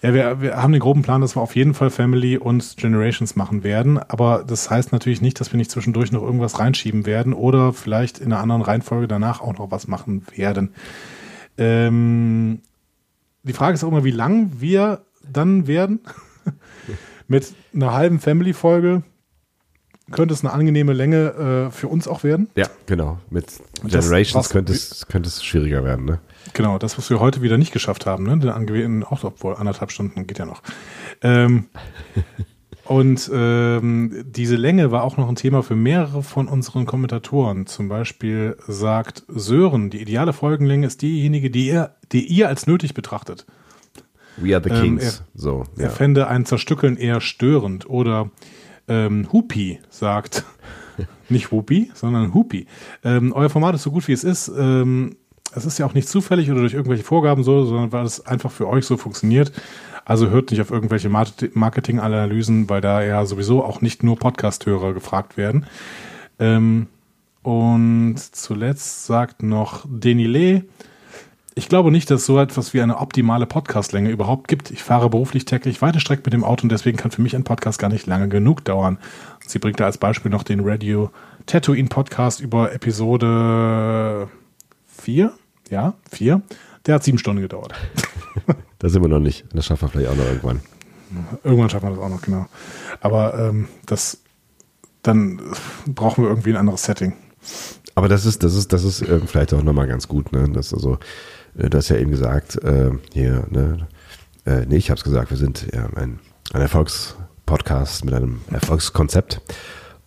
[SPEAKER 2] Ja, wir, wir haben den groben Plan, dass wir auf jeden Fall Family und Generations machen werden. Aber das heißt natürlich nicht, dass wir nicht zwischendurch noch irgendwas reinschieben werden oder vielleicht in einer anderen Reihenfolge danach auch noch was machen werden. Ähm, die Frage ist auch immer, wie lang wir dann werden. (laughs) Mit einer halben Family-Folge könnte es eine angenehme Länge äh, für uns auch werden.
[SPEAKER 1] Ja, genau. Mit Generations das, könnte, es, könnte es schwieriger werden. Ne?
[SPEAKER 2] Genau, das, was wir heute wieder nicht geschafft haben, ne? Den angewählten, auch obwohl anderthalb Stunden geht ja noch. Ähm, (laughs) und ähm, diese Länge war auch noch ein Thema für mehrere von unseren Kommentatoren. Zum Beispiel sagt Sören, die ideale Folgenlänge ist diejenige, die ihr, die ihr als nötig betrachtet.
[SPEAKER 1] We are the ähm, Kings.
[SPEAKER 2] Ähm, er, so, ja. er fände ein Zerstückeln eher störend. Oder ähm, Hupi sagt, (laughs) nicht Whoopi, sondern Hupi. Ähm, euer Format ist so gut, wie es ist. Ähm, es ist ja auch nicht zufällig oder durch irgendwelche Vorgaben so, sondern weil es einfach für euch so funktioniert. Also hört nicht auf irgendwelche Marketing-Analysen, weil da ja sowieso auch nicht nur Podcast-Hörer gefragt werden. Ähm, und zuletzt sagt noch Denile, ich glaube nicht, dass es so etwas wie eine optimale Podcastlänge überhaupt gibt. Ich fahre beruflich täglich weite Strecken mit dem Auto und deswegen kann für mich ein Podcast gar nicht lange genug dauern. Sie bringt da als Beispiel noch den Radio Tatooine Podcast über Episode 4. Ja, 4. Der hat sieben Stunden gedauert. (laughs)
[SPEAKER 1] da sind wir noch nicht. Das schaffen wir vielleicht auch noch irgendwann.
[SPEAKER 2] Irgendwann schaffen wir das auch noch, genau. Aber ähm, das, dann brauchen wir irgendwie ein anderes Setting.
[SPEAKER 1] Aber das ist, das ist, das ist äh, vielleicht auch nochmal ganz gut, ne? Das also du hast ja eben gesagt, äh, hier, ne, äh, nee, ich habe es gesagt, wir sind ja ein, ein Erfolgspodcast mit einem Erfolgskonzept.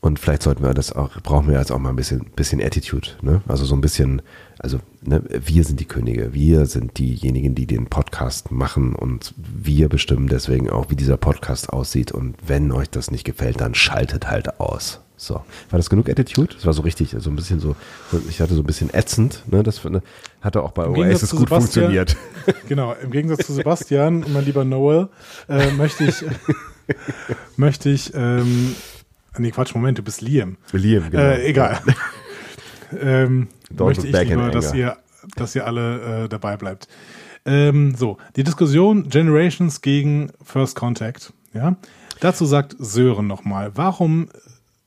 [SPEAKER 1] Und vielleicht sollten wir das auch, brauchen wir jetzt auch mal ein bisschen, bisschen Attitude, ne? Also so ein bisschen, also ne, wir sind die Könige, wir sind diejenigen, die den Podcast machen und wir bestimmen deswegen auch, wie dieser Podcast aussieht. Und wenn euch das nicht gefällt, dann schaltet halt aus. So. War das genug Attitude? Das war so richtig, so ein bisschen so, ich hatte so ein bisschen ätzend, ne? Das ne, hatte auch bei Im Oasis gut funktioniert. (laughs)
[SPEAKER 2] Genau, im Gegensatz zu Sebastian, mein lieber Noel, äh, möchte ich, möchte ich, ähm, nee, Quatsch, Moment, du bist Liam.
[SPEAKER 1] Liam,
[SPEAKER 2] genau. Äh, egal. (laughs) ähm, möchte ich lieber, dass ihr, dass ihr alle äh, dabei bleibt. Ähm, so, die Diskussion Generations gegen First Contact, ja. Dazu sagt Sören nochmal, warum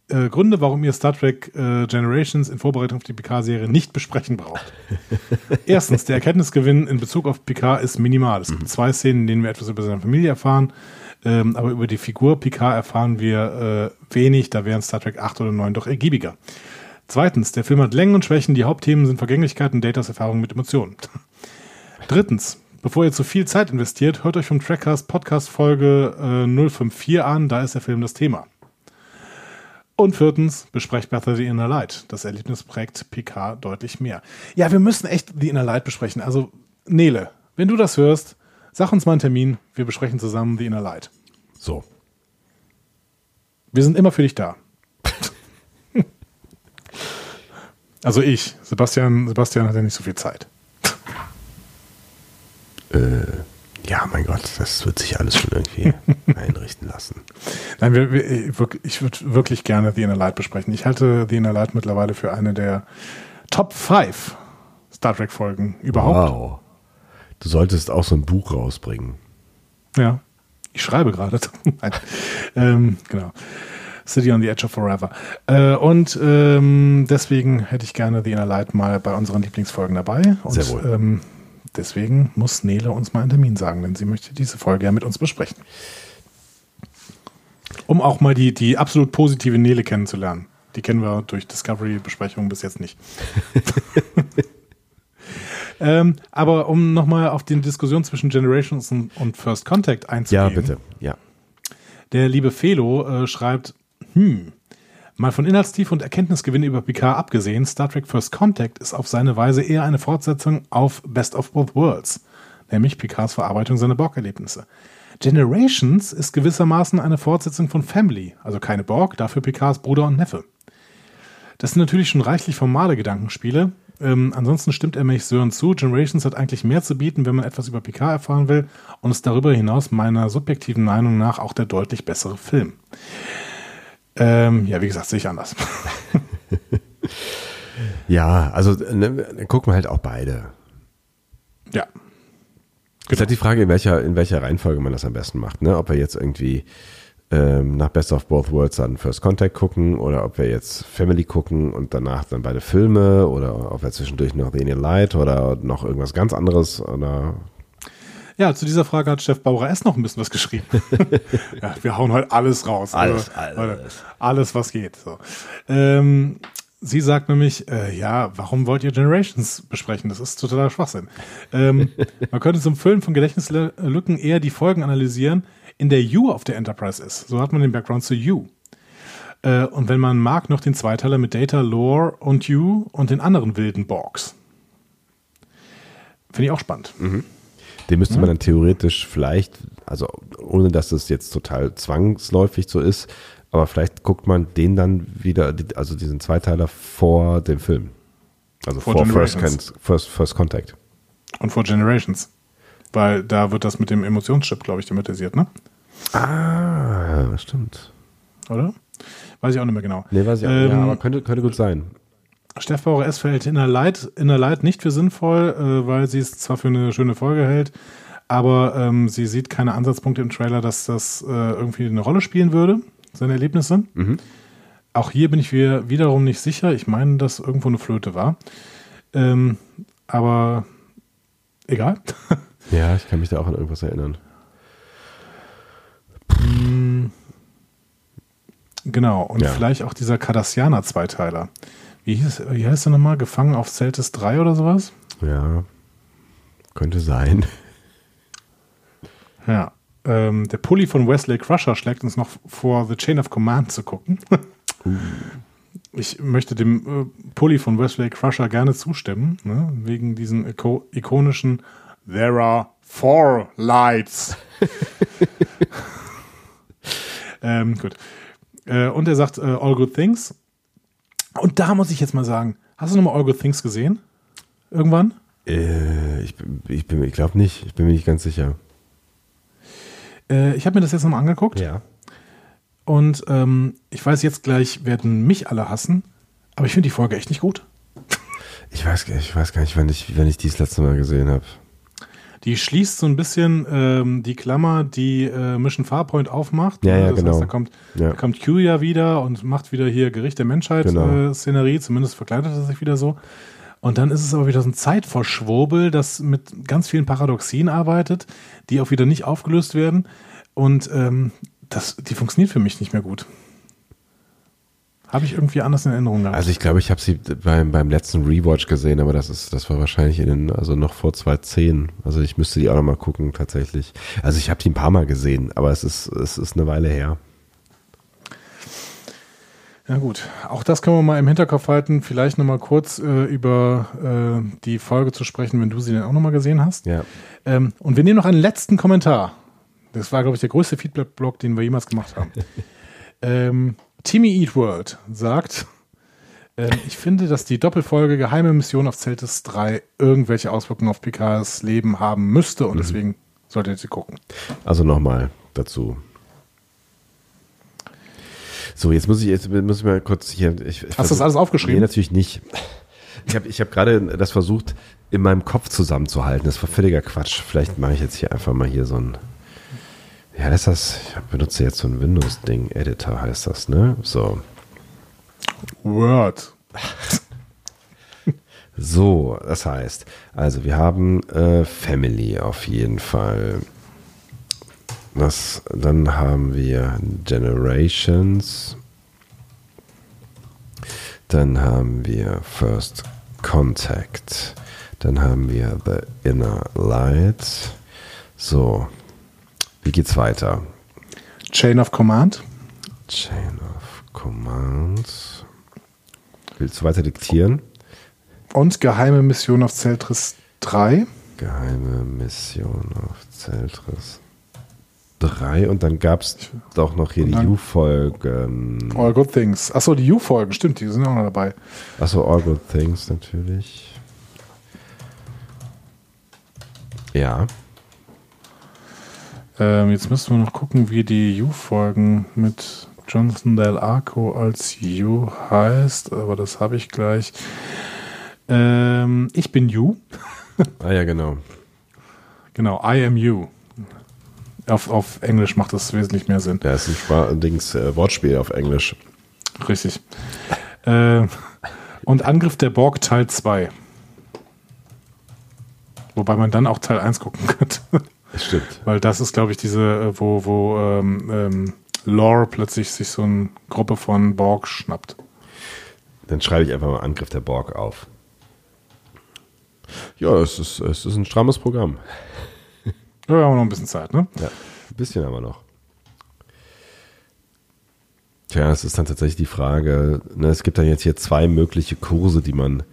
[SPEAKER 2] äh, Gründe, warum ihr Star Trek äh, Generations in Vorbereitung auf die Picard-Serie nicht besprechen braucht. (laughs) Erstens, der Erkenntnisgewinn in Bezug auf Picard ist minimal. Es gibt mhm. zwei Szenen, in denen wir etwas über seine Familie erfahren, ähm, aber über die Figur Picard erfahren wir äh, wenig, da wären Star Trek 8 oder 9 doch ergiebiger. Zweitens, der Film hat Längen und Schwächen, die Hauptthemen sind Vergänglichkeit und Datas Erfahrung mit Emotionen. (laughs) Drittens, Bevor ihr zu viel Zeit investiert, hört euch vom Trackcast Podcast Folge äh, 054 an, da ist der Film das Thema. Und viertens, besprecht Better The Inner Light. Das Erlebnis prägt Picard deutlich mehr. Ja, wir müssen echt The Inner Light besprechen. Also, Nele, wenn du das hörst, sag uns mal einen Termin. Wir besprechen zusammen The Inner Light.
[SPEAKER 1] So.
[SPEAKER 2] Wir sind immer für dich da. (laughs) also ich. Sebastian, Sebastian hat ja nicht so viel Zeit.
[SPEAKER 1] äh. Ja, mein Gott, das wird sich alles schon irgendwie (laughs) einrichten lassen.
[SPEAKER 2] Nein, wir, wir, ich würde wirklich gerne The Inner Light besprechen. Ich halte The Inner Light mittlerweile für eine der Top 5 Star Trek Folgen überhaupt. Wow.
[SPEAKER 1] Du solltest auch so ein Buch rausbringen.
[SPEAKER 2] Ja, ich schreibe gerade. (laughs) ähm, genau. City on the Edge of Forever. Äh, und ähm, deswegen hätte ich gerne The Inner Light mal bei unseren Lieblingsfolgen dabei. Und,
[SPEAKER 1] Sehr wohl.
[SPEAKER 2] Ähm, Deswegen muss Nele uns mal einen Termin sagen, denn sie möchte diese Folge ja mit uns besprechen. Um auch mal die, die absolut positive Nele kennenzulernen. Die kennen wir durch Discovery-Besprechungen bis jetzt nicht. (laughs) ähm, aber um nochmal auf die Diskussion zwischen Generations und, First Contact einzugehen.
[SPEAKER 1] Ja, bitte. Ja.
[SPEAKER 2] Der liebe Felo äh, schreibt, hm, Mal von Inhaltstiefe und Erkenntnisgewinn über Picard abgesehen, Star Trek First Contact ist auf seine Weise eher eine Fortsetzung auf Best of Both Worlds, nämlich Picards Verarbeitung seiner Borg-Erlebnisse. Generations ist gewissermaßen eine Fortsetzung von Family, also keine Borg, dafür Picards Bruder und Neffe. Das sind natürlich schon reichlich formale Gedankenspiele. Ähm, ansonsten stimmt er mich Sören zu. Generations hat eigentlich mehr zu bieten, wenn man etwas über Picard erfahren will und ist darüber hinaus meiner subjektiven Meinung nach auch der deutlich bessere Film. Ähm, ja, wie gesagt, sehe ich anders. (laughs)
[SPEAKER 1] ja, also ne, gucken wir halt auch beide.
[SPEAKER 2] Ja.
[SPEAKER 1] Genau. Ist halt die Frage, in welcher, in welcher Reihenfolge man das am besten macht, ne? Ob wir jetzt irgendwie ähm, nach Best of Both Worlds dann First Contact gucken oder ob wir jetzt Family gucken und danach dann beide Filme oder ob wir zwischendurch noch The Alien Light oder noch irgendwas ganz anderes oder
[SPEAKER 2] ja, zu dieser Frage hat Chef Bauer S. noch ein bisschen was geschrieben. (laughs) (laughs) ja, wir hauen heute alles raus.
[SPEAKER 1] Alles, also, alles.
[SPEAKER 2] Alles, was geht. So. Ähm, sie sagt nämlich, äh, ja, warum wollt ihr Generations besprechen? Das ist totaler Schwachsinn. Ähm, (laughs) man könnte zum Füllen von Gedächtnislücken eher die Folgen analysieren, in der U auf der Enterprise ist. So hat man den Background zu U. Äh, und wenn man mag, noch den Zweiteiler mit Data, Lore und U und den anderen wilden Borgs. Finde ich auch spannend.
[SPEAKER 1] Mhm. Den müsste man dann theoretisch vielleicht, also ohne dass es jetzt total zwangsläufig so ist, aber vielleicht guckt man den dann wieder, also diesen Zweiteiler vor dem Film. Also vor, vor First, First, First Contact.
[SPEAKER 2] Und vor Generations. Weil da wird das mit dem Emotionschip, glaube ich, thematisiert, ne?
[SPEAKER 1] Ah, stimmt.
[SPEAKER 2] Oder? Weiß ich auch nicht mehr genau.
[SPEAKER 1] Nee, weiß ich auch ähm, ja, aber könnte, könnte gut sein.
[SPEAKER 2] Steff Bauer S. verhält Inner Light, Inner Light nicht für sinnvoll, äh, weil sie es zwar für eine schöne Folge hält, aber ähm, sie sieht keine Ansatzpunkte im Trailer, dass das äh, irgendwie eine Rolle spielen würde, seine Erlebnisse. Mhm. Auch hier bin ich wieder, wiederum nicht sicher. Ich meine, dass irgendwo eine Flöte war. Ähm, aber egal. (laughs)
[SPEAKER 1] Ja, ich kann mich da auch an irgendwas erinnern.
[SPEAKER 2] Hm. Genau, und ja. vielleicht auch dieser Cardassianer-Zweiteiler. Wie, hieß, wie heißt der nochmal? Gefangen auf Celtis 3 oder sowas?
[SPEAKER 1] Ja, könnte sein.
[SPEAKER 2] Ja, ähm, der Pulli von Wesley Crusher schlägt uns noch vor, The Chain of Command zu gucken. uh. Ich möchte dem äh, Pulli von Wesley Crusher gerne zustimmen, ne? wegen diesen ikonischen There are four lights. (laughs) (laughs) ähm, gut. Äh, und er sagt äh, All Good Things. Und da muss ich jetzt mal sagen, hast du nochmal All Good Things gesehen? Irgendwann?
[SPEAKER 1] Äh, ich, ich, ich glaube nicht. Ich bin mir nicht ganz sicher.
[SPEAKER 2] Äh, ich habe mir das jetzt nochmal angeguckt.
[SPEAKER 1] Ja.
[SPEAKER 2] Und ähm, ich weiß jetzt gleich, werden mich alle hassen. Aber ich finde die Folge echt nicht gut.
[SPEAKER 1] Ich weiß, ich weiß gar nicht, wann ich, wenn ich die das letzte Mal gesehen habe.
[SPEAKER 2] Die schließt so ein bisschen ähm, die Klammer, die äh, Mission Farpoint aufmacht.
[SPEAKER 1] Ja, ja, das genau. Heißt,
[SPEAKER 2] da kommt, ja. da kommt Q ja wieder und macht wieder hier Gericht der Menschheit-Szenerie. Genau. Äh, Zumindest verkleidet er sich wieder so. Und dann ist es aber wieder so ein Zeitverschwurbel, das mit ganz vielen Paradoxien arbeitet, die auch wieder nicht aufgelöst werden. Und ähm, das, die funktioniert für mich nicht mehr gut. Habe ich irgendwie anders in Erinnerung
[SPEAKER 1] gehabt. Also ich glaube, ich habe sie beim, beim letzten Rewatch gesehen, aber das ist, das war wahrscheinlich in den, also noch vor 2010. Also ich müsste die auch noch mal gucken, tatsächlich. Also ich habe die ein paar Mal gesehen, aber es ist, es ist eine Weile her.
[SPEAKER 2] Ja gut, auch das können wir mal im Hinterkopf halten. Vielleicht noch mal kurz äh, über äh, die Folge zu sprechen, wenn du sie dann auch noch mal gesehen hast.
[SPEAKER 1] Ja.
[SPEAKER 2] Ähm, und wir nehmen noch einen letzten Kommentar. Das war, glaube ich, der größte Feedback-Blog, den wir jemals gemacht haben. (laughs) ähm, Timmy Eat World sagt, äh, ich finde, dass die Doppelfolge Geheime Mission auf Celtis 3 irgendwelche Auswirkungen auf Picards Leben haben müsste und mhm. deswegen solltet ihr sie gucken.
[SPEAKER 1] Also nochmal dazu. So, jetzt muss ich, jetzt muss ich mal kurz hier. Ich,
[SPEAKER 2] ich Hast versuch, du das alles aufgeschrieben?
[SPEAKER 1] Nee, natürlich nicht. Ich habe ich hab gerade das versucht, in meinem Kopf zusammenzuhalten. Das war völliger Quatsch. Vielleicht mache ich jetzt hier einfach mal hier so ein ja, das ist das, ich benutze jetzt so ein Windows-Ding, Editor heißt das, ne? So.
[SPEAKER 2] Word. (laughs)
[SPEAKER 1] so, das heißt, also wir haben äh, Family auf jeden Fall. Das, dann haben wir Generations. Dann haben wir First Contact. Dann haben wir The Inner Light. So, wie geht's weiter?
[SPEAKER 2] Chain of Command.
[SPEAKER 1] Chain of Command. Willst du weiter diktieren?
[SPEAKER 2] Und geheime Mission auf Zeltris 3.
[SPEAKER 1] Geheime Mission auf Zeltris drei und dann gab es doch noch hier die U-Folgen.
[SPEAKER 2] All Good Things. Achso, die U-Folgen, stimmt, die sind auch noch dabei.
[SPEAKER 1] Achso, All Good Things natürlich. Ja.
[SPEAKER 2] Ähm, jetzt müssen wir noch gucken, wie die U-Folgen mit Jonathan Del Arco als U heißt, aber das habe ich gleich. Ähm, ich bin You. (laughs)
[SPEAKER 1] ah ja, genau.
[SPEAKER 2] Genau, I am You. Auf, auf Englisch macht das wesentlich mehr Sinn.
[SPEAKER 1] Ja, ist ein Spar Dings, äh, Wortspiel auf Englisch.
[SPEAKER 2] Richtig. Äh, und Angriff der Borg Teil 2. Wobei man dann auch Teil 1 gucken könnte.
[SPEAKER 1] Stimmt.
[SPEAKER 2] Weil das ist, glaube ich, diese, äh, wo, wo ähm, ähm, Lore plötzlich sich so eine Gruppe von Borg schnappt.
[SPEAKER 1] Dann schreibe ich einfach mal Angriff der Borg auf. Ja, es ist, es ist ein strammes Programm.
[SPEAKER 2] Ja, wir haben noch ein bisschen Zeit, ne?
[SPEAKER 1] Ja, ein bisschen aber noch. Tja, es ist dann tatsächlich die Frage, ne, es gibt dann jetzt hier zwei mögliche Kurse, die man,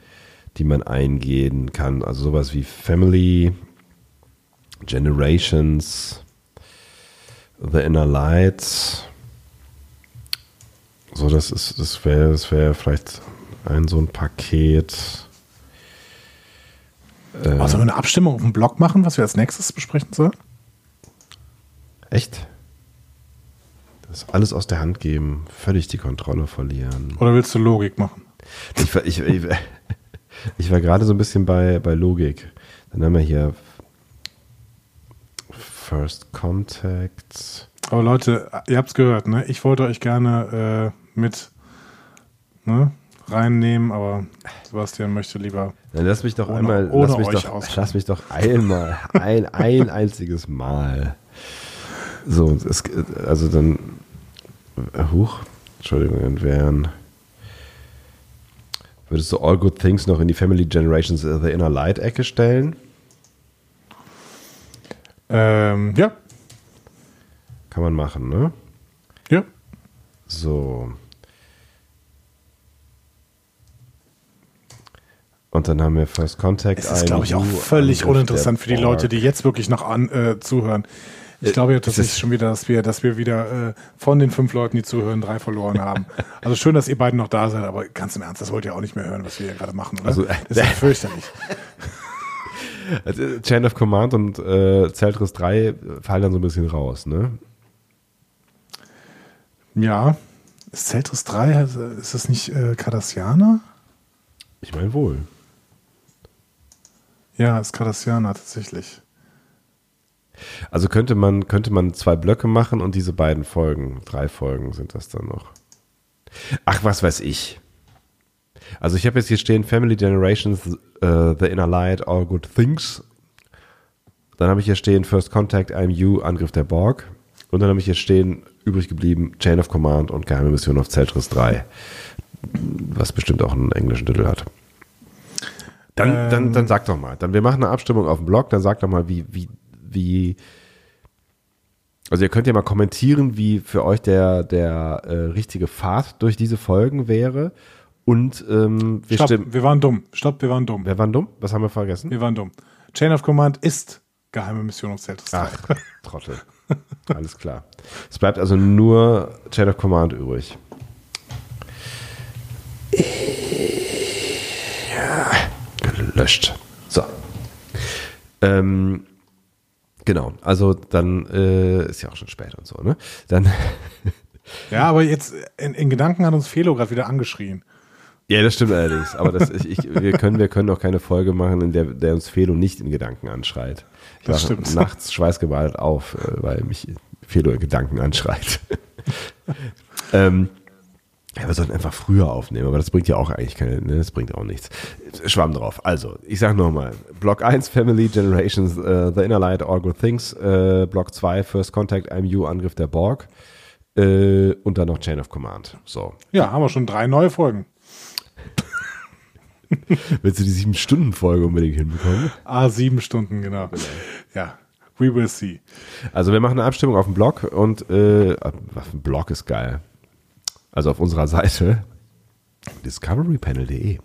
[SPEAKER 1] die man eingehen kann. Also sowas wie Family, Generations, The Inner Light. So, das ist, das wäre, das wäre vielleicht ein so ein Paket.
[SPEAKER 2] Äh, also eine Abstimmung auf dem Blog machen, was wir als nächstes besprechen sollen?
[SPEAKER 1] Echt? Das alles aus der Hand geben, völlig die Kontrolle verlieren.
[SPEAKER 2] Oder willst du Logik machen?
[SPEAKER 1] Ich, ich, ich, (laughs) ich war gerade so ein bisschen bei, bei Logik. Dann haben wir hier First Contact.
[SPEAKER 2] Aber Leute, ihr habt es gehört, ne? Ich wollte euch gerne äh, mit ne, reinnehmen, aber Sebastian möchte lieber.
[SPEAKER 1] Dann lass mich doch
[SPEAKER 2] ohne,
[SPEAKER 1] einmal,
[SPEAKER 2] ohne
[SPEAKER 1] lass, mich
[SPEAKER 2] euch
[SPEAKER 1] doch, lass mich doch einmal, ein, ein einziges Mal. So, es, also dann, huch, Entschuldigung, entwehren. Würdest du All Good Things noch in die Family Generations The Inner Light Ecke stellen?
[SPEAKER 2] Ähm, ja.
[SPEAKER 1] Kann man machen, ne?
[SPEAKER 2] Ja.
[SPEAKER 1] So. Und dann haben wir First Contact.
[SPEAKER 2] Das ist, glaube ich, auch völlig uninteressant für die Leute, die jetzt wirklich noch an, äh, zuhören. Ich äh, glaube ja tatsächlich schon wieder, dass wir, dass wir wieder äh, von den fünf Leuten, die zuhören, drei verloren haben. (laughs) Also schön, dass ihr beiden noch da seid, aber ganz im Ernst, das wollt ihr auch nicht mehr hören, was wir hier gerade machen, oder? Also, das ist ja (laughs) fürchterlich.
[SPEAKER 1] Also, Chain of Command und äh, Zeltris 3 fallen dann so ein bisschen raus, ne?
[SPEAKER 2] Ja. Ist Zeltris 3, ist das nicht äh, Cardassianer?
[SPEAKER 1] Ich meine wohl.
[SPEAKER 2] Ja, ist Cardassianer tatsächlich.
[SPEAKER 1] Also könnte man, könnte man zwei Blöcke machen und diese beiden Folgen, drei Folgen sind das dann noch. Ach, was weiß ich. Also ich habe jetzt hier stehen Family Generations, uh, The Inner Light, All Good Things. Dann habe ich hier stehen First Contact, I'm You, Angriff der Borg. Und dann habe ich hier stehen, übrig geblieben, Chain of Command und Geheime Mission auf Zeltris 3. Was bestimmt auch einen englischen Titel hat. Dann, ähm, dann, dann sag doch mal. Dann, wir machen eine Abstimmung auf dem Blog, dann sag doch mal, wie, wie, wie. Also ihr könnt ja mal kommentieren, wie für euch der, der äh, richtige Pfad durch diese Folgen wäre. Und ähm,
[SPEAKER 2] wir Stopp, stimmen. Wir waren dumm. Stopp, wir waren dumm.
[SPEAKER 1] Wir waren dumm? Was haben wir vergessen?
[SPEAKER 2] Wir waren dumm. Chain of Command ist geheime Mission auf Zeltris 3.
[SPEAKER 1] Ach, Trottel. Alles klar. Es bleibt also nur Chain of Command übrig. Ja, gelöscht. So. Ähm, genau, also dann äh, ist ja auch schon spät und so, ne? Dann.
[SPEAKER 2] ja, aber jetzt in, in Gedanken hat uns Felo gerade wieder angeschrien.
[SPEAKER 1] Ja, das stimmt allerdings. Aber das, ich, ich, wir können, wir können auch keine Folge machen, in der, der uns Felo nicht in Gedanken anschreit. Ich das stimmt. nachts schweißgebadet auf, äh, weil mich Felo in Gedanken anschreit. (laughs) ähm, ja, wir sollten einfach früher aufnehmen, aber das bringt ja auch eigentlich keine, ne, das bringt auch nichts. Schwamm drauf. Also, ich sag nochmal. Block 1, Family Generations, uh, The Inner Light, All Good Things. Uh, Block 2, First Contact, I'm You, Angriff der Borg. Uh, und dann noch Chain of Command. So.
[SPEAKER 2] Ja, haben wir schon drei neue Folgen. (laughs)
[SPEAKER 1] Willst du die sieben Stunden Folge unbedingt hinbekommen?
[SPEAKER 2] Ah, sieben Stunden, genau. Ja, we will see.
[SPEAKER 1] Also wir machen eine Abstimmung auf dem Blog und äh, auf dem Blog ist geil. Also auf unserer Seite discoverypanel.de.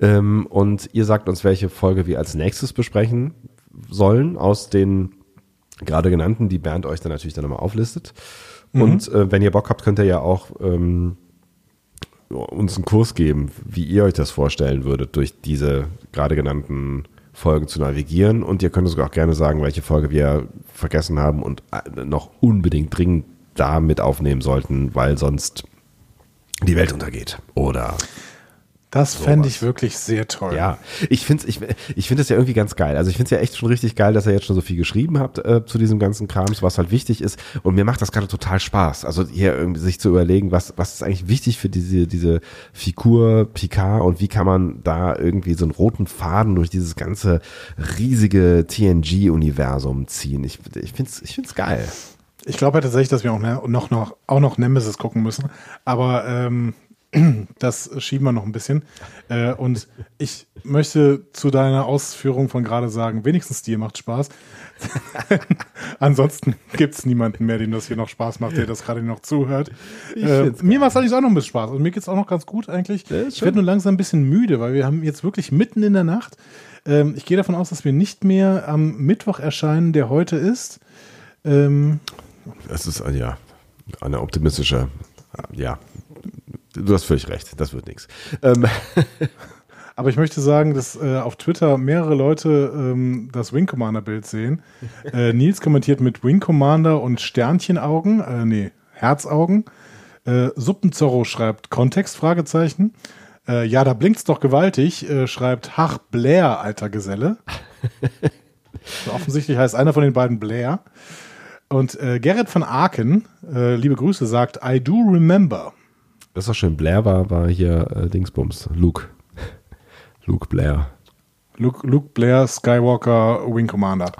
[SPEAKER 1] Ähm, und ihr sagt uns, welche Folge wir als nächstes besprechen sollen aus den gerade genannten, die Bernd euch dann natürlich dann nochmal auflistet. Und äh, wenn ihr Bock habt, könnt ihr ja auch ähm, uns einen Kurs geben, wie ihr euch das vorstellen würdet, durch diese gerade genannten Folgen zu navigieren. Und ihr könnt uns auch gerne sagen, welche Folge wir vergessen haben und äh, noch unbedingt dringend da mit aufnehmen sollten, weil sonst die Welt untergeht. Oder
[SPEAKER 2] Das fände ich wirklich sehr toll.
[SPEAKER 1] ja, ich finde ich, ich find ja irgendwie ganz geil. Also ich finde es ja echt schon richtig geil, dass ihr jetzt schon so viel geschrieben habt äh, zu diesem ganzen Krams, was halt wichtig ist. Und mir macht das gerade total Spaß. Also hier irgendwie sich zu überlegen, was, was ist eigentlich wichtig für diese, diese Figur Picard und wie kann man da irgendwie so einen roten Faden durch dieses ganze riesige TNG-Universum ziehen. Ich, ich finde es ich find's geil.
[SPEAKER 2] Ich glaube ja tatsächlich, dass wir auch ne- noch, noch, auch noch Nemesis gucken müssen. Aber ähm, (clears throat) das schieben wir noch ein bisschen. Äh, und ich möchte zu deiner Ausführung von gerade sagen, wenigstens dir macht Spaß. (laughs) Ansonsten gibt es niemanden mehr, dem das hier noch Spaß macht, der das gerade noch zuhört. Äh, mir macht es eigentlich auch noch ein bisschen Spaß. Und mir geht es auch noch ganz gut eigentlich. Ich werde nur langsam ein bisschen müde, weil wir haben jetzt wirklich mitten in der Nacht. Ähm, ich gehe davon aus, dass wir nicht mehr am Mittwoch erscheinen, der heute ist. Ähm,
[SPEAKER 1] Das ist, äh, ja, eine optimistische, ja. Du hast völlig recht, das wird nichts. Ähm, (laughs)
[SPEAKER 2] Aber ich möchte sagen, dass äh, auf Twitter mehrere Leute ähm, das Wing Commander Bild sehen. (laughs) Äh, Nils kommentiert mit Wing Commander und Sternchenaugen, äh, nee, Herzaugen. Äh, Suppenzorro schreibt Kontext, Fragezeichen. Äh, ja, da blinkt's doch gewaltig, äh, schreibt Hach Blair, alter Geselle. (laughs) So, offensichtlich heißt einer von den beiden Blair. Und äh, Gerrit von Aken, äh, liebe Grüße, sagt I do remember.
[SPEAKER 1] Das ist doch schön. Blair war, war hier äh, Dingsbums. Luke. (laughs) Luke Blair.
[SPEAKER 2] Luke, Luke Blair, Skywalker, Wing Commander.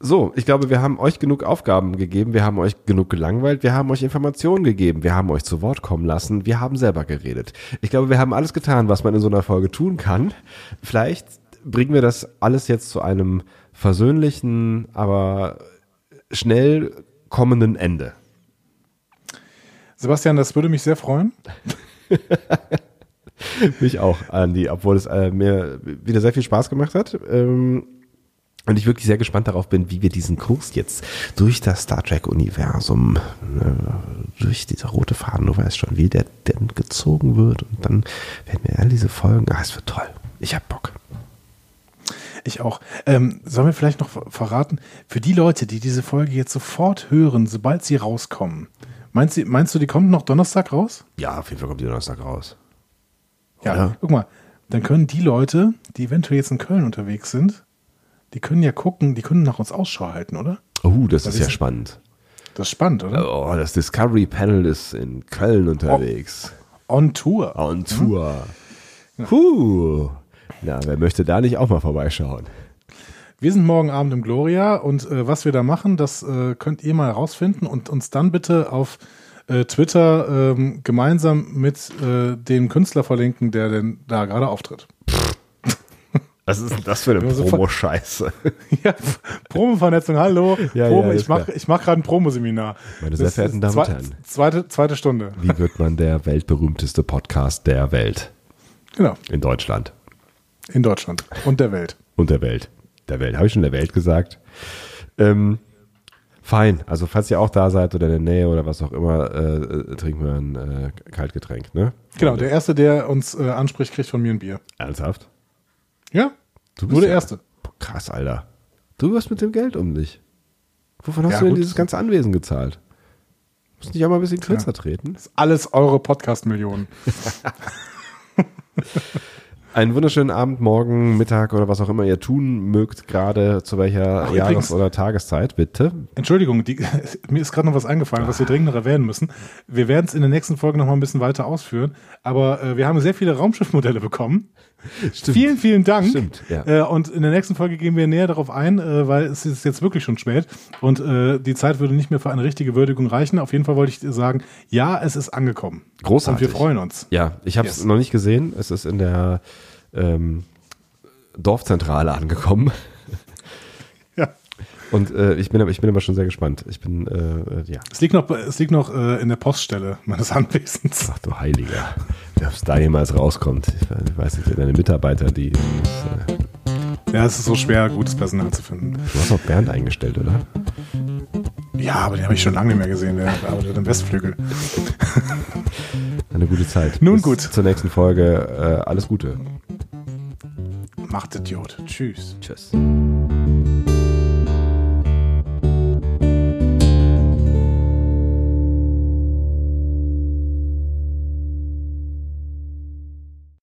[SPEAKER 1] So, ich glaube, wir haben euch genug Aufgaben gegeben, wir haben euch genug gelangweilt, wir haben euch Informationen gegeben, wir haben euch zu Wort kommen lassen, wir haben selber geredet. Ich glaube, wir haben alles getan, was man in so einer Folge tun kann. Vielleicht bringen wir das alles jetzt zu einem versöhnlichen, aber schnell kommenden Ende.
[SPEAKER 2] Sebastian, das würde mich sehr freuen. (laughs)
[SPEAKER 1] Mich auch, Andi, obwohl es äh, mir wieder sehr viel Spaß gemacht hat. Ähm, und ich wirklich sehr gespannt darauf bin, wie wir diesen Kurs jetzt durch das Star Trek-Universum, äh, durch dieser rote Faden, du weißt schon, wie der denn gezogen wird. Und dann werden wir all diese Folgen, ah, es wird toll. Ich hab Bock.
[SPEAKER 2] Ich auch. Ähm, sollen wir vielleicht noch ver- verraten, für die Leute, die diese Folge jetzt sofort hören, sobald sie rauskommen, meinst du, meinst du die kommt noch Donnerstag raus?
[SPEAKER 1] Ja, auf jeden Fall kommt die Donnerstag raus.
[SPEAKER 2] Ja,
[SPEAKER 1] Ja.
[SPEAKER 2] guck mal, dann können die Leute, die eventuell jetzt in Köln unterwegs sind, die können ja gucken, die können nach uns Ausschau halten, oder?
[SPEAKER 1] Oh, das ist
[SPEAKER 2] ist-
[SPEAKER 1] ja spannend.
[SPEAKER 2] Das ist spannend, oder?
[SPEAKER 1] Oh, das Discovery Panel ist in Köln unterwegs.
[SPEAKER 2] On Tour.
[SPEAKER 1] On Tour. Huh. Na, wer möchte da nicht auch mal vorbeischauen?
[SPEAKER 2] Wir sind morgen Abend im Gloria und äh, was wir da machen, das äh, könnt ihr mal herausfinden und uns dann bitte auf äh, Twitter ähm, gemeinsam mit äh, dem Künstler verlinken, der denn da gerade auftritt. (laughs)
[SPEAKER 1] Was ist denn das für eine (laughs) Promo-Scheiße? (laughs)
[SPEAKER 2] ja, Promo-Vernetzung, hallo.
[SPEAKER 1] Ja,
[SPEAKER 2] Promo,
[SPEAKER 1] ja,
[SPEAKER 2] ich mache mach gerade ein Promo-Seminar.
[SPEAKER 1] Meine sehr verehrten Damen und Herren.
[SPEAKER 2] Zweite, zweite Stunde.
[SPEAKER 1] Wie wird man der weltberühmteste Podcast der Welt
[SPEAKER 2] Genau,
[SPEAKER 1] in Deutschland
[SPEAKER 2] in Deutschland und der Welt.
[SPEAKER 1] und der Welt? Der Welt. Habe ich schon der Welt gesagt? Ähm, fein. Also falls ihr auch da seid oder in der Nähe oder was auch immer, äh, trinken wir ein äh, Kaltgetränk, ne?
[SPEAKER 2] Genau, der Erste, der uns äh, anspricht, kriegt von mir ein Bier.
[SPEAKER 1] Ernsthaft?
[SPEAKER 2] Ja,
[SPEAKER 1] Du
[SPEAKER 2] nur der
[SPEAKER 1] ja-
[SPEAKER 2] Erste.
[SPEAKER 1] Krass, Alter. Du wirst mit dem Geld um dich. Wovon hast
[SPEAKER 2] Ja,
[SPEAKER 1] du denn
[SPEAKER 2] gut.
[SPEAKER 1] dieses ganze Anwesen gezahlt? Musst nicht auch mal ein bisschen kürzer treten?
[SPEAKER 2] Das ist alles eure Podcast-Millionen. (laughs)
[SPEAKER 1] Einen wunderschönen Abend, morgen, Mittag oder was auch immer ihr tun mögt, gerade zu welcher
[SPEAKER 2] Ach,
[SPEAKER 1] Jahres-
[SPEAKER 2] übrigens-
[SPEAKER 1] oder Tageszeit, bitte.
[SPEAKER 2] Entschuldigung, die, (laughs) mir ist gerade noch was eingefallen, was wir dringend noch erwähnen müssen. Wir werden es in der nächsten Folge noch mal ein bisschen weiter ausführen, aber äh, wir haben sehr viele Raumschiffmodelle bekommen. (laughs)
[SPEAKER 1] Stimmt.
[SPEAKER 2] Vielen, vielen Dank.
[SPEAKER 1] Stimmt, ja.
[SPEAKER 2] Äh, und in der nächsten Folge gehen wir näher darauf ein, äh, weil es ist jetzt wirklich schon spät und äh, die Zeit würde nicht mehr für eine richtige Würdigung reichen. Auf jeden Fall wollte ich dir sagen, ja, es ist angekommen.
[SPEAKER 1] Großartig.
[SPEAKER 2] Und wir freuen uns.
[SPEAKER 1] Ja, ich habe es
[SPEAKER 2] Yes.
[SPEAKER 1] noch nicht gesehen. Es ist in der ähm, Dorfzentrale angekommen. Und äh, ich, bin, aber- ich bin aber schon sehr gespannt. Ich bin, äh, äh, ja.
[SPEAKER 2] Es liegt noch, es liegt noch äh, in der Poststelle meines Anwesens.
[SPEAKER 1] Ach du Heiliger. Ob es da jemals rauskommt. Ich weiß nicht, deine Mitarbeiter, die. Das, äh,
[SPEAKER 2] Ja, es ist so schwer, gutes Personal zu finden.
[SPEAKER 1] Du hast auch Bernd eingestellt, oder?
[SPEAKER 2] Ja, aber den habe ich schon lange nicht mehr gesehen. Der arbeitet im Westflügel.
[SPEAKER 1] Eine gute Zeit.
[SPEAKER 2] Nun
[SPEAKER 1] Bis
[SPEAKER 2] gut.
[SPEAKER 1] Zur nächsten Folge. Äh, alles Gute.
[SPEAKER 2] Macht Idiot. Tschüss.
[SPEAKER 1] Tschüss.